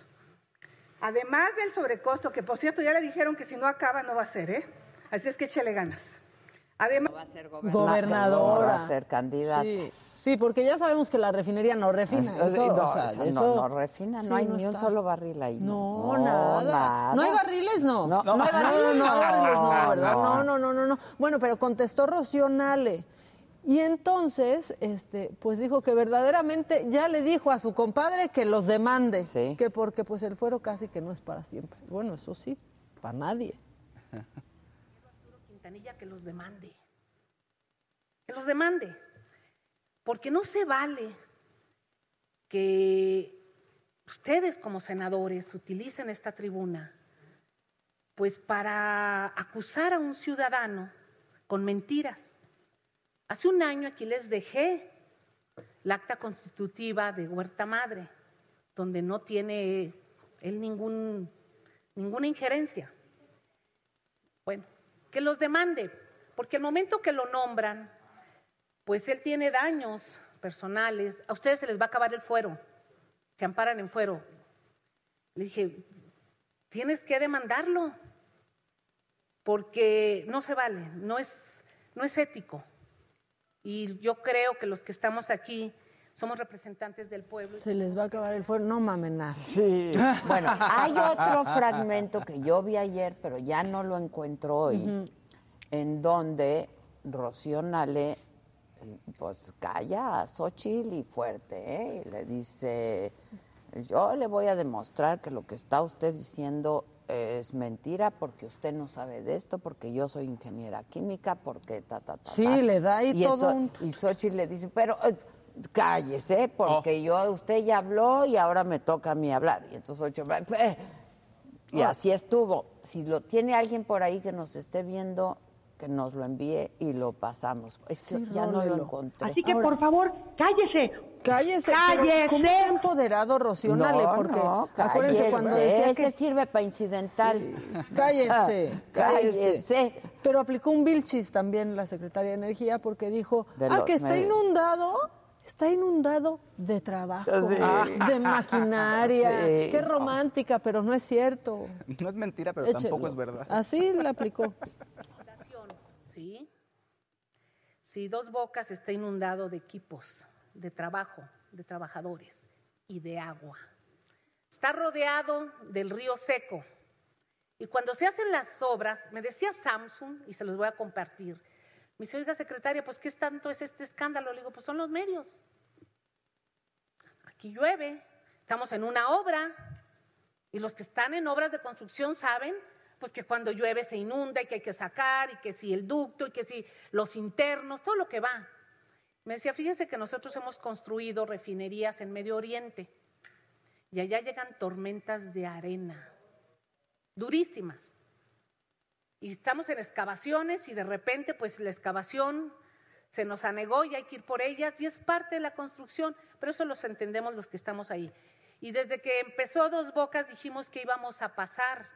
Además del sobrecosto, que por cierto ya le dijeron que si no acaba no va a ser, ¿eh? Así es que échele ganas. Además, Gobernadora. Va a ser candidata. Sí, sí, porque ya sabemos que la refinería no refina. Es- eso, no, o sea, esa no, eso- no refina, no Sí, hay ni un solo barril ahí. No, nada. ¿No hay barriles? No. No, no, no hay barriles, no, no, no, ¿verdad? no. No, no, no, no, no. Bueno, pero contestó Rocío Nale. Y entonces, este, pues dijo que verdaderamente ya le dijo a su compadre que los demande. Que porque pues el fuero casi que no es para siempre. Bueno, eso sí, para nadie. Quintanilla que los demande. Que los demande. Porque no se vale que ustedes como senadores utilicen esta tribuna pues para acusar a un ciudadano con mentiras. Hace un año aquí les dejé la acta constitutiva de Huerta Madre, donde no tiene él ningún, ninguna injerencia. Bueno, que los demande, porque el momento que lo nombran, pues él tiene daños personales, a ustedes se les va a acabar el fuero, se amparan en fuero. Le dije, tienes que demandarlo, porque no se vale, no es, no es ético. Y yo creo que los que estamos aquí somos representantes del pueblo. Se les va a acabar el fuero. No mames nada. Sí. *laughs* Bueno, hay otro fragmento que yo vi ayer, pero ya no lo encuentro hoy, en donde Rocío Nale pues calla a Xochitl y fuerte, ¿eh? Y le dice, yo le voy a demostrar que lo que está usted diciendo es mentira porque usted no sabe de esto, porque yo soy ingeniera química, porque ta, ta, ta. Sí, ta". le da ahí y todo un- Y Xochitl le dice, pero eh, cállese, porque yo, usted ya habló y ahora me toca a mí hablar. Y entonces Xochitl, "Eh". y Ah. así estuvo. Si lo tiene alguien por ahí que nos esté viendo, que nos lo envíe y lo pasamos. Es que Sí, ya no lo encontré. Así que, por favor, cállese. Cállese, pero ¿cómo se ha empoderado Rocío Nale? No, Porque no, acuérdense cuando cállese, decía ese que sirve para incidental. cállese, Ah, cállese. Pero aplicó un Vilchis también la secretaria de Energía porque dijo, De ah, que está medios. inundado, está inundado de trabajo, Sí. de *laughs* maquinaria. Sí. Qué romántica, pero no es cierto. No es mentira, pero Échelo. tampoco es verdad. Así la aplicó. ¿sí? si Dos Bocas está inundado de equipos, de trabajo, de trabajadores y de agua. Está rodeado del río seco. Y cuando se hacen las obras, me decía Samsung, y se los voy a compartir, me dice, oiga, secretaria, pues ¿qué tanto es este escándalo? Le digo, pues son los medios. Aquí llueve, estamos en una obra, y los que están en obras de construcción saben pues que cuando llueve se inunda y que hay que sacar, y que si el ducto, y que si los internos, todo lo que va. Me decía, fíjese que nosotros hemos construido refinerías en Medio Oriente y allá llegan tormentas de arena, durísimas. Y estamos en excavaciones y de repente pues la excavación se nos anegó y hay que ir por ellas y es parte de la construcción, pero eso los entendemos los que estamos ahí. Y desde que empezó Dos Bocas dijimos que íbamos a pasar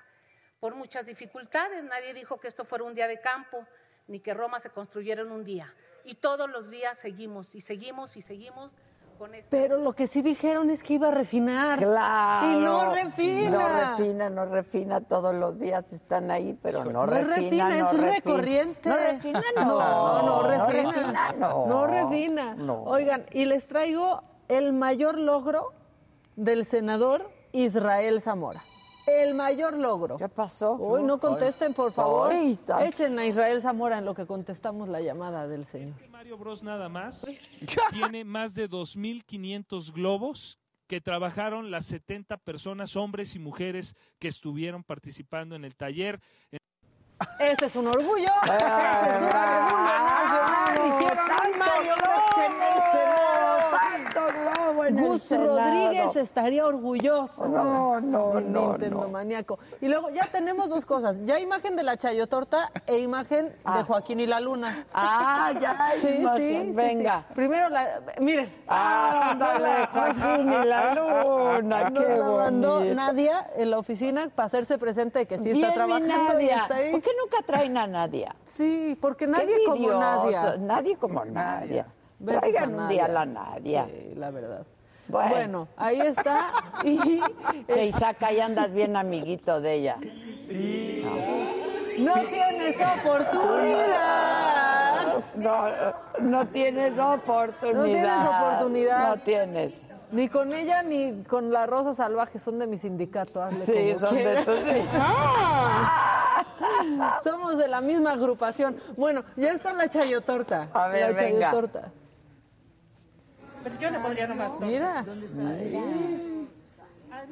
por muchas dificultades. Nadie dijo que esto fuera un día de campo, ni que Roma se construyera en un día. Y todos los días seguimos y seguimos y seguimos con esto. Pero lo que sí dijeron es que iba a refinar. Claro. Y no refina. No refina, no refina. Todos los días están ahí, pero no, No refina. refina, es refina. recorriente. No refina, no. No, no refina. refina, no. No refina. No. Oigan, y les traigo el mayor logro del senador Israel Zamora. El mayor logro. ¿Qué pasó? Uy, no contesten, por favor. Echen a Israel Zamora en lo que contestamos la llamada del señor. Mario Bros nada más *laughs* tiene más de 2.500 globos que trabajaron las 70 personas, hombres y mujeres que estuvieron participando en el taller. Ese es un orgullo. Ese es un orgullo nacional. Hicieron un Mario Bros en el Senado. Tanto globo en el Gus. Rodríguez estaría orgulloso. No, no, no, Nintendo no. maníaco. Y luego ya tenemos dos cosas. Ya imagen de la Chayotorta e imagen de Joaquín y la Luna. Ah, ya Sí, sí, imagen. sí, Venga. sí. Primero la... Miren. Ah, ándale, *laughs* Joaquín y la Luna, qué la mandó bonito. Nadia en la oficina para hacerse presente de que sí Bien, está trabajando y Nadia. está ahí. ¿Por qué nunca traen a Nadia? Sí, porque nadie como Nadia. Nadie como Nadia. Traigan a un día a la Nadia. Sí, la verdad. Bueno. Bueno, ahí está. Y *laughs* Che, Isaac, ahí andas bien amiguito de ella. no tienes oportunidad. No, no tienes oportunidad. No tienes oportunidad. No tienes. Ni con ella ni con la Rosa Salvaje son de mi sindicato. hazle Sí, como son de tus- sí. *laughs* Somos de la misma agrupación. Bueno, ya está la chayotorta. A ver, la venga. chayotorta. Pero yo le pondría nomás. Mira.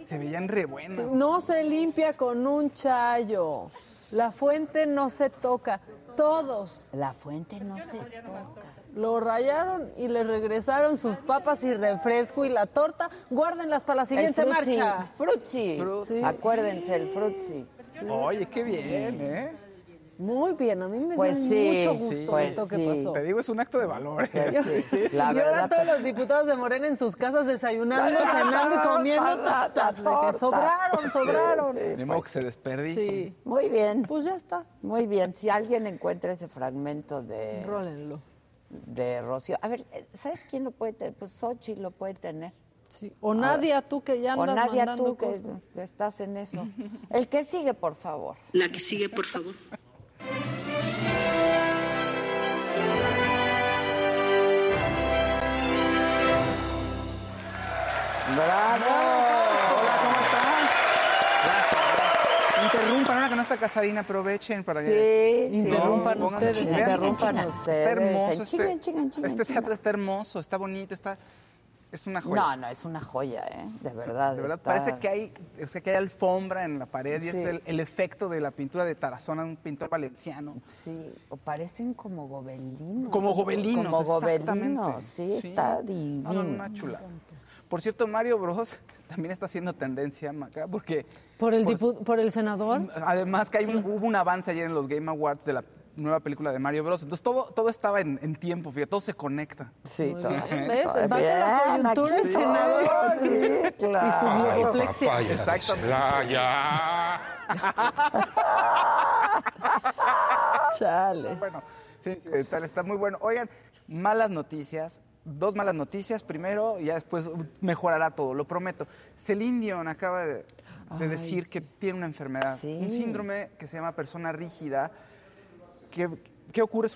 Se veían re buenas. No se limpia con un chayo. La fuente no se toca. Todos La fuente no se toca. lo rayaron y le regresaron sus papas y refresco y la torta. Guárdenlas para la siguiente el frutzi, marcha. Frutzi. Sí. Acuérdense, el frutzi. Oye, qué bien, ¿eh? Muy bien, a mí me Pues dio sí, mucho gusto sí, pues esto que sí. pasó. Te digo, es un acto de valor. Pues sí, *laughs* la y ahora todos los diputados de Morena en sus casas desayunando, *laughs* cenando y comiendo de que torta. sobraron, Sí, sobraron. sí, Ni modo que se desperdicie. Sí. Muy bien. Pues ya está. Muy bien. Si alguien encuentra ese fragmento de, Rólenlo. de Rocío. A ver, ¿sabes quién lo puede tener? Pues Sochi lo puede tener. Sí. O Nadia, tú que ya O andas Nadia, mandando tú que cosas. que estás en eso. El que sigue, por favor. La que sigue, por favor. ¡Bravo! Hola, ¿cómo están? Interrumpan, ahora que no está Casarina, aprovechen para que... Sí, sí. Interrumpan ustedes. vean, Interrumpan Está ustedes. hermoso. Chingan, Este, chingan, chingan, este teatro está hermoso, está bonito, está... Es una joya. No, no, es una joya, ¿eh? De verdad. De verdad, está- parece que hay, o sea, que hay alfombra en la pared y Sí. es el, el efecto de la pintura de Tarazona, un pintor valenciano. Sí, o parecen como gobelinos. Como gobelinos, Como exactamente. gobelinos, sí, está divino. No, no, una chula. Por cierto, Mario Bros *laughs* también está haciendo tendencia acá porque ¿Por el, dipu- ¿Por el senador? además que hay un- hubo un avance ayer en los Game Awards de la nueva película de Mario Bros. Entonces todo, todo estaba en, en tiempo, fíjate, todo se conecta. Sí, todo. ¿Ves? todo Baja la bien, coyuntura el senador. sí, claro. Y su biorreflexia. Exactamente. *laughs* Chale. Bueno, sí, sí, tal, está muy bueno. Oigan, malas noticias. Dos malas noticias. Primero, y ya después mejorará todo, lo prometo. Celine Dion acaba de, de Ay, decir que tiene una enfermedad, Sí. un síndrome que se llama persona rígida. ¿Qué, qué ocurre?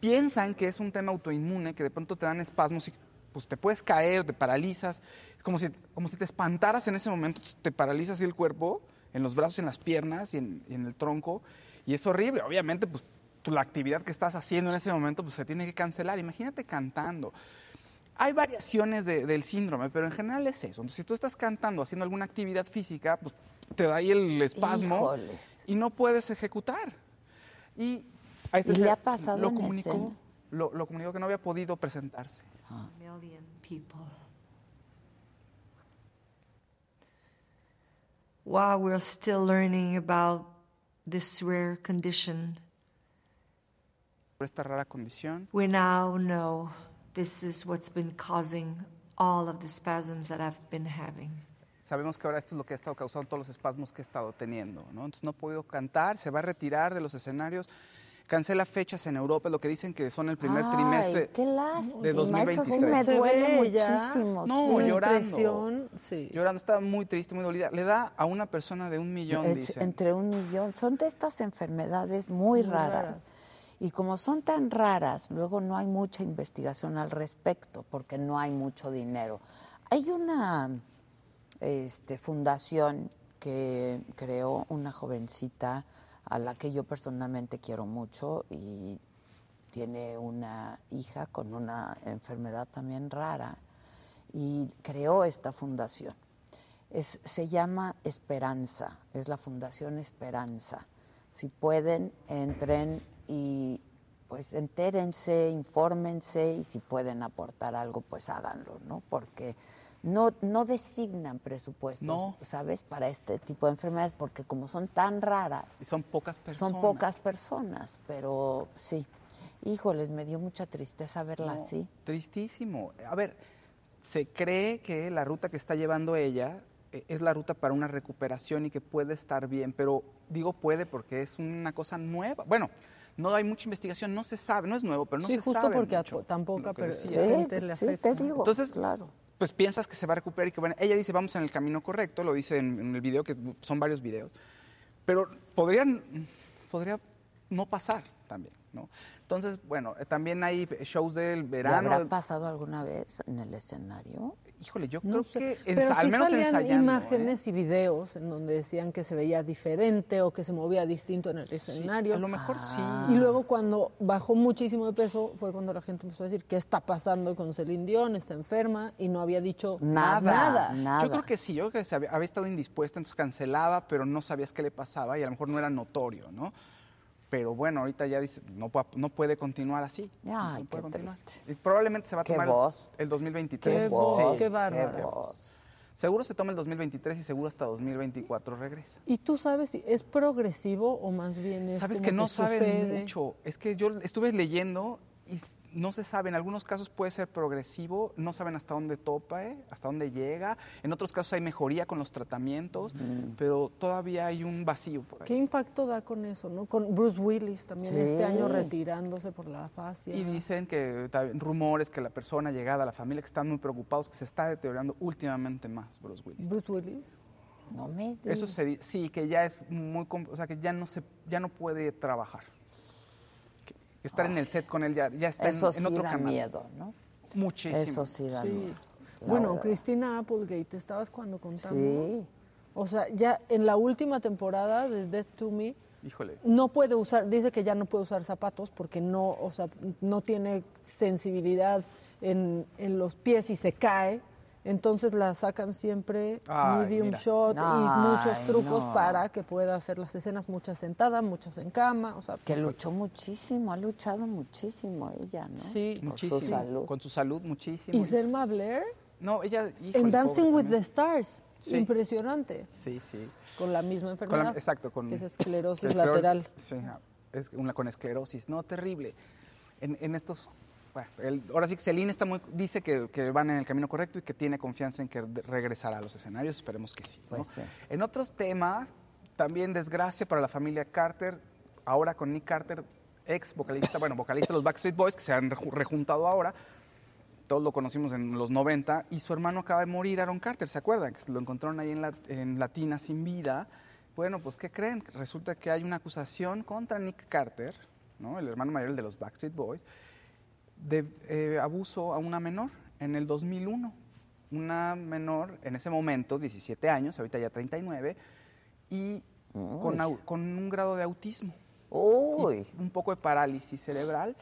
Piensan que es un tema autoinmune, que de pronto te dan espasmos y pues te puedes caer, te paralizas, es como si, como si te espantaras en ese momento, te paralizas el cuerpo, en los brazos, en las piernas y en, y en el tronco, y es horrible, obviamente pues la actividad que estás haciendo en ese momento pues se tiene que cancelar, imagínate cantando. Hay variaciones de- del síndrome, pero en general es eso. Entonces, si tú estás cantando, haciendo alguna actividad física, pues te da ahí el espasmo Híjoles. y no puedes ejecutar. Y, a este ¿Y le ha pasado lo en comunicó, escena? lo, lo comunicó que no había podido presentarse. million people. While we're still learning about this rare condition, Por esta rara condición, we now know this is what's been causing all of the spasms that I've been having. sabemos que ahora esto es lo que ha estado causando todos los espasmos que he estado teniendo. ¿no? Entonces no ha podido cantar, se va a retirar de los escenarios, cancela fechas en Europa, lo que dicen que son el primer Ay, trimestre qué de eso 2023. sí me duele muchísimo. No, sí. llorando. Sí. Llorando, está muy triste, muy dolida. Le da a una persona de un millón, Es dicen. entre un millón. Son de estas enfermedades muy, Muy raras. raras. Y como son tan raras, luego no hay mucha investigación al respecto, porque no hay mucho dinero. Hay una este, fundación que creó una jovencita a la que yo personalmente quiero mucho y tiene una hija con una enfermedad también rara y creó esta fundación. Es- se llama Esperanza, es la Fundación Esperanza. Si pueden, entren y pues entérense, infórmense y si pueden aportar algo, pues háganlo, ¿no? Porque no, no designan presupuestos, No. ¿sabes? Para este tipo de enfermedades, porque como son tan raras, Y son pocas personas. son pocas personas, pero sí. Híjoles, me dio mucha tristeza verla No, así. Tristísimo. A ver, se cree que la ruta que está llevando ella eh, es la ruta para una recuperación y que puede estar bien, pero digo puede porque es una cosa nueva. Bueno, no hay mucha investigación, no se sabe, no es nuevo, pero no sí, se justo sabe porque a mucho, tan poca lo que per- decía. gente le sí, afecta. te digo, Entonces, claro. Pues piensas que se va a recuperar y que bueno, ella dice vamos en el camino correcto, lo dice en, el video, que son varios videos, pero podrían, podría no pasar también, ¿no? Entonces, bueno, eh, también hay shows del ¿Le verano. habrá pasado alguna vez en el escenario? Híjole, yo No creo sé, que pero al menos salían ensayando. ¿eh? imágenes y videos en donde decían que se veía diferente o que se movía distinto en el escenario. a lo mejor sí. Y luego cuando bajó muchísimo de peso fue cuando la gente empezó a decir qué está pasando con Celine Dion, está enferma y no había dicho nada. Yo creo que sí, yo creo que se había, había estado indispuesta, entonces cancelaba, pero no sabías qué le pasaba y a lo mejor no era notorio, ¿no? Pero bueno, ahorita ya dice, no, puede- no puede continuar así. Ay, no puede qué continuar. triste. Y probablemente se va a tomar voz. el 2023. Qué voz, Sí. qué bárbaro. Seguro se toma el 2023 y seguro hasta 2024 regresa. ¿Y tú sabes si es progresivo o más bien es Sabes como que no saben sucede? mucho. Es que yo estuve leyendo y no se sabe. En algunos casos puede ser progresivo, no saben hasta dónde topa, ¿eh? hasta dónde llega. En otros casos hay mejoría con los tratamientos, pero todavía hay un vacío por ahí. ¿Qué impacto da con eso, no? Con Bruce Willis también Sí. este año retirándose por la fascia. Y dicen que también rumores que la persona llegada a la familia que están muy preocupados que se está deteriorando últimamente más Bruce Willis. Bruce Willis. No me Eso se sí que ya es muy o sea que ya no se ya no puede trabajar. Estar en el set con él ya, ya está en- Eso en, sí otro da canal. miedo, ¿no? Muchísimo. Eso sí da Sí. miedo. Bueno, verdad. Cristina Applegate, estabas cuando contamos. Sí. O sea, ya en la última temporada de Death to Me Híjole. no puede usar, dice que ya no puede usar zapatos porque no, o sea, no tiene sensibilidad en, en los pies y se cae. Entonces la sacan siempre Ay, medium mira. shot y muchos trucos no. para que pueda hacer las escenas, muchas sentadas, muchas en cama, o sea, Que luchó muchísimo, ha luchado muchísimo ella, ¿no? Sí. Muchísimo. su salud. Con su salud muchísimo. y Selma Blair No, ella híjole, en Dancing pobre with también. the Stars, Sí. impresionante, Sí, sí. con la misma Con enfermedad. la- exacto, con que es esclerosis esclero- lateral. Sí, ah, es una con esclerosis. No, terrible. En, en estos. Bueno, el- ahora sí que Celine está muy, dice que, que van en el camino correcto y que tiene confianza en que regresará a los escenarios. Esperemos que sí. ¿no? Pues sí. En otros temas, también desgracia para la familia Carter. Ahora con Nick Carter, ex vocalista, bueno, vocalista de los Backstreet Boys, que se han reju- rejuntado ahora. Todos lo conocimos en los 90. Y su hermano acaba de morir, Aaron Carter, ¿se acuerdan? Que lo encontraron ahí en, la, en Latina sin vida. Bueno, pues ¿qué creen? Resulta que hay una acusación contra Nick Carter ¿no? el hermano mayor el de los Backstreet Boys, de eh, abuso a una menor en el 2001. Una menor en ese momento, 17 años, ahorita ya 39, y con, con un grado de autismo. Uy. Y un poco de parálisis cerebral.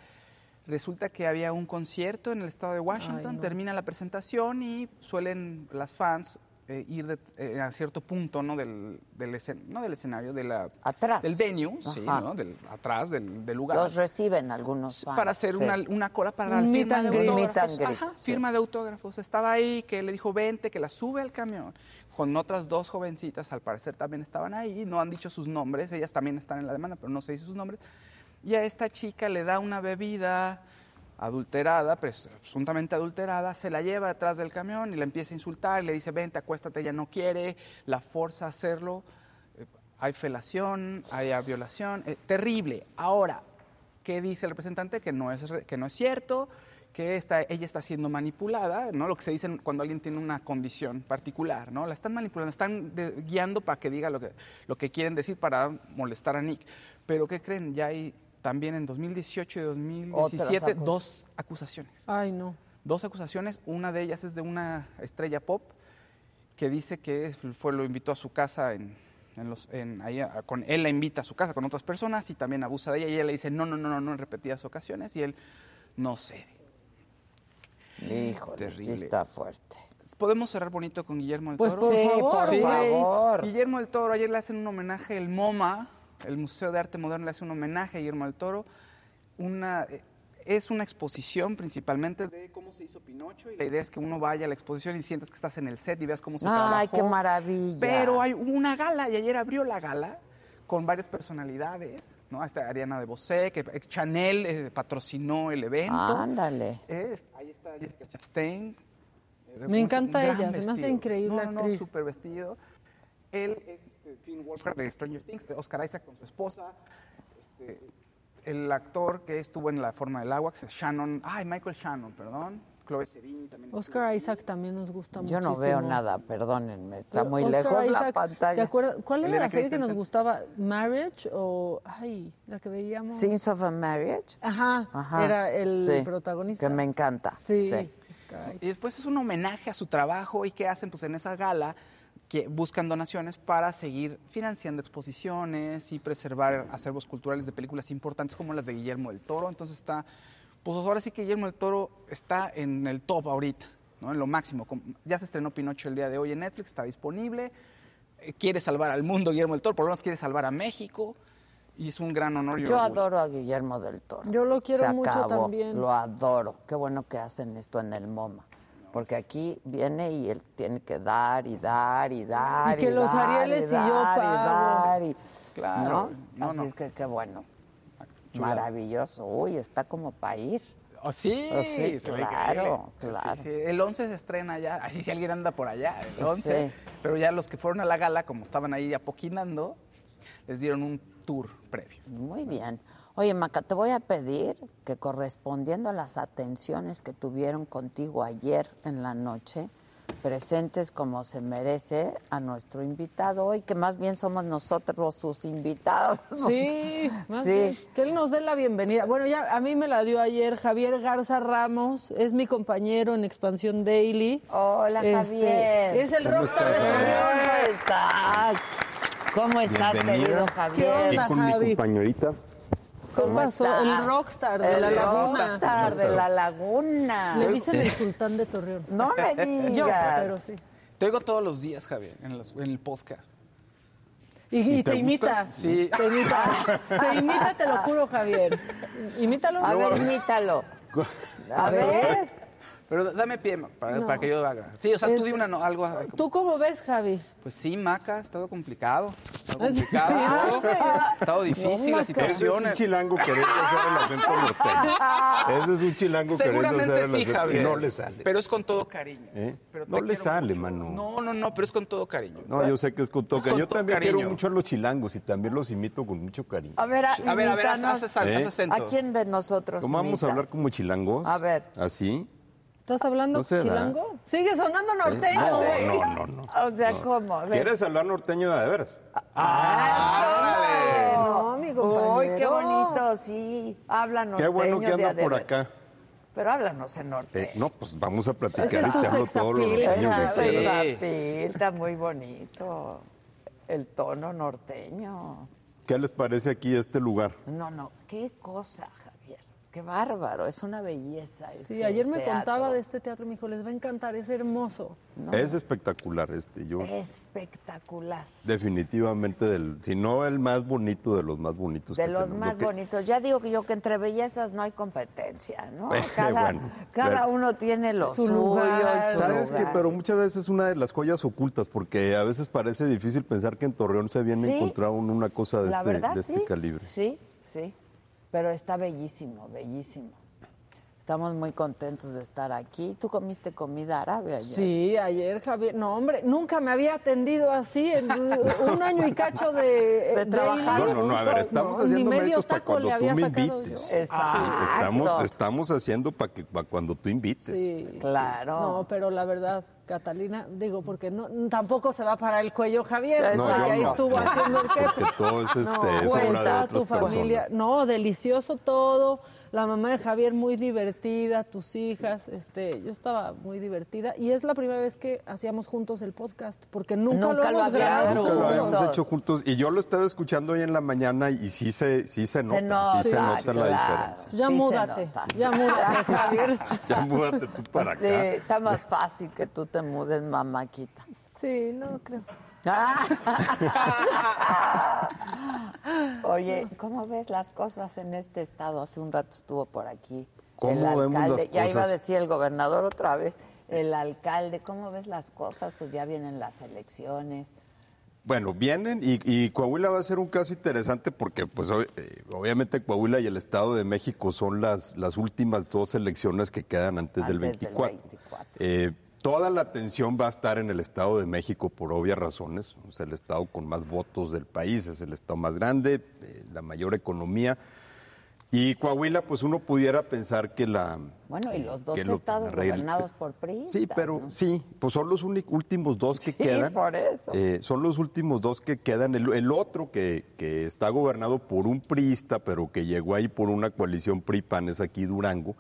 Resulta que había un concierto en el estado de Washington, Ay, no. termina la presentación y suelen las fans eh, ir de- eh, a cierto punto ¿no? del, del escen- no del escenario, de la, Atrás. del venue, sí, Ajá. ¿no? del, atrás del, del lugar. Los reciben algunos fans, para hacer sí. una, una cola para la firma de greet. autógrafos. Meet and greet, Ajá, sí. firma de autógrafos. Estaba ahí, que le dijo, vente, que la sube al camión. Con otras dos jovencitas, al parecer también estaban ahí. No han dicho sus nombres, ellas también están en la demanda, pero no se dice sus nombres. Y a esta chica le da una bebida adulterada, pres- presuntamente adulterada, se la lleva detrás del camión y la empieza a insultar, le dice, vente, acuéstate, ella no quiere, la forza a hacerlo. Eh, Hay felación, hay violación, eh, terrible. Ahora, ¿qué dice el representante? Que no es, que no es cierto, que está, ella está siendo manipulada, ¿no? Lo que se dice cuando alguien tiene una condición particular, ¿no? La están manipulando, están guiando para que diga lo que, lo que quieren decir para molestar a Nick. Pero ¿qué creen? Ya hay también en 2018 y 2017 Otras dos acusaciones. Ay, no. Dos acusaciones, una de ellas es de una estrella pop que dice que fue, lo invitó a su casa en, en los, en, ahí a- con, él la invita a su casa con otras personas y también abusa de ella y ella le dice no, no, no, no, no en repetidas ocasiones y él no cede. Híjole, sí está fuerte. ¿Podemos cerrar bonito con Guillermo del Pues, Toro? por Sí, favor, por Sí. favor. Guillermo del Toro, ayer le hacen un homenaje, el MoMA, el Museo de Arte Moderno le hace un homenaje a Guillermo del Toro. Una, eh, es una exposición principalmente de cómo se hizo Pinocho y la idea es que uno vaya a la exposición y sientas que estás en el set y veas cómo se trabajó. Ay, qué maravilla. Pero hay una gala y ayer abrió la gala con varias personalidades, ¿no? Hasta Ariana de Bosé, que Chanel eh, patrocinó el evento. Ándale. Eh, ahí está Jessica Chastain. eh, Me encanta ella, se me hace vestido. increíble no, súper vestido. Él es este, Finn Wolfhard de Stranger Things, de Oscar Isaac con su esposa. Este, el actor que estuvo en La Forma del Agua, que es Shannon, ay, Michael Shannon, perdón. Chloe Sevigny también. Oscar Isaac también nos gusta mucho. Yo no veo nada, perdónenme. Está Pero muy Oscar lejos la Isaac, ¿Te pantalla. acuerdas? ¿Cuál era la serie que nos gustaba? ¿Marriage o. Ay, la que veíamos? Scenes of a Marriage. Ajá, Ajá, era el sí, protagonista. Que me encanta. Sí. sí. Y después es un homenaje a su trabajo y qué hacen pues en esa gala que buscan donaciones para seguir financiando exposiciones y preservar acervos culturales de películas importantes como las de Guillermo del Toro. Entonces está, pues ahora sí que Guillermo del Toro está en el top ahorita, ¿no? en lo máximo. Ya se estrenó Pinocho el día de hoy en Netflix, está disponible. Eh, Quiere salvar al mundo Guillermo del Toro, por lo menos quiere salvar a México. Y es un gran honor. y Yo orgullo. adoro a Guillermo del Toro. Yo lo quiero Se mucho acabó, también. Lo adoro. Qué bueno que hacen esto en el MoMA. Porque aquí viene y él tiene que dar y dar y dar. Y que los dar, Arieles y yo dar, pago. dar, y- Claro. ¿no? No, Así no. es que qué bueno. Maravilloso. Uy, está como para ir. Oh, sí, Oh, sí, claro, claro. Sí, sí. El 11 se estrena ya, así si alguien anda por allá, el 11. Sí. Pero ya los que fueron a la gala, como estaban ahí apoquinando, les dieron un tour previo. Muy bien. Oye, Maca, te voy a pedir que correspondiendo a las atenciones que tuvieron contigo ayer en la noche, presentes como se merece a nuestro invitado hoy, que más bien somos nosotros sus invitados. *laughs* Sí, más sí. bien, que él nos dé la bienvenida. Bueno, ya a mí me la dio ayer Javier Garza Ramos, es mi compañero en Expansión Daily. Hola, Este, Javier. Es el ¿Cómo rockstar de. ¿Cómo estás? ¿Cómo estás, querido ¿Qué Javier? Aquí onda, con mi Javi? compañerita. ¿Cómo pasó? estás? El rockstar de El la laguna. rockstar de la laguna. Le dicen el sultán de Torreón. *laughs* No me digas. Yo, pero sí. Te oigo todos los días, Javier, en, el podcast. Y, y ¿Y te, te imita. Sí. Te imita. Te imita, te lo juro, Javier. Imítalo. A ver, imítalo. A ver. Pero dame pie para, No. para que yo haga. Sí, o sea, tú di una, no, algo. ¿Tú cómo ves, Javi? Pues sí, Maca, ha estado complicado. Ha estado *laughs* complicado. Ha estado difícil la Ese es un situación. chilango queriendo hacer el acento norteño. Ese es un chilango queriendo hacer Seguramente el sí, acento Javier. y no le sale. Pero es con todo cariño. ¿eh? Pero No le sale, mano. No, no, no, pero es con todo cariño. No, yo sé que es con todo Es con cariño. Yo también cariño. quiero mucho a los chilangos y también los imito con mucho cariño. A ver, a, A ver, a ver, haz, imítanos. haz- haz- ¿Eh? haz acento. ¿A quién de nosotros ¿Cómo vamos a hablar como chilangos? A ver. ¿Así? ¿Estás hablando No sé, chilango? Sigue sonando norteño, güey. No, no, no, no. *laughs* O sea, ¿cómo? ¿Quieres hablar norteño de veras? Ah, No, mi compañero. Uy, qué bonito, sí. Habla norteño Qué bueno que anda por acá. Pero háblanos en norteño. Eh, no, pues vamos a platicar y te hablo todo lo norteño que. Sexapil, está muy bonito. El tono norteño. ¿Qué les parece aquí este lugar? No, no, qué cosa. Qué bárbaro, es una belleza. Sí, ayer me teatro. contaba de este teatro, me dijo, les va a encantar, es hermoso. Es espectacular este. Yo Espectacular. definitivamente del, si no el más bonito de los más bonitos. De que los tenemos. Lo más que- bonitos. Ya digo que yo que entre bellezas no hay competencia, ¿no? *laughs* Eh, Cada, bueno, cada pero- uno tiene lo Su suyo. lugar. y su ¿Sabes qué? lugar. Pero muchas veces es una de las joyas ocultas, porque a veces parece difícil pensar que en Torreón se viene Sí. a encontrar un- una cosa de, La este, verdad, de este sí. calibre. Sí, sí. Pero está bellísimo, bellísimo. Estamos muy contentos de estar aquí. ¿Tú comiste comida árabe ayer? Sí, ayer Javier, no hombre, nunca me había atendido así en un año y cacho de, De trabajar No, no, no, a ver, estamos No, haciendo medio méritos para cuando tú me invites. yo. Exacto. Estamos, estamos haciendo para que para cuando tú invites. Sí, Claro. No, pero la verdad, Catalina, digo, porque no tampoco se va para el cuello Javier, No, porque ahí no, estuvo haciendo el porque quepe. todo es, este, No, es obra de otras tu familia. personas. No, delicioso todo. La mamá de Javier muy divertida, tus hijas, este, yo estaba muy divertida y es la primera vez que hacíamos juntos el podcast, porque nunca, Nunca lo lo hemos grabado. habíamos Nunca lo habíamos hecho juntos. Y yo lo estaba escuchando hoy en la mañana y sí se, sí se nota, nota, sí se nota la diferencia. Ya Sí se múdate, nota. ya múdate, *laughs* Javier. Ya múdate tú para Sí, acá. está más fácil que tú te mudes, mamáquita. Sí, no creo. Oye, ¿cómo ves las cosas en este estado? Hace un rato estuvo por aquí. ¿Cómo el vemos alcalde, las ya iba a cosas? decir el gobernador otra vez, el alcalde, ¿cómo ves las cosas? Pues ya vienen las elecciones. Bueno, vienen y, y Coahuila va a ser un caso interesante porque, pues, ob- eh, obviamente Coahuila y el Estado de México son las, las últimas dos elecciones que quedan antes, del Antes del 24. 24. Eh, toda la atención va a estar en el Estado de México por obvias razones. Es el Estado con más votos del país, es el Estado más grande, eh, la mayor economía. Y Coahuila, pues uno pudiera pensar que la... Bueno, y los dos lo- estados gobernados por PRI. Sí, pero sí, pues son los únicos últimos dos que quedan. por eso. Eh, son los últimos dos que quedan. El, el otro que, que está gobernado por un priista, pero que llegó ahí por una coalición PRI-PAN, es aquí Durango,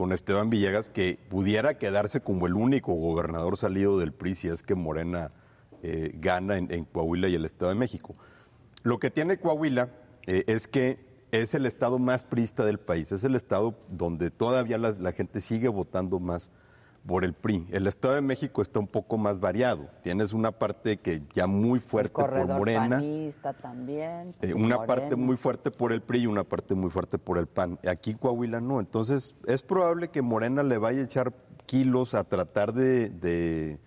con Esteban Villegas, que pudiera quedarse como el único gobernador salido del PRI si es que Morena eh, gana en, Coahuila y el Estado de México. Lo que tiene Coahuila eh, es que es el estado más priista del país, es el estado donde todavía la gente sigue votando más por el PRI. El Estado de México está un poco más variado. Tienes una parte que ya muy fuerte por Morena, panista también. eh, una Morena. parte muy fuerte por el PRI y una parte muy fuerte por el PAN. Aquí en Coahuila no. Entonces es probable que Morena le vaya a echar kilos a tratar de, de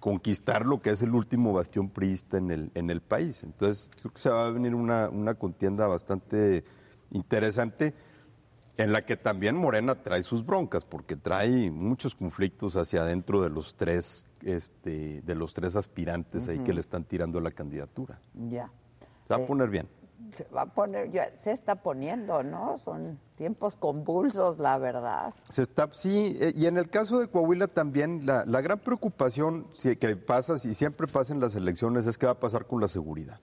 conquistar lo que es el último bastión priista en el, en el país. Entonces creo que se va a venir una, una contienda bastante interesante en la que también Morena trae sus broncas, porque trae muchos conflictos hacia adentro de los tres, este, de los tres aspirantes ahí que le están tirando la candidatura. Ya. Se va a poner bien. Se va a poner, ya se está poniendo, ¿no? Son tiempos convulsos, la verdad. Se está, sí, eh, y en el caso de Coahuila también, la, la gran preocupación que pasa, y siempre pasa en las elecciones, es qué va a pasar con la seguridad.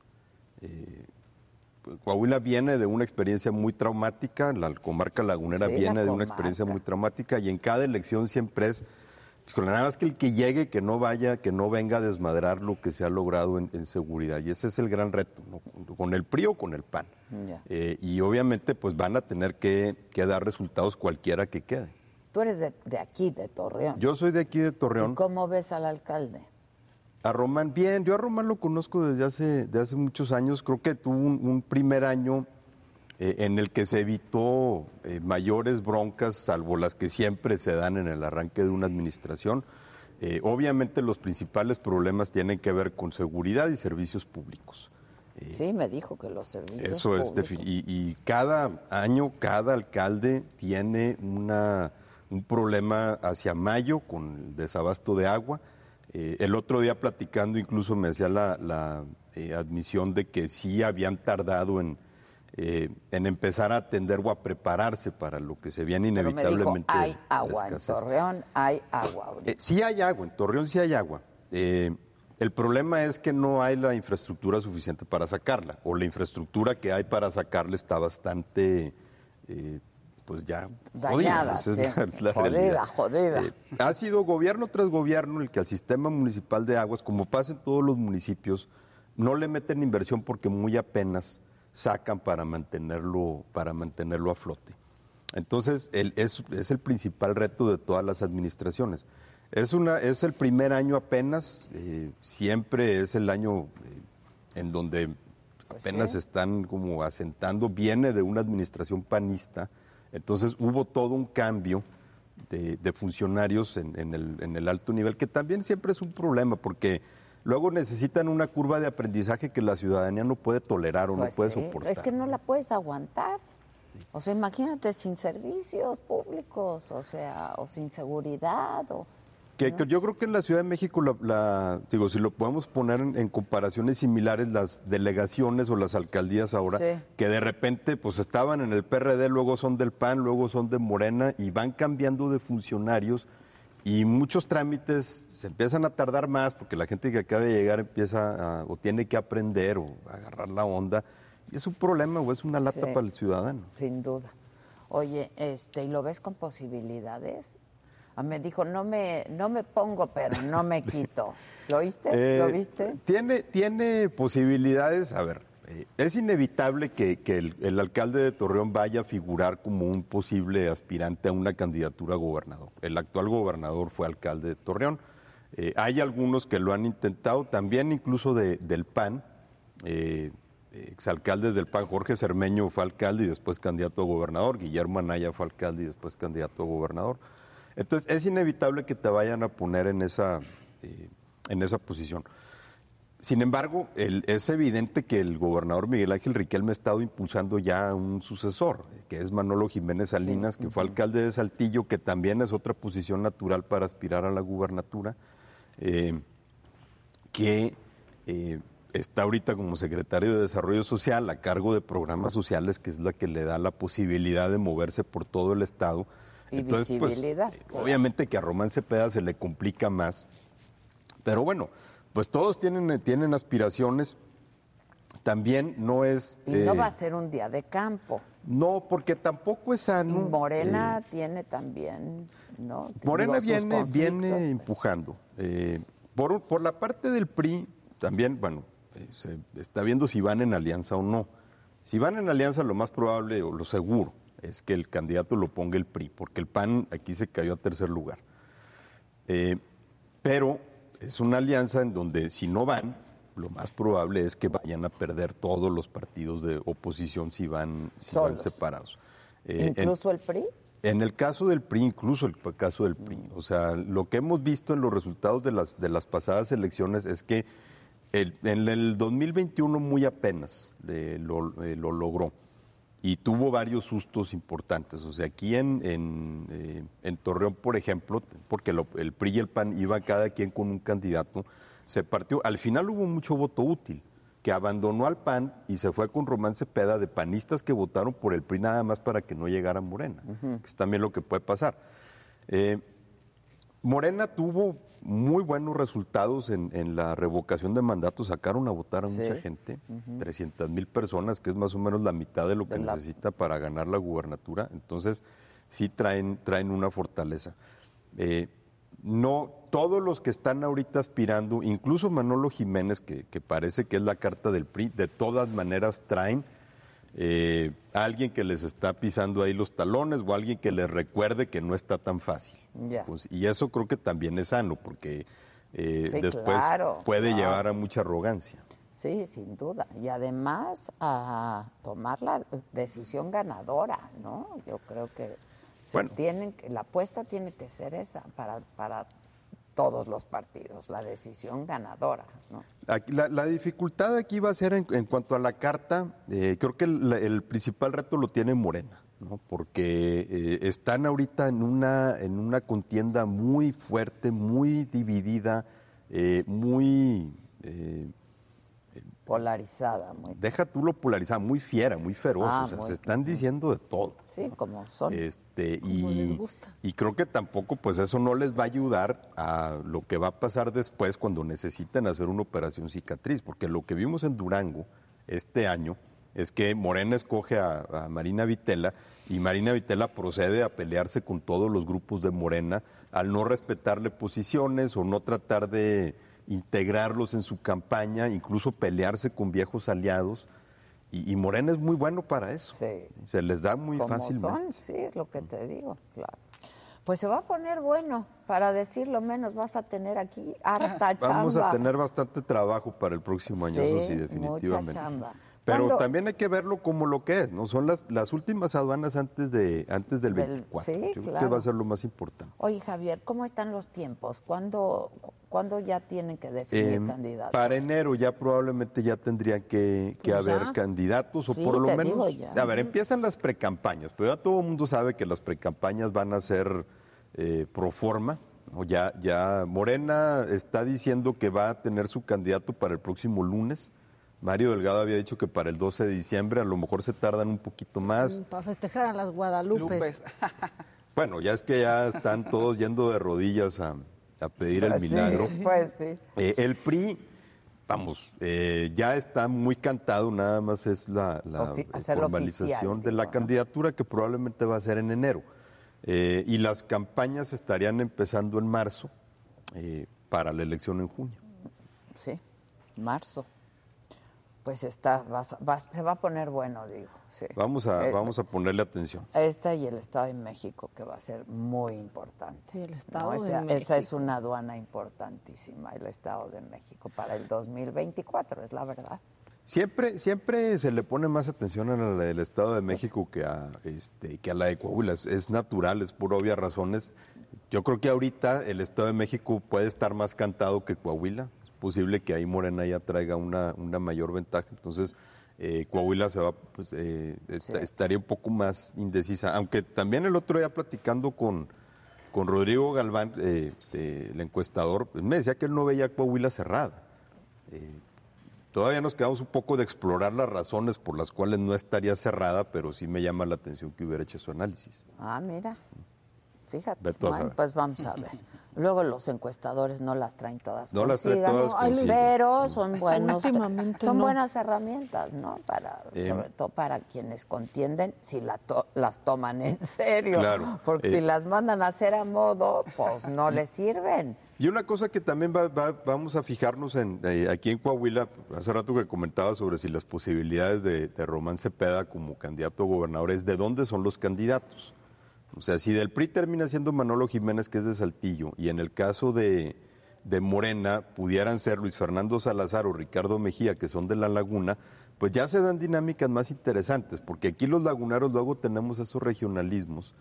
Eh, Coahuila viene de una experiencia muy traumática, la comarca lagunera Sí, la viene de una experiencia muy traumática, y en cada elección siempre es, nada más que el que llegue, que no vaya, que no venga a desmadrar lo que se ha logrado en, en seguridad, y ese es el gran reto, ¿no? con el PRI o con el PAN. Eh, y obviamente pues van a tener que, que dar resultados cualquiera que quede. Tú eres de, de aquí, de Torreón. Yo soy de aquí de ¿Y Torreón. cómo ves al alcalde? A Román, bien, yo a Román lo conozco desde hace, de hace muchos años. Creo que tuvo un, un primer año eh, en el que se evitó eh, mayores broncas, salvo las que siempre se dan en el arranque de una administración. Eh, obviamente los principales problemas tienen que ver con seguridad y servicios públicos. Sí, me dijo que los servicios Eso es, públicos. defi- y, y cada año, cada alcalde tiene una, un problema hacia mayo con el desabasto de agua. Eh, el otro día platicando incluso me hacía la, la, eh, admisión de que sí habían tardado en, eh, en empezar a atender o a prepararse para lo que se viene Pero me dijo, inevitablemente. hay agua en. Torreón, hay agua ahorita. Sí hay agua, en Torreón sí hay agua. El problema es que no hay la infraestructura suficiente para sacarla, o la infraestructura que hay para sacarla está bastante, pues ya Dañada, Esa es la- la Jodida, realidad. jodida. Eh, ha sido gobierno tras gobierno el que al sistema municipal de aguas, como pasa en todos los municipios, no le meten inversión porque muy apenas sacan para mantenerlo, para mantenerlo a flote. Entonces, el- es, es el principal reto de todas las administraciones. Es, una, es el primer año apenas, eh, siempre es el año eh, en donde apenas sí. están como asentando, viene de una administración panista, entonces hubo todo un cambio de, de funcionarios en, en el, en el alto nivel, que también siempre es un problema, porque luego necesitan una curva de aprendizaje que la ciudadanía no puede tolerar o Pues no puede sí, soportar. Es que no la puedes aguantar. O sea, imagínate sin servicios públicos, o sea, o sin seguridad, o... Que, que yo creo que en la Ciudad de México, la, la- digo, si lo podemos poner en, en comparaciones similares, las delegaciones o las alcaldías ahora, Sí. que de repente pues estaban en el PRD, luego son del PAN, luego son de Morena y van cambiando de funcionarios y muchos trámites se empiezan a tardar más porque la gente que acaba de llegar empieza a- o tiene que aprender o agarrar la onda y es un problema o es una lata Sí. para el ciudadano. Sin duda. Oye, este, ¿y lo ves con posibilidades? Ah, me dijo, no me, no me pongo, pero no me quito. *laughs* ¿Lo oíste? ¿Lo Eh, viste? Tiene, tiene posibilidades, a ver, eh, es inevitable que, que el, el alcalde de Torreón vaya a figurar como un posible aspirante a una candidatura a gobernador. El actual gobernador fue alcalde de Torreón. Eh, hay algunos que lo han intentado, también incluso de- del PAN. exalcaldes del PAN, Jorge Cermeño fue alcalde y después candidato a gobernador, Guillermo Anaya fue alcalde y después candidato a gobernador. Entonces es inevitable que te vayan a poner en esa, eh, en esa posición. Sin embargo, el- es evidente que el gobernador Miguel Ángel Riquelme ha estado impulsando ya un sucesor, que es Manolo Jiménez Salinas, que fue alcalde de Saltillo, que también es otra posición natural para aspirar a la gubernatura, eh, que eh, está ahorita como secretario de Desarrollo Social a cargo de programas sociales, que es la que le da la posibilidad de moverse por todo el Estado. Y pues, visibilidad. Obviamente que a Román Cepeda se le complica más, pero bueno, pues todos tienen, tienen aspiraciones. También no es... Y no eh, va a ser un día de campo. no, porque tampoco es Y sano. Morena eh, tiene también, ¿no? Morena Digo, viene, viene conflictos. empujando. Eh, por, por la parte del PRI, también, bueno, eh, se está viendo si van en alianza o no. Si van en alianza, lo más probable o lo seguro es que el candidato lo ponga el PRI, porque el PAN aquí se cayó a tercer lugar. Eh, pero es una alianza en donde si no van, lo más probable es que vayan a perder todos los partidos de oposición si van, si van separados. Eh, en- Incluso el PRI. en el caso del PRI, incluso el caso del PRI, o sea, lo que hemos visto en los resultados de las, de las pasadas elecciones es que el- en el 2021 muy apenas eh, lo, eh, lo logró y tuvo varios sustos importantes. O sea, aquí en, en, eh, en Torreón, por ejemplo, porque lo- el PRI y el PAN iban cada quien con un candidato, se partió. Al final hubo mucho voto útil, que abandonó al PAN y se fue con Román Cepeda de panistas que votaron por el PRI nada más para que no llegara Morena, que es también lo que puede pasar. Eh, Morena tuvo muy buenos resultados en, en la revocación de mandato, sacaron a votar a Sí. mucha gente, Ujú. 300 mil personas, que es más o menos la mitad de lo que la- necesita para ganar la gubernatura, entonces sí traen, traen una fortaleza. Eh, no, todos los que están ahorita aspirando, incluso Manolo Jiménez, que, que parece que es la carta del PRI, de todas maneras traen eh, alguien que les está pisando ahí los talones o alguien que les recuerde que no está tan fácil. Pues, y eso creo que también es sano, porque eh, Sí, después claro, puede claro. llevar a mucha arrogancia. Sí, sin duda. Y además a tomar la decisión ganadora, ¿no? Yo creo que Bueno. tienen que- la apuesta tiene que ser esa para, para todos los partidos, la decisión ganadora, ¿no? Aquí- la, la dificultad aquí va a ser en, en cuanto a la carta, eh, creo que el, el principal reto lo tiene Morena, ¿no? porque eh, están ahorita en una, en una contienda muy fuerte, muy dividida, eh, muy, Polarizada, muy. Deja tú lo polarizada, muy fiera, muy feroz. Ah, o sea, muy se están diciendo de todo. Sí, como son. Este, Como y, les gusta. y creo que tampoco, pues eso no les va a ayudar a lo que va a pasar después cuando necesiten hacer una operación cicatriz, porque lo que vimos en Durango este año es que Morena escoge a, a Marina Vitela y Marina Vitela procede a pelearse con todos los grupos de Morena al no respetarle posiciones o no tratar de integrarlos en su campaña, incluso pelearse con viejos aliados. Y, y Morena es muy bueno para eso. Se les da muy como fácilmente. son, sí, es lo que te digo, claro. Pues se va a poner bueno, para decirlo menos, vas a tener aquí harta chamba. Vamos a tener bastante trabajo para el próximo año, eso sí, Sí, definitivamente. mucha chamba. Pero ¿Cuándo- también hay que verlo como lo que es, ¿no? Son las, las últimas aduanas antes de antes del Del- 24. sí, Yo creo que claro. va a ser lo más importante. Oye, Javier, ¿cómo están los tiempos? ¿Cuándo, cu- ¿cuándo ya tienen que definir Eh, candidatos? para enero ya probablemente ya tendrían que, que Pues ya. haber candidatos o Sí, por lo te menos. digo ya. A ver, empiezan las precampañas, pero ya todo el mundo sabe que las precampañas van a ser eh, pro forma. ¿no? Ya, ya Morena está diciendo que va a tener su candidato para el próximo lunes. Mario Delgado había dicho que para el 12 de diciembre, a lo mejor se tardan un poquito más. Para festejar a las Guadalupes. *laughs* Bueno, ya es que ya están todos yendo de rodillas a, a pedir el Pues sí, milagro. Pues sí. Eh, el PRI, vamos, eh, ya está muy cantado, nada más es la, eh, formalización oficial, de la candidatura que probablemente va a ser en enero. Eh, y las campañas estarían empezando en marzo eh, para la elección en junio. Sí, marzo. Pues está, va- va- se va a poner bueno, digo. Sí. Vamos a, Eh, vamos a ponerle atención. Esta y el Estado de México, que va a ser muy importante. Sí, el Estado ¿no? de esa, esa es México. una aduana importantísima, el Estado de México, para el 2024, es la verdad. Siempre, siempre se le pone más atención a la del Estado de México que a, este, que a la de Coahuila. Es, es natural, es por obvias razones. Yo creo que ahorita el Estado de México puede estar más cantado que Coahuila. Posible que ahí Morena ya traiga una, una mayor ventaja. Entonces, eh, Coahuila se va, pues, eh, esta- estaría un poco más indecisa. Aunque también el otro día platicando con, con Rodrigo Galván, eh, el encuestador, pues, me decía que él no veía Coahuila cerrada. Eh, Todavía nos quedamos un poco de explorar las razones por las cuales no estaría cerrada, pero sí me llama la atención que hubiera hecho su análisis. Ah, mira. Fíjate. Bueno, pues vamos a ver. Luego los encuestadores no las traen todas No las trae consigo, todas pero son buenos son no. buenas herramientas, ¿no? Para Eh, sobre todo para quienes contienden si la to- las toman en serio, Claro. porque Eh, si las mandan a hacer a modo, pues no les sirven. Y una cosa que también va- va- vamos a fijarnos en eh, aquí en Coahuila, hace rato que comentaba sobre si las posibilidades de, de Román Cepeda como candidato a gobernador es de dónde son los candidatos. O sea, si del PRI termina siendo Manolo Jiménez, que es de Saltillo, y en el caso de, de Morena pudieran ser Luis Fernando Salazar o Ricardo Mejía, que son de La Laguna, pues ya se dan dinámicas más interesantes, porque aquí los laguneros luego tenemos esos regionalismos.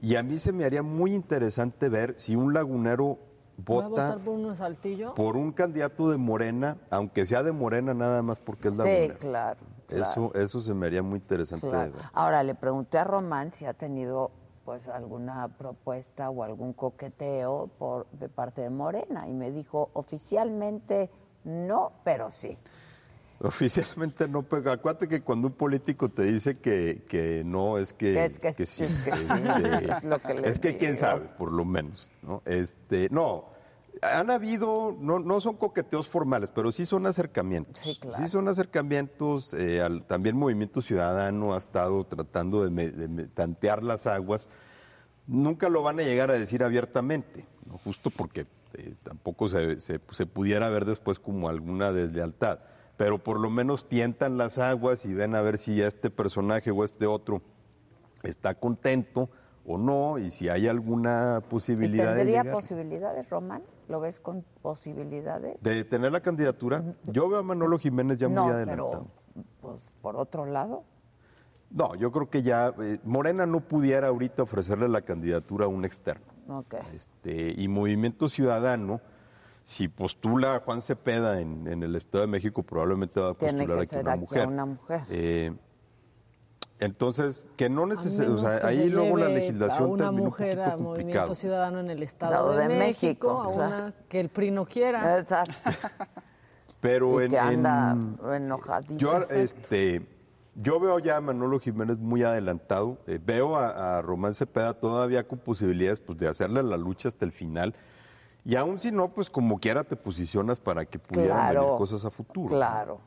Y a mí se me haría muy interesante ver si un lagunero ¿Va a vota por uno saltillo? por un candidato de Morena, aunque sea de Morena nada más porque es Sí, lagunero. claro. Eso, eso se me haría muy interesante de ver. Ahora le pregunté a Román si ha tenido pues alguna propuesta o algún coqueteo por de parte de Morena y me dijo oficialmente no, pero sí. Oficialmente no pega. Acuérdate que cuando un político te dice que, que no, es que, Es que- sí. es que digo. sabe, por lo menos. ¿no? Este, no, han habido, no, no son coqueteos formales, pero sí son acercamientos. Sí, claro. son acercamientos. eh, al- también Movimiento Ciudadano ha estado tratando de, me- de me- tantear las aguas. Nunca lo van a llegar a decir abiertamente, ¿no? justo porque eh, tampoco se, se- se pudiera ver después como alguna deslealtad. Pero por lo menos tientan las aguas y ven a ver si este personaje o este otro está contento o no, y si hay alguna ¿Y posibilidad de tendría llegar. posibilidades, Román? ¿Lo ves con posibilidades? De tener la candidatura, yo veo a Manolo Jiménez ya no, muy adelantado. pero pues por otro lado, No, yo creo que ya eh, Morena no pudiera ahorita ofrecerle la candidatura a un externo. ok. Este, y Movimiento Ciudadano, si postula a Juan Cepeda en, en el Estado de México, probablemente va a Tiene postular que aquí a ser una aquí mujer. a una mujer. Eh, entonces, que no necesariamente, o sea, que ahí se luego la legislación a una termina mujer a Movimiento complicado. Ciudadano en el Estado, Estado de, de México, México, a claro. una que el PRI no quiera. Exacto. *laughs* Pero y en, que anda en- enojadito. yo, este, yo veo ya a Manolo Jiménez muy adelantado. eh, veo a, a Román Cepeda todavía con posibilidades pues, de hacerle la lucha hasta el final. Y aún si no, pues como quiera te posicionas para que pudieran Claro, venir cosas a futuro. ¿no? Claro.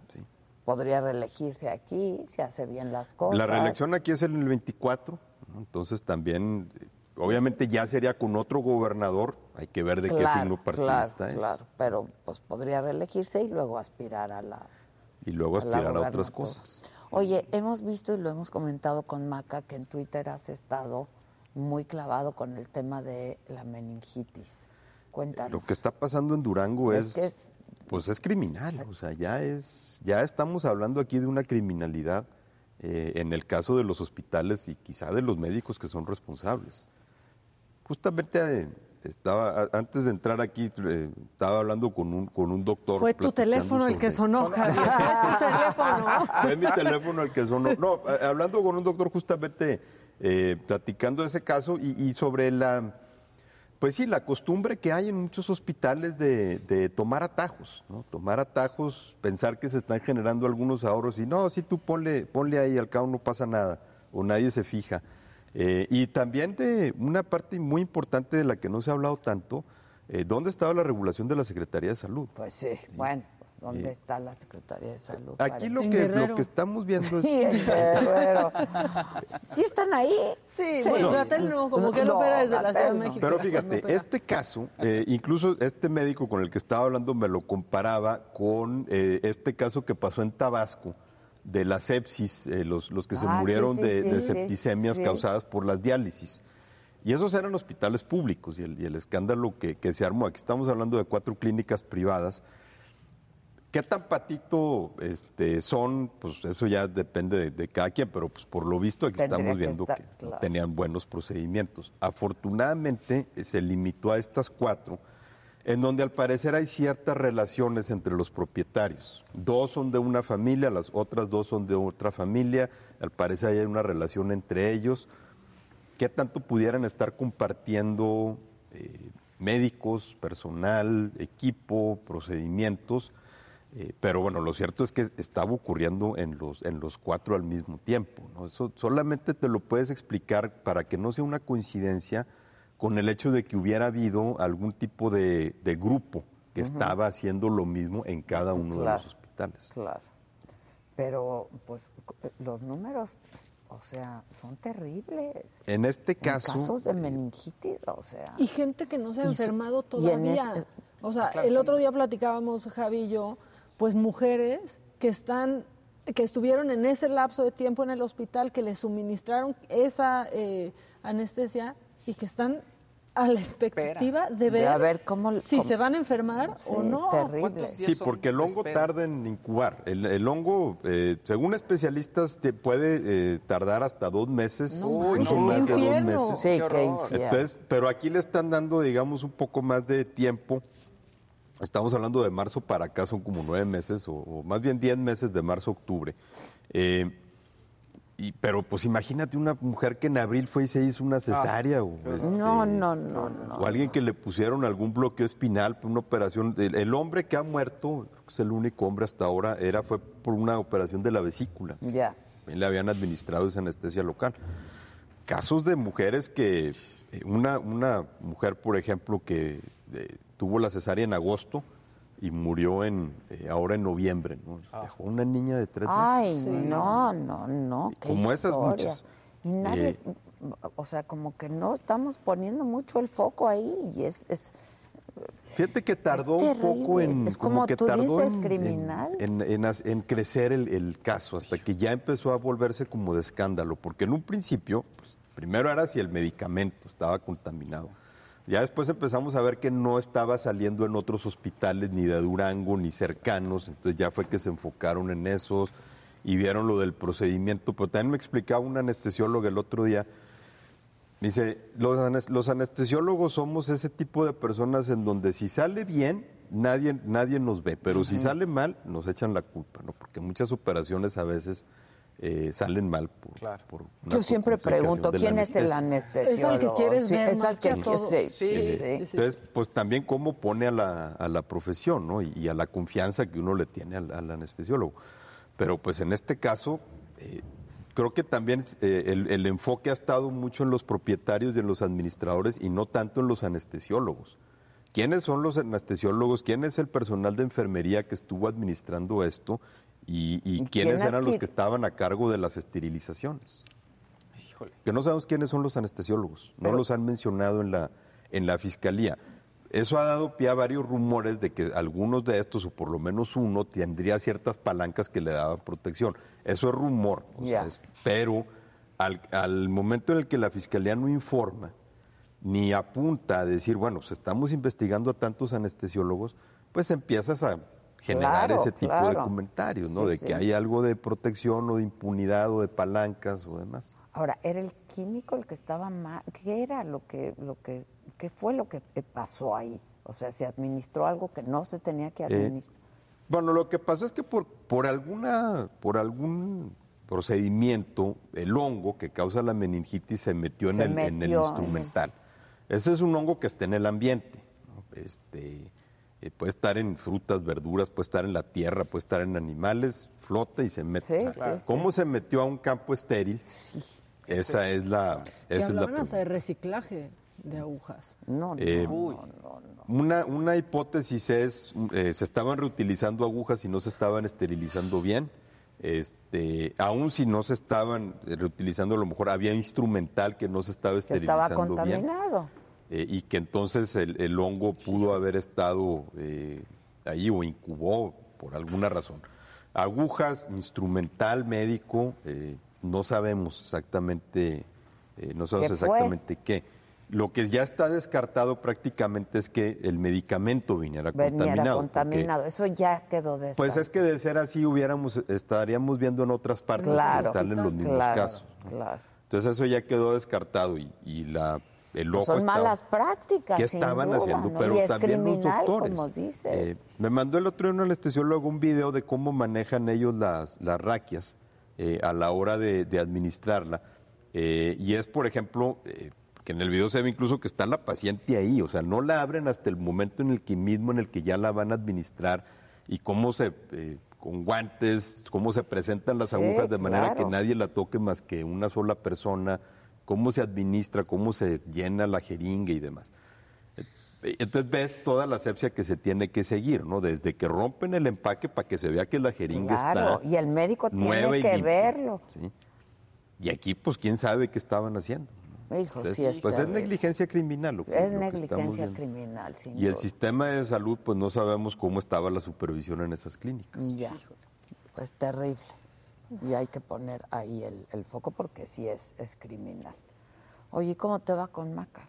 Podría reelegirse aquí, si hace bien las cosas. La reelección aquí es el 24, ¿no? entonces también, obviamente ya sería con otro gobernador, hay que ver de qué signo partidista claro, es. Claro, pero pues podría reelegirse y luego aspirar a la... Y luego a aspirar a otras cosas. Oye, hemos visto y lo hemos comentado con Maca que en Twitter has estado muy clavado con el tema de la meningitis. Cuéntanos. Lo que está pasando en Durango Es es, que es- pues es criminal, o sea, ya es, ya estamos hablando aquí de una criminalidad eh, en el caso de los hospitales y quizá de los médicos que son responsables. Justamente eh, estaba, antes de entrar aquí, eh, estaba hablando con un, con un doctor. Fue tu teléfono el que sonó, Javier. Fue tu teléfono. *laughs* Fue mi teléfono el que sonó. No, hablando con un doctor justamente eh, platicando de ese caso y, y sobre la, pues sí, la costumbre que hay en muchos hospitales de, de tomar atajos, ¿no? Tomar atajos, pensar que se están generando algunos ahorros y no, sí tú ponle, ponle ahí, al cabo no pasa nada o nadie se fija. Eh, y también de una parte muy importante de la que no se ha hablado tanto, eh, ¿dónde estaba la regulación de la Secretaría de Salud? Pues sí, bueno, pues, ¿dónde Eh, está la Secretaría de Salud? Aquí lo que, lo que estamos viendo es... Sí. *laughs* ¿Sí están ahí? Sí, bueno, Gatel no, como que él opera desde la Ciudad de no. México. Pero No fíjate, este caso, eh, incluso este médico con el que estaba hablando me lo comparaba con eh, este caso que pasó en Tabasco de la sepsis, eh, los, los que se Ah, sí, murieron sí, de, sí, de sí, septicemias sí. causadas por las diálisis. Y esos eran hospitales públicos y el, y el escándalo que, que se armó. Aquí estamos hablando de cuatro clínicas privadas. ¿Qué tan patito este, son? Pues eso ya depende de, de cada quien, pero pues por lo visto aquí Tendría estamos que viendo estar, que no tenían buenos procedimientos. Afortunadamente se limitó a estas cuatro, en donde al parecer hay ciertas relaciones entre los propietarios. Dos son de una familia, las otras dos son de otra familia, al parecer hay una relación entre ellos. ¿Qué tanto pudieran estar compartiendo eh, médicos, personal, equipo, procedimientos? Eh, pero bueno, lo cierto es que estaba ocurriendo en los, en los cuatro al mismo tiempo. ¿no? Eso solamente te lo puedes explicar para que no sea una coincidencia con el hecho de que hubiera habido algún tipo de, de grupo que estaba haciendo lo mismo en cada uno de los hospitales. Claro. Pero, pues, los números, o sea, son terribles. En este En caso, casos de meningitis, o sea. Y gente que no se ha Y enfermado y en todavía. ese- O sea, Claro, el sí. otro día platicábamos, Javi y yo, pues mujeres que están que estuvieron en ese lapso de tiempo en el hospital, que les suministraron esa eh, anestesia y que están a la expectativa de De ver, a ver cómo- si cómo- se van a enfermar o no. terrible. Sí, porque el hongo tarda en incubar. El, el hongo, eh, según especialistas, te puede eh, tardar hasta dos meses. No manches, más de dos meses. Sí. Entonces, pero aquí le están dando, digamos, un poco más de tiempo. Estamos hablando de marzo para acá, son como nueve meses, o, o más bien diez meses de marzo a octubre. Eh, y, pero pues imagínate una mujer que en abril fue y se hizo una cesárea. o, este, No, no, no, no. o alguien que le pusieron algún bloqueo espinal por una operación. El, el hombre que ha muerto, creo que es el único hombre hasta ahora, era fue por una operación de la vesícula. Ya. Le habían administrado esa anestesia local. Casos de mujeres que, eh, una, una mujer, por ejemplo, que eh, tuvo la cesárea en agosto y murió en eh, ahora en noviembre. ¿no? Dejó una niña de tres Ay, meses. no, no, no. qué Como esas historia. muchas. Y nadie, Eh, o sea, como que no estamos poniendo mucho el foco ahí y es, es Fíjate que tardó un terrible, poco en. es como que tú tardó dices, en- criminal. En, en- en crecer el, el caso, hasta que ya empezó a volverse como de escándalo. Porque en un principio, pues, primero era si el medicamento estaba contaminado. Ya después empezamos a ver que no estaba saliendo en otros hospitales, ni de Durango, ni cercanos. Entonces ya fue que se enfocaron en esos y vieron lo del procedimiento. Pero también me explicaba un anestesiólogo el otro día. Dice, los, anes- los anestesiólogos somos ese tipo de personas en donde si sale bien, nadie, nadie nos ve, pero si sale mal, nos echan la culpa, ¿no? Porque muchas operaciones a veces eh, salen mal por, por una Yo siempre pregunto, ¿quién es el anestesiólogo? Es al que quieres Sí, ver es más al que a que- todos. sí, Sí, sí, sí, sí. sí. Entonces, pues también cómo pone a la, a la profesión, ¿no? Y, y a la confianza que uno le tiene al, al anestesiólogo. Pero pues en este caso, eh, creo que también eh, el, el enfoque ha estado mucho en los propietarios y en los administradores y no tanto en los anestesiólogos. ¿Quiénes son los anestesiólogos? ¿Quién es el personal de enfermería que estuvo administrando esto? ¿Y, y quiénes quién eran los que estaban a cargo de las esterilizaciones? Que no sabemos quiénes son los anestesiólogos, no Pero- los han mencionado en la, en la fiscalía. Eso ha dado pie a varios rumores de que algunos de estos, o por lo menos uno, tendría ciertas palancas que le daban protección. Eso es rumor, o sea, Ya. es- pero al, al momento en el que la fiscalía no informa, ni apunta a decir, bueno, pues estamos investigando a tantos anestesiólogos, pues empiezas a generar Claro, ese tipo de comentarios, ¿no? Sí, de sí. que hay algo de protección o de impunidad o de palancas o demás. Ahora, ¿era el químico el que estaba mal? ¿Qué era lo que, lo que, qué fue lo que pasó ahí? O sea, se administró algo que no se tenía que Eh, administrar. Bueno, lo que pasó es que por, por alguna, por algún procedimiento, el hongo que causa la meningitis se metió en, Se el, en el metió en el- instrumental. Ese es un hongo que está en el ambiente. ¿no? Este, eh, puede estar en frutas, verduras, puede estar en la tierra, puede estar en animales, flota y se mete. Sí, sí, sí. ¿Cómo se metió a un campo estéril? Esa es la, esa es la de reciclaje de agujas. No, Eh, Una, una hipótesis es, eh, se estaban reutilizando agujas y no se estaban esterilizando bien. Este, aún si no se estaban reutilizando, a lo mejor había instrumental que no se estaba que estaba esterilizando bien. Eh, y que entonces el, el hongo pudo haber estado eh, ahí o incubó por alguna razón. Agujas, instrumental médico, eh, no sabemos exactamente, eh, no sabemos exactamente qué. Lo que ya está descartado prácticamente es que el medicamento viniera Veniera contaminado. Eso ya quedó de Pues es que de ser así hubiéramos estaríamos viendo en otras partes Claro, que están en los mismos claro, casos. claro. Entonces eso ya quedó descartado y, y la el ojo Pues Son estaba- malas prácticas. ¿Qué sin estaban duda, haciendo? ¿no? Pero también los doctores. Eh, me mandó el otro día un anestesiólogo un video de cómo manejan ellos las, las raquias eh, a la hora de, de administrarla. Eh, y es, por ejemplo, eh, que en el video se ve incluso que está la paciente ahí, o sea, no la abren hasta el momento en el que mismo en el que ya la van a administrar y cómo se, con guantes, cómo se presentan las Sí, agujas de manera que nadie la toque más que una sola persona, cómo se administra, cómo se llena la jeringa y demás. Eh, Entonces ves toda la asepsia que se tiene que seguir, ¿no? Desde que rompen el empaque para que se vea que la jeringa Claro, está y el médico nueva tiene que limpia, verlo. ¿sí? Y aquí, pues, quién sabe qué estaban haciendo. Hijo, Entonces, sí es pues es negligencia criminal. Lo que, Es lo negligencia criminal, sin Y el sistema de salud, pues no sabemos cómo estaba la supervisión en esas clínicas. Ya, pues terrible. Y hay que poner ahí el, el foco porque sí es, es criminal. Oye, ¿y ¿cómo te va con Maca?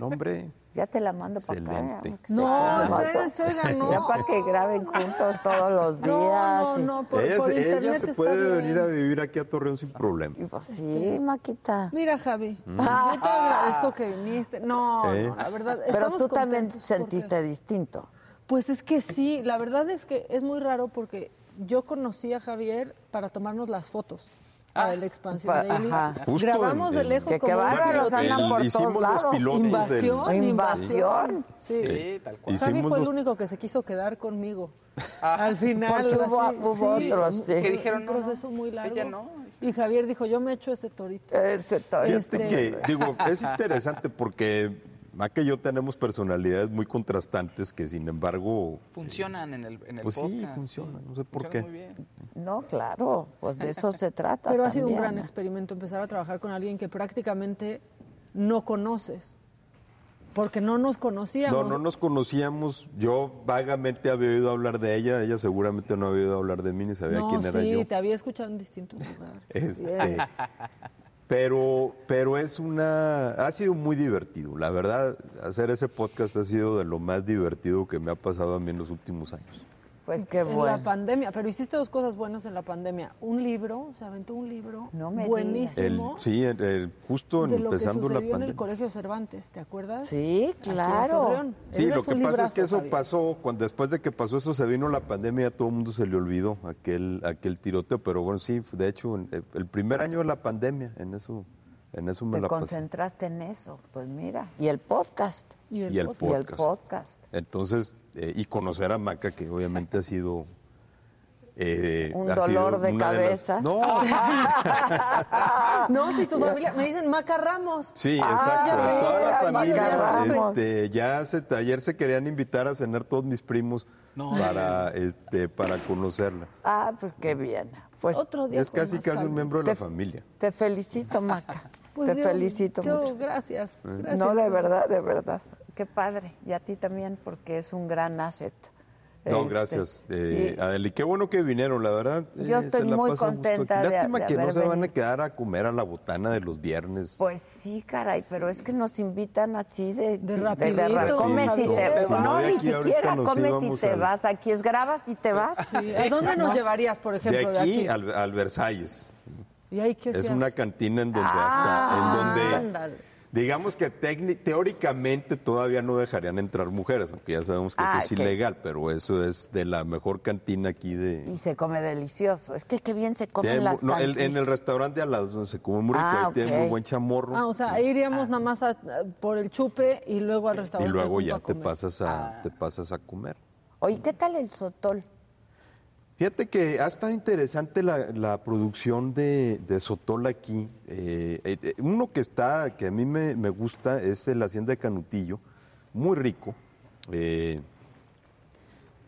No, hombre. Ya te la mando para acá. ¿eh? No, espérense, no. Ya para que graben juntos todos los días. No, no, no, por, ella por se- ella internet se está puede bien. venir a vivir aquí a Torreón sin problema. Pues sí, Maquita. Mira, Javi, Mm. yo te agradezco que viniste. No, ¿Eh? no, la verdad. Pero tú también sentiste porque- distinto. Pues es que sí, la verdad es que es muy raro porque yo conocí a Javier para tomarnos las fotos. Para la expansión Pa- de ajá. Justo Grabamos en- de lejos Que como un bárbaros andan por hicimos todos los lados. del- Invasión, Invasión. Sí. Sí, tal cual. Javi Hicimos fue el único que se quiso quedar conmigo. Al final. Porque hubo- así, hubo sí, otros, un- sí. un Que dijeron, no, no, proceso muy largo. ella no. Y Javier dijo, yo me echo ese torito. Ese to- Fíjate Este- que, digo, es interesante porque Maca y yo tenemos personalidades muy contrastantes que, sin embargo, Funcionan en el, en el pues sí, podcast. funcionan, no sé por Funcionan qué. muy bien. No, claro, pues de eso se trata. Pero ha sido un gran ¿no? experimento empezar a trabajar con alguien que prácticamente no conoces. Porque no nos conocíamos. No, no nos conocíamos. Yo vagamente había oído hablar de ella. Ella seguramente no había oído hablar de mí ni sabía No, quién era sí, yo. te había escuchado en distintos lugares. Este. Pero, pero es una, ha sido muy divertido. La verdad, hacer ese podcast ha sido de lo más divertido que me ha pasado a mí en los últimos años. Pues qué en bueno. la pandemia, pero hiciste dos cosas buenas en la pandemia. Un libro, se aventó un libro No me El- buenísimo sí, el- el- justo de lo que empezando la sucedió en el pandemia. Colegio Cervantes, ¿te acuerdas? Sí, claro. Sí, lo que pasa es que eso Javier. pasó, cuando después de que pasó eso se vino la pandemia, a todo el mundo se le olvidó aquel, aquel tiroteo, pero bueno, sí, de hecho, en- eh, el primer año de la pandemia, en eso, en eso me Te la pasé. concentraste en eso, pues mira. Y el podcast. Y el Y el podcast. podcast. Entonces, eh, y conocer a Maca, que obviamente ha sido... eh, Un dolor de las- cabeza. no, *laughs* No, si su familia, me dicen Maca Ramos. Sí, Ah, exacto. toda la familia. sabemos. este, ya se, ayer se querían invitar a cenar todos mis primos No. para, este, para conocerla. Ah, pues qué bien. Pues Otro día Es casi casi un miembro de la familia. Te felicito, Maca. Pues Te felicito yo, mucho. Gracias, gracias. No, de verdad, de verdad. Qué padre. Y a ti también, porque es un gran asset. No, Este, gracias, eh, sí. Adel. Y qué bueno que vinieron, la verdad. Yo eh, estoy se la muy contenta de- Lástima de que no se van a quedar a comer a la botana de los viernes. Pues sí, caray, pero es que nos invitan así de, de, rapidito, ra- comes y te Rapidito. no, No, de ni siquiera comes y te al- vas. Aquí es grabas y te vas. Sí, ¿A dónde nos ¿No? llevarías, por de ejemplo, de aquí, aquí? Al, al Versalles. ¿Y ahí qué Es una cantina en donde Ah, hasta, en donde ándale. Digamos que técni- teóricamente todavía no dejarían entrar mujeres, aunque ya sabemos que eso Ah, es que- ilegal, pero eso es de la mejor cantina aquí de Y se come delicioso. Es que qué bien se comen Tiene las no, el- en el restaurante al lado se come muy rico, Ah, ahí tiene ok. muy buen chamorro Ah, o sea, ahí iríamos nada más a- por el chupe y luego al y restaurante. luego junto ya te pasas a te pasas a comer. Oye, ¿qué tal el sotol? Fíjate que ha estado interesante la, la producción de, de Sotol aquí. Eh, eh, eh, uno que está, que a mí me, me gusta, es el Hacienda de Canutillo, muy rico. eh,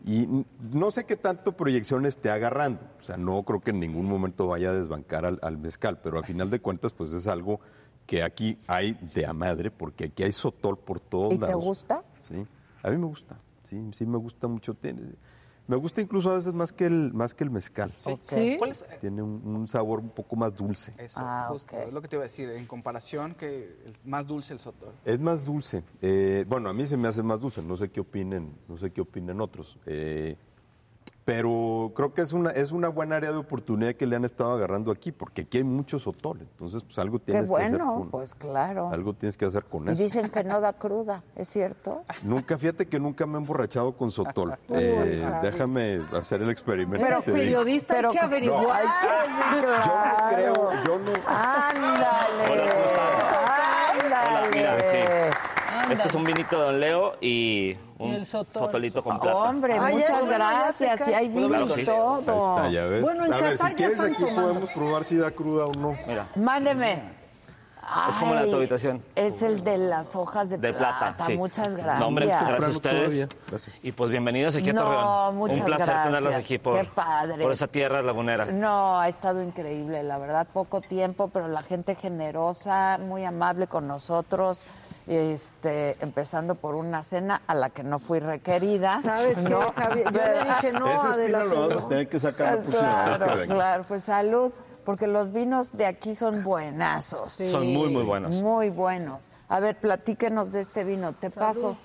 y no sé qué tanto proyección esté agarrando. O sea, no creo que en ningún momento vaya a desbancar al, al mezcal, pero a final de cuentas, pues es algo que aquí hay de a madre, porque aquí hay Sotol por todos ¿Y te lados. gusta? Sí, a mí me gusta, sí, sí me gusta mucho. Tiene, me gusta incluso a veces más que el, más que el mezcal. Sí. ¿Sí? ¿Cuál es? Tiene un, un sabor un poco más dulce. Eso, Ah, justo, es lo que te iba a decir, en comparación que es más dulce el sotol. Es más dulce. Eh, bueno, a mí se me hace más dulce. No sé qué opinen, no sé qué opinen otros. Eh, pero creo que es una es una buena área de oportunidad que le han estado agarrando aquí, porque aquí hay mucho sotol. Entonces, pues algo tienes que hacer bueno, con pues claro. algo tienes que hacer con Y eso. dicen que no da cruda, ¿es cierto? *laughs* Nunca, fíjate que nunca me he emborrachado con sotol. *laughs* Eh, déjame hacer el experimento. Pero y periodista, hay que averiguar. No, hay que- *laughs* yo no creo, yo no. Ándale. Hola, ¿cómo están? Hola, mira, sí. Ándale. Este es un vinito de Don Leo y un Y el sotol. sotolito con plata. Hombre, Ay, muchas gracias. Y hay vino Claro, y sí. todo. Ahí está, ya ves. Bueno, en a ver, si ya quieres aquí tomando. podemos probar si da cruda o no. Mira, Mándeme. es como la de tu habitación. Es el de las hojas de, De plata, sí. Muchas gracias. No, hombre, gracias a ustedes. Gracias. Y pues bienvenidos aquí a No, Torreón. muchas un placer tenerlos aquí por, Qué padre. por esa tierra lagunera. No, ha estado increíble, la verdad, poco tiempo, pero la gente generosa, muy amable con nosotros, este, empezando por una cena a la que no fui requerida. ¿Sabes qué, ¿no? Javier? Yo le dije no, Esa espina Adela. lo vamos no. a tener que sacar que Claro, claro, pues salud, porque los vinos de aquí son buenazos. Son muy, muy buenos. Muy buenos. A ver, platíquenos de este vino, te paso.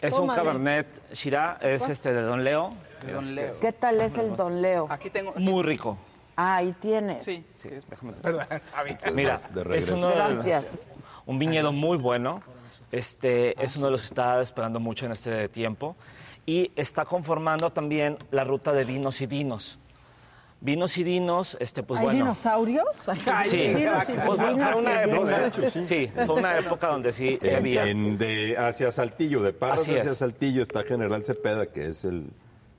Es Tómale. un Cabernet Shiraz, es este de Don Leo. De Don Leo. ¿Qué tal es el Don Leo? Aquí tengo... Muy rico. Ah, ahí tienes. Sí, sí. es- *laughs* Perdón, está bien. Mira, De es uno de- Gracias. Un viñedo muy bueno. Este es uno de los que está esperando mucho en este tiempo y está conformando también la ruta de vinos y vinos. Vinos y vinos, este, pues ¿Hay bueno. dinosaurios? Ay, Sí, *laughs* dinos y pues fue dinos. No, hecho, sí. sí, fue una época donde sí, sí En, había. en de hacia Saltillo, de Parras Así hacia es. Saltillo está General Cepeda, que es el,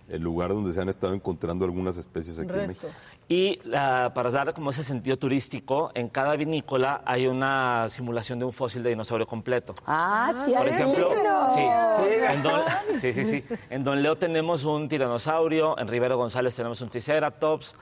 el lugar donde se han estado encontrando algunas especies aquí en. México. Y ah, para dar como ese sentido turístico, en cada vinícola hay una simulación de un fósil de dinosaurio completo. Ah, sí, Por ejemplo, sí, en Don, sí, sí, sí. En Don Leo tenemos un tiranosaurio, en Rivero González tenemos un triceratops,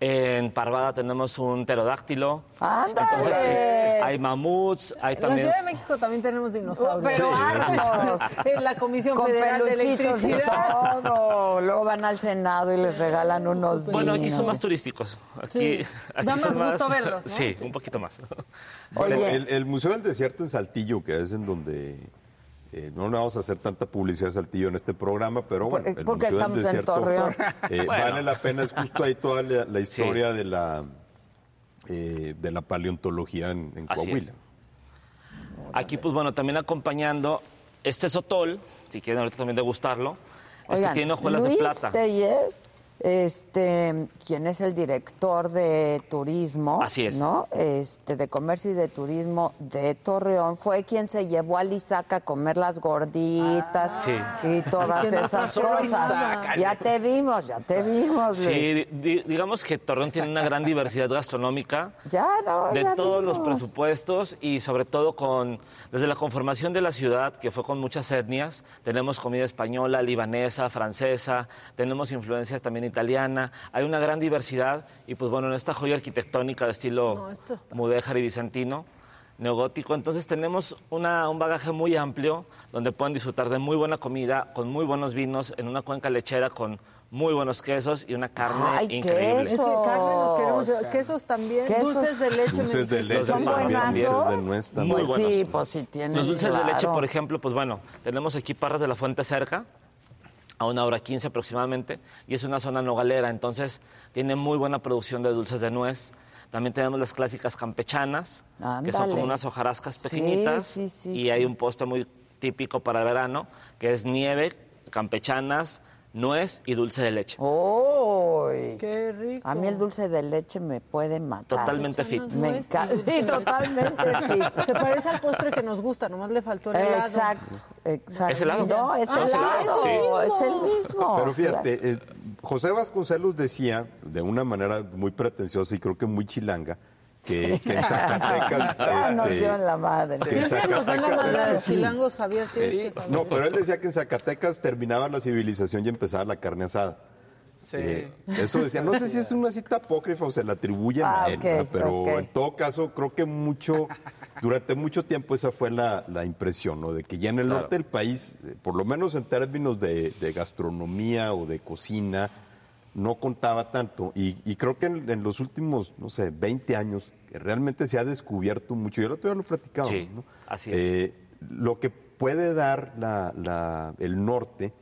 en Parvada tenemos un pterodáctilo. ¡Ándale! Entonces, eh, hay mamuts, hay En la también... Ciudad de México también tenemos dinosaurios. Pero hartos. *laughs* En la Comisión Con Federal de peluchitos y Electricidad. todo. Luego van al Senado y les regalan unos Bueno, aquí son más turísticos. Aquí, Sí. aquí Da son más gusto verlos, ¿no? Sí, un poquito más. Oye. El, el Museo del Desierto en Saltillo, que es en donde eh, no le vamos a hacer tanta publicidad a Saltillo en este programa, pero bueno, el porque Museo del estamos en Torreón. eh, *laughs* Bueno. vale la pena, es justo ahí toda la, la historia de la eh, de la paleontología en, en Así Coahuila. es. Aquí, pues bueno, también acompañando este sotol, si quieren ahorita también degustarlo. Este Oigan, tiene hojuelas Luis de plata. Telles, este, quien es el director de turismo, Así es. ¿no? Este, de comercio y de turismo de Torreón, fue quien se llevó a Lisaca a comer las gorditas Sí. y todas esas cosas. Ya te vimos, ya te vimos. Sí, di- digamos que Torreón tiene una gran diversidad gastronómica. Ya, no, de ya todos los presupuestos y sobre todo con desde la conformación de la ciudad que fue con muchas etnias tenemos comida española libanesa francesa tenemos influencias también italiana hay una gran diversidad y pues bueno en esta joya arquitectónica de estilo No, esto está- mudéjar y bizantino neogótico entonces tenemos una- un bagaje muy amplio donde pueden disfrutar de muy buena comida con muy buenos vinos en una cuenca lechera con muy buenos quesos y una carne Ay, increíble Es que carne nos queremos Quesos. Quesos también, Quesos. dulces de leche. Dulces de leche. ¿Son también, buenazos? dulces de nuez Muy también. Pues buenos. sí, pues sí tienen. Los dulces de leche, claro. por ejemplo, pues bueno, tenemos aquí Parras de la Fuente cerca, a una hora 15 aproximadamente, y es una zona nogalera, entonces tiene muy buena producción de dulces de nuez. También tenemos las clásicas campechanas, que son como unas hojarascas pequeñitas, sí, sí, y hay un postre muy típico para el verano, que es nieve, campechanas, nuez y dulce de leche. ¡Uy! Qué rico. A mí el dulce de leche me puede matar. Totalmente fit. Me encanta. *laughs* Sí, totalmente *laughs* fit. Se parece al postre que nos gusta, nomás le faltó el helado. Exacto, exacto. ¿Es helado? No, es Ah, ¿es helado. helado? Sí. Es el mismo. Pero fíjate, eh, José Vasconcelos decía, de una manera muy pretenciosa y creo que muy chilanga, que, que en Zacatecas... *laughs* Ah, nos este, dio en la madre. que en Siempre nos dan la madre a los chilangos, Javier. Que. No, pero él decía que en Zacatecas terminaba la civilización y empezaba la carne asada. Sí. Eh, eso decía, no sé si es una cita apócrifa o se la atribuyen Ah, a él, pero en todo caso creo que mucho, durante mucho tiempo esa fue la, la impresión, ¿no? De que ya en el Claro. norte del país, eh, por lo menos en términos de, de gastronomía o de cocina, no contaba tanto. Y, y creo que en, en los últimos, no sé, 20 años, realmente se ha descubierto mucho. Yo el otro día lo platicaba, Sí, ¿no? así es. Eh, lo que puede dar la- la- el norte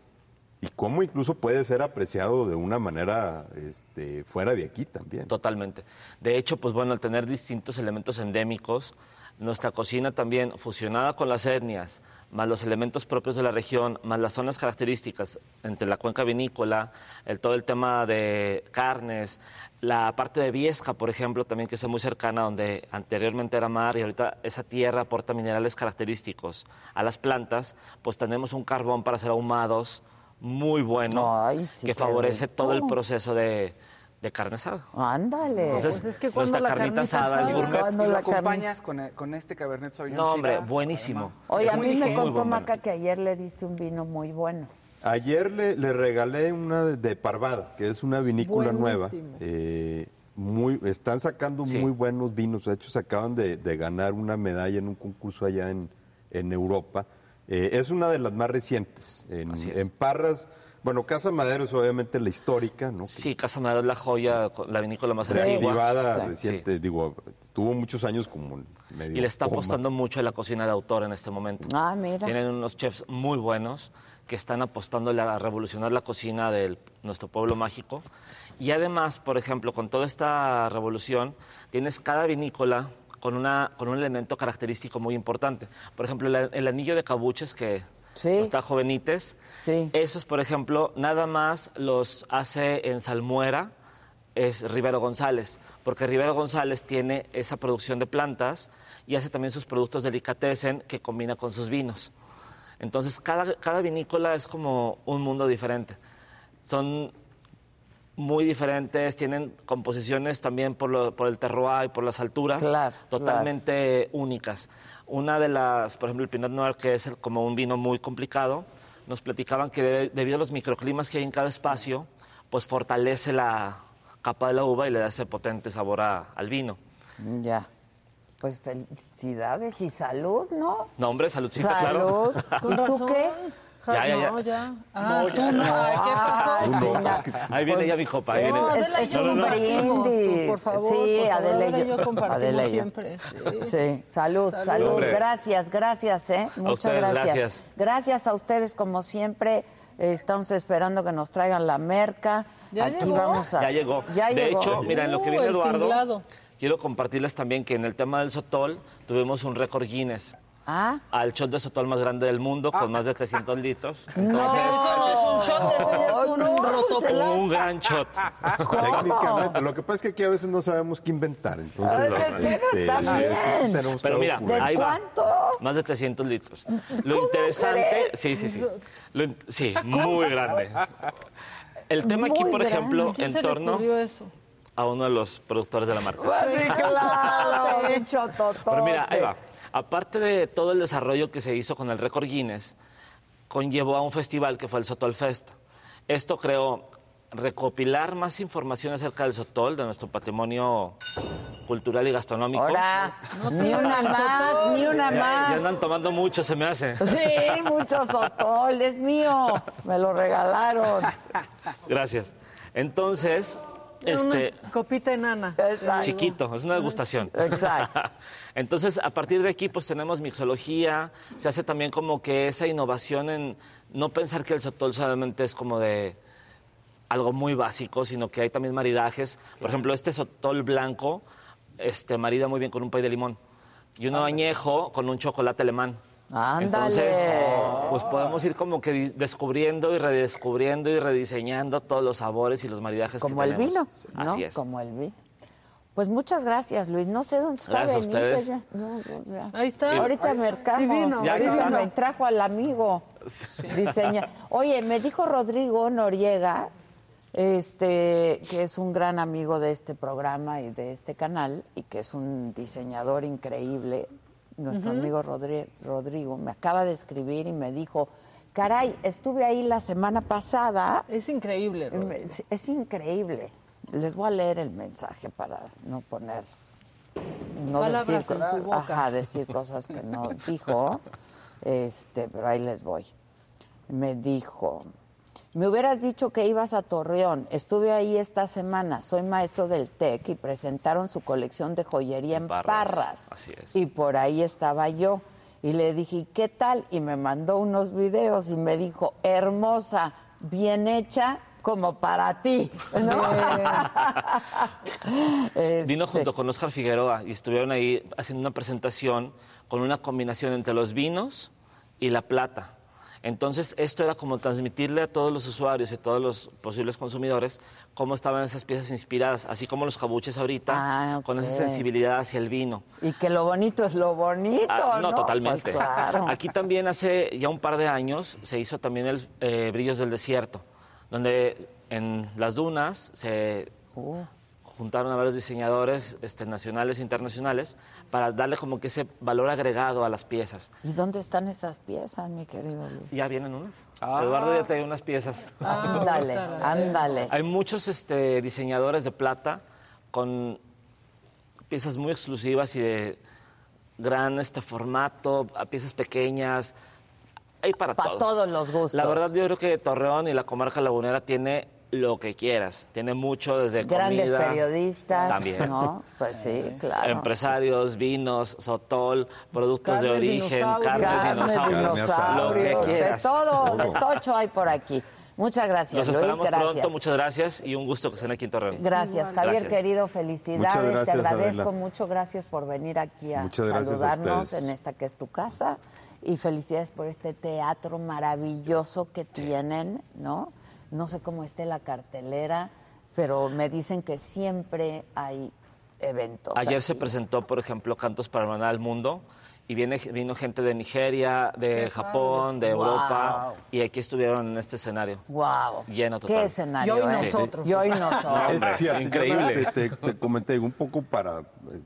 y cómo incluso puede ser apreciado de una manera este, fuera de aquí también. Totalmente. De hecho, pues bueno, al tener distintos elementos endémicos, nuestra cocina también fusionada con las etnias, más los elementos propios de la región, más las zonas características entre la cuenca vinícola, el, todo el tema de carnes, la parte de Viesca, por ejemplo, también que está muy cercana, donde anteriormente era mar y ahorita esa tierra aporta minerales característicos a las plantas, pues tenemos un carbón para hacer ahumados muy bueno, Ay, sí, que favorece todo el proceso de, de carne asada. Ándale. Entonces, Pues es que cuando la carnita carnita asada. Cuando la carne- acompañas con, el- con este Cabernet Sauvignon No, hombre, Shiraz, buenísimo. además. Oye, Es a mí me contó Maca que ayer le diste un vino muy bueno. Ayer le, le regalé una de, de Parvada, que es una vinícola nueva. Eh, muy, están sacando Sí. muy buenos vinos. De hecho, se acaban de, de ganar una medalla en un concurso allá en, en Europa. Eh, es una de las más recientes. En, Así es. en Parras, bueno, Casa Madero es obviamente la histórica, ¿no? Sí, Casa Madero es la joya, la vinícola más antigua. Reactivada Sí. reciente, digo, estuvo muchos años como medio Y le está coma. apostando mucho a la cocina de autor en este momento. Ah, mira. Tienen unos chefs muy buenos que están apostando a revolucionar la cocina de nuestro pueblo mágico. Y además, por ejemplo, con toda esta revolución, tienes cada vinícola con, una, con un elemento característico muy importante. Por ejemplo, el, el anillo de cabuches que Sí. jovenites. Sí. Esos, por ejemplo, nada más los hace en salmuera es Rivero González, porque Rivero González tiene esa producción de plantas y hace también sus productos delicatessen que combina con sus vinos. Entonces, cada, cada vinícola es como un mundo diferente. Son muy diferentes, tienen composiciones también por, lo- por el terroir y por las alturas Claro, totalmente únicas. Una de las, por ejemplo, el Pinot Noir, que es el- como un vino muy complicado, nos platicaban que de- debido a los microclimas que hay en cada espacio, pues fortalece la capa de la uva y le da ese potente sabor a- al vino. Ya. Pues felicidades y salud, ¿no? No, hombre, saludcita, Salud. claro. Con ¿Y tú razón, qué? Ya, ya, ya. No, ya. Ah, No, tú no. Ay, ¿qué pasó? Tú no, es que- Ahí viene ya mi copa. Ahí No, viene. Es yo un no, no. brindis. por favor, sí, por favor, Adela y yo. compartimos Adela y yo. siempre. Sí. Sí, salud, salud. Salud. Gracias, gracias, ¿eh? Muchas ustedes, gracias. gracias. Gracias a ustedes, como siempre. Estamos esperando que nos traigan la merca. ¿Ya Aquí llegó? vamos a. Ya llegó. Ya de llegó. hecho, mira, en lo que Uh, viene el Eduardo, quiero compartirles también que en el tema del sotol tuvimos un récord Guinness. Ah, Al shot de sotol más grande del mundo, con más de 300 litros. *laughs* no. Entonces, Eso no es un shot, eso es un No, un gran shot. *laughs* Técnicamente, lo que pasa es que aquí a veces no sabemos qué inventar. Entonces, Ah, sí, sí, está sí, bien. tenemos Pero mira, ¿De ocurrir. ahí va. cuánto? Más de 300 litros. Lo ¿Cómo interesante, crees? sí, sí, sí. Lo sí, muy grande. El tema aquí, Muy por ejemplo, grande. ¿Quién en torno eso? a uno de los productores de la marca. Sí, claro, *laughs* un chototote. Pero mira, ahí va. Aparte de todo el desarrollo que se hizo con el récord Guinness, conllevó a un festival que fue el Sotol Fest. Esto creó recopilar más información acerca del Sotol, de nuestro patrimonio cultural y gastronómico. Ahora, ni una más, ni una Ya, ya más. andan tomando mucho, se me hace. Sí, mucho sotol, es mío. Me lo regalaron. Gracias. Entonces, este, Una copita enana. Exacto. chiquito, es una degustación. Exacto. *laughs* Entonces, a partir de aquí, pues tenemos mixología, se hace también como que esa innovación en no pensar que el sotol solamente es como de algo muy básico, sino que hay también maridajes. Por ejemplo, este sotol blanco este, marida muy bien con un pay de limón y uno añejo con un chocolate alemán. Ándale. Entonces, pues podemos ir como que descubriendo y redescubriendo y rediseñando todos los sabores y los maridajes Como que el vino, tenemos. ¿no? Así es. Como el vino. Pues muchas gracias, Luis. No sé dónde está Gracias a ustedes. ya. No, no, ya. Ahí está. Ahorita Ahí- mercamos. sí vino, Ya, Ahorita me trajo al amigo. Diseña. Oye, me dijo Rodrigo Noriega, este, que es un gran amigo de este programa y de este canal, y que es un diseñador increíble. Nuestro amigo Rodri- Rodrigo me acaba de escribir y me dijo, caray, estuve ahí la semana pasada. Es increíble. Rodrigo. Es increíble. Les voy a leer el mensaje para no poner, no decir, ajá, decir cosas que no dijo. *laughs* Este, pero ahí les voy. Me dijo, me hubieras dicho que ibas a Torreón. Estuve ahí esta semana. Soy maestro del TEC y presentaron su colección de joyería en Parras, Parras. así es. Y por ahí estaba yo. Y le dije, "¿Y ¿qué tal? Y me mandó unos videos y me dijo, hermosa, bien hecha, como para ti. ¿no? *laughs* Vino Este, junto con Oscar Figueroa y estuvieron ahí haciendo una presentación con una combinación entre los vinos y la plata. Entonces, esto era como transmitirle a todos los usuarios y a todos los posibles consumidores cómo estaban esas piezas inspiradas, así como los jabuches ahorita, Ah, con esa sensibilidad hacia el vino. Y que lo bonito es lo bonito, Ah, ¿no? no, totalmente. Pues claro. *laughs* Aquí también hace ya un par de años se hizo también el eh, Brillos del Desierto, donde en las dunas se Uh. Juntaron a varios diseñadores este, nacionales e internacionales para darle como que ese valor agregado a las piezas. ¿Y dónde están esas piezas, mi querido Luis? Ya vienen unas. Eduardo ya trae unas piezas. Ah, Ándale, ándale. Hay muchos este, diseñadores de plata con piezas muy exclusivas y de gran este formato, a piezas pequeñas. Hay para Pa' todo. todos los gustos. La verdad yo creo que Torreón y la comarca lagunera tiene lo que quieras. Tiene mucho desde Grandes comida. periodistas, También. ¿no? Pues sí, *laughs* claro. Empresarios, vinos, sotol, productos de origen, dinosaurio. carne, Carne, dinosaurio, lo que quieras. De todo, de tocho hay por aquí. Muchas gracias, Los Luis, esperamos gracias. pronto, muchas gracias y un gusto que estén aquí en Torreón. Gracias, Javier, Gracias. querido, felicidades. Muchas gracias, Te agradezco Adela. mucho, gracias por venir aquí a a saludarnos ustedes. en esta que es tu casa. Y felicidades por este teatro maravilloso que tienen, ¿no? No sé cómo esté la cartelera, pero me dicen que siempre hay eventos. Ayer se presentó, por ejemplo, Cantos para Hermanar al Mundo y viene, vino gente de Nigeria, de Qué Japón, de. Europa Wow. y aquí estuvieron en este escenario. Wow. Lleno total. Qué escenario, Y hoy ¿eh? nosotros. Y hoy nosotros. No, Es- fíjate, yo increíble. Te, te- te comenté un poco para eh,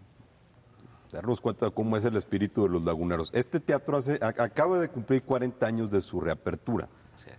darnos cuenta de cómo es el espíritu de los laguneros. Este teatro hace, a- acaba de cumplir 40 años de su reapertura,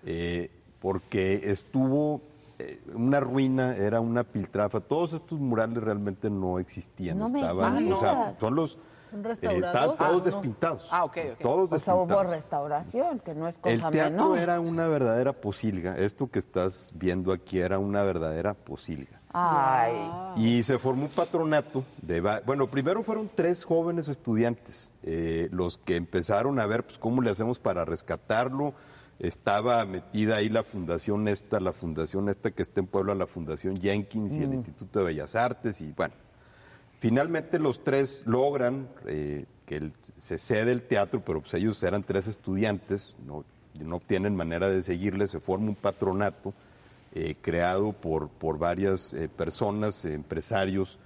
eh, porque estuvo eh, una ruina, era una piltrafa. Todos estos murales realmente no existían. No me Estaban, o sea, son los ¿Son eh, estaban Ah, todos no. despintados. Ah, ok, ok. Todos O sea, hubo despintados. restauración, que no es El cosa teatro menor. era una verdadera posilga. Esto que estás viendo aquí era una verdadera posilga. Ay. Y se formó un patronato de... Bueno, primero fueron tres jóvenes estudiantes eh, los que empezaron a ver pues, cómo le hacemos para rescatarlo. Estaba metida ahí la fundación esta, la fundación esta que está en Puebla, la fundación Jenkins y el Mm. Instituto de Bellas Artes y bueno. Finalmente los tres logran eh, que el- se cede el teatro, pero pues ellos eran tres estudiantes, no, no tienen manera de seguirle, se forma un patronato eh, creado por, por varias eh, personas, empresarios.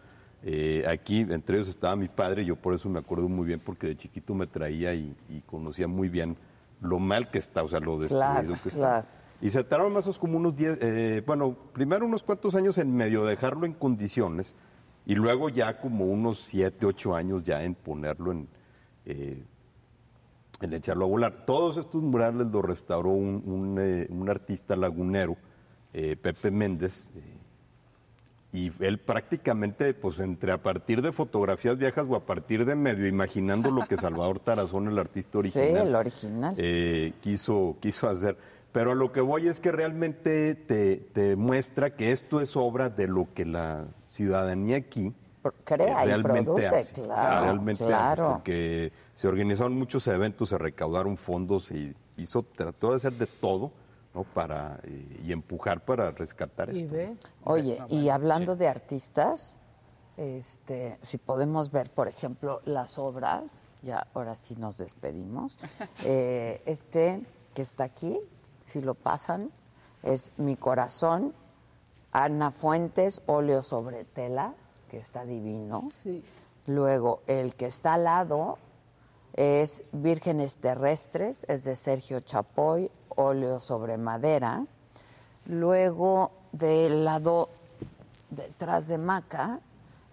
Eh, aquí, entre ellos estaba mi padre, yo por eso me acuerdo muy bien, porque de chiquito me traía y, y conocía muy bien lo mal que está, o sea, lo destruido Claro, que está. claro. Y se tardaron más o menos como unos 10, eh, bueno, primero unos cuantos años en medio dejarlo en condiciones y luego ya como unos 7, 8 años ya en ponerlo en, eh, en echarlo a volar. Todos estos murales los restauró un, un, eh, un artista lagunero, eh, Pepe Méndez, eh, y él prácticamente, pues entre a partir de fotografías viejas o a partir de medio imaginando lo que Salvador Tarazón, el artista *laughs* original, Sí, el original. eh, quiso, quiso hacer. Pero a lo que voy es que realmente te, te muestra que esto es obra de lo que la ciudadanía aquí crea y eh, realmente produce, hace. claro, realmente claro. hace, porque se organizaron muchos eventos, se recaudaron fondos y hizo, trató de hacer de todo ¿no? para eh, y empujar para rescatar Y esto. ve. Oye, y hablando de artistas, este, si podemos ver, por ejemplo, las obras, ya ahora sí nos despedimos. *laughs* Eh, este que está aquí, si lo pasan, es Mi Corazón, Ana Fuentes, óleo sobre tela, que está divino. Sí. Luego, el que está al lado es Vírgenes Terrestres, es de Sergio Chapoy, óleo sobre madera. Luego, del lado detrás de Maca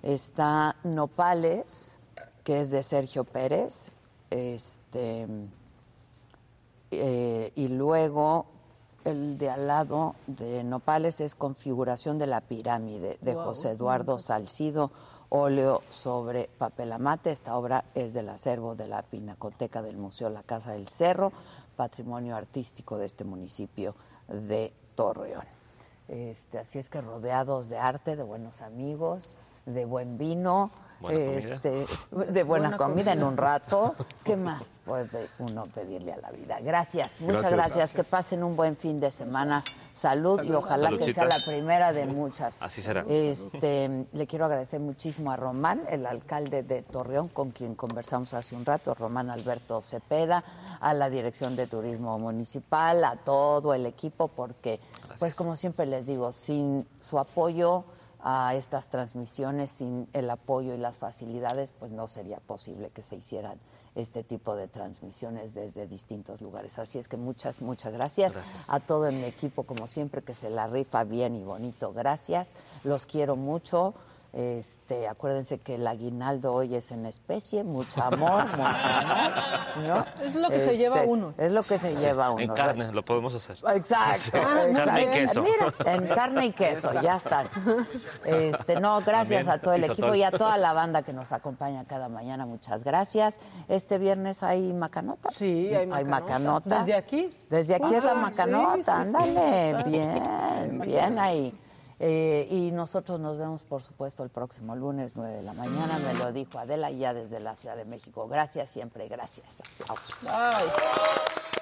está Nopales, que es de Sergio Pérez. Este, eh, y luego el de al lado de Nopales es Configuración de la Pirámide de. José Eduardo Salcido, óleo sobre papel amate. Esta obra es del acervo de la Pinacoteca del Museo La Casa del Cerro, patrimonio artístico de este municipio de Torreón. Este, así es que rodeados de arte, de buenos amigos, de buen vino, Buena comida. este, de buena, Buena comida en un rato. *laughs* ¿Qué más puede uno pedirle a la vida? Gracias, muchas gracias. Gracias. Que pasen un buen fin de semana. Salud, y ojalá que sea la primera de muchas. Así será. Este, le quiero agradecer muchísimo a Román, el alcalde de Torreón, con quien conversamos hace un rato, Román Alberto Cepeda, a la Dirección de Turismo Municipal, a todo el equipo, porque, pues como siempre les digo, sin su apoyo a estas transmisiones, sin el apoyo y las facilidades, pues no sería posible que se hicieran este tipo de transmisiones desde distintos lugares. Así es que muchas, muchas gracias, Gracias. a todo mi equipo, como siempre, que se la rifa bien y bonito. Gracias, los quiero mucho. Este, acuérdense que el aguinaldo hoy es en especie, mucho amor, mucho amor, ¿no? Es lo que se lleva Este, uno. Es lo que se lleva uno. En carne, lo podemos hacer. Exacto. Sí. exacto. Carne y queso. Mira, en carne y queso, ya están. Este, no, gracias También, a todo el y equipo sotol. y a toda la banda que nos acompaña cada mañana. Muchas gracias. Este viernes hay macanota. Sí, hay macanota. macanota. ¿Desde aquí? Desde aquí es la Ah, macanota, sí, sí, sí. ándale, bien, bien ahí. Eh, y nosotros nos vemos, por supuesto, el próximo lunes, 9 de la mañana. Me lo dijo Adela, ya desde la Ciudad de México. Gracias siempre, gracias. Aplausos.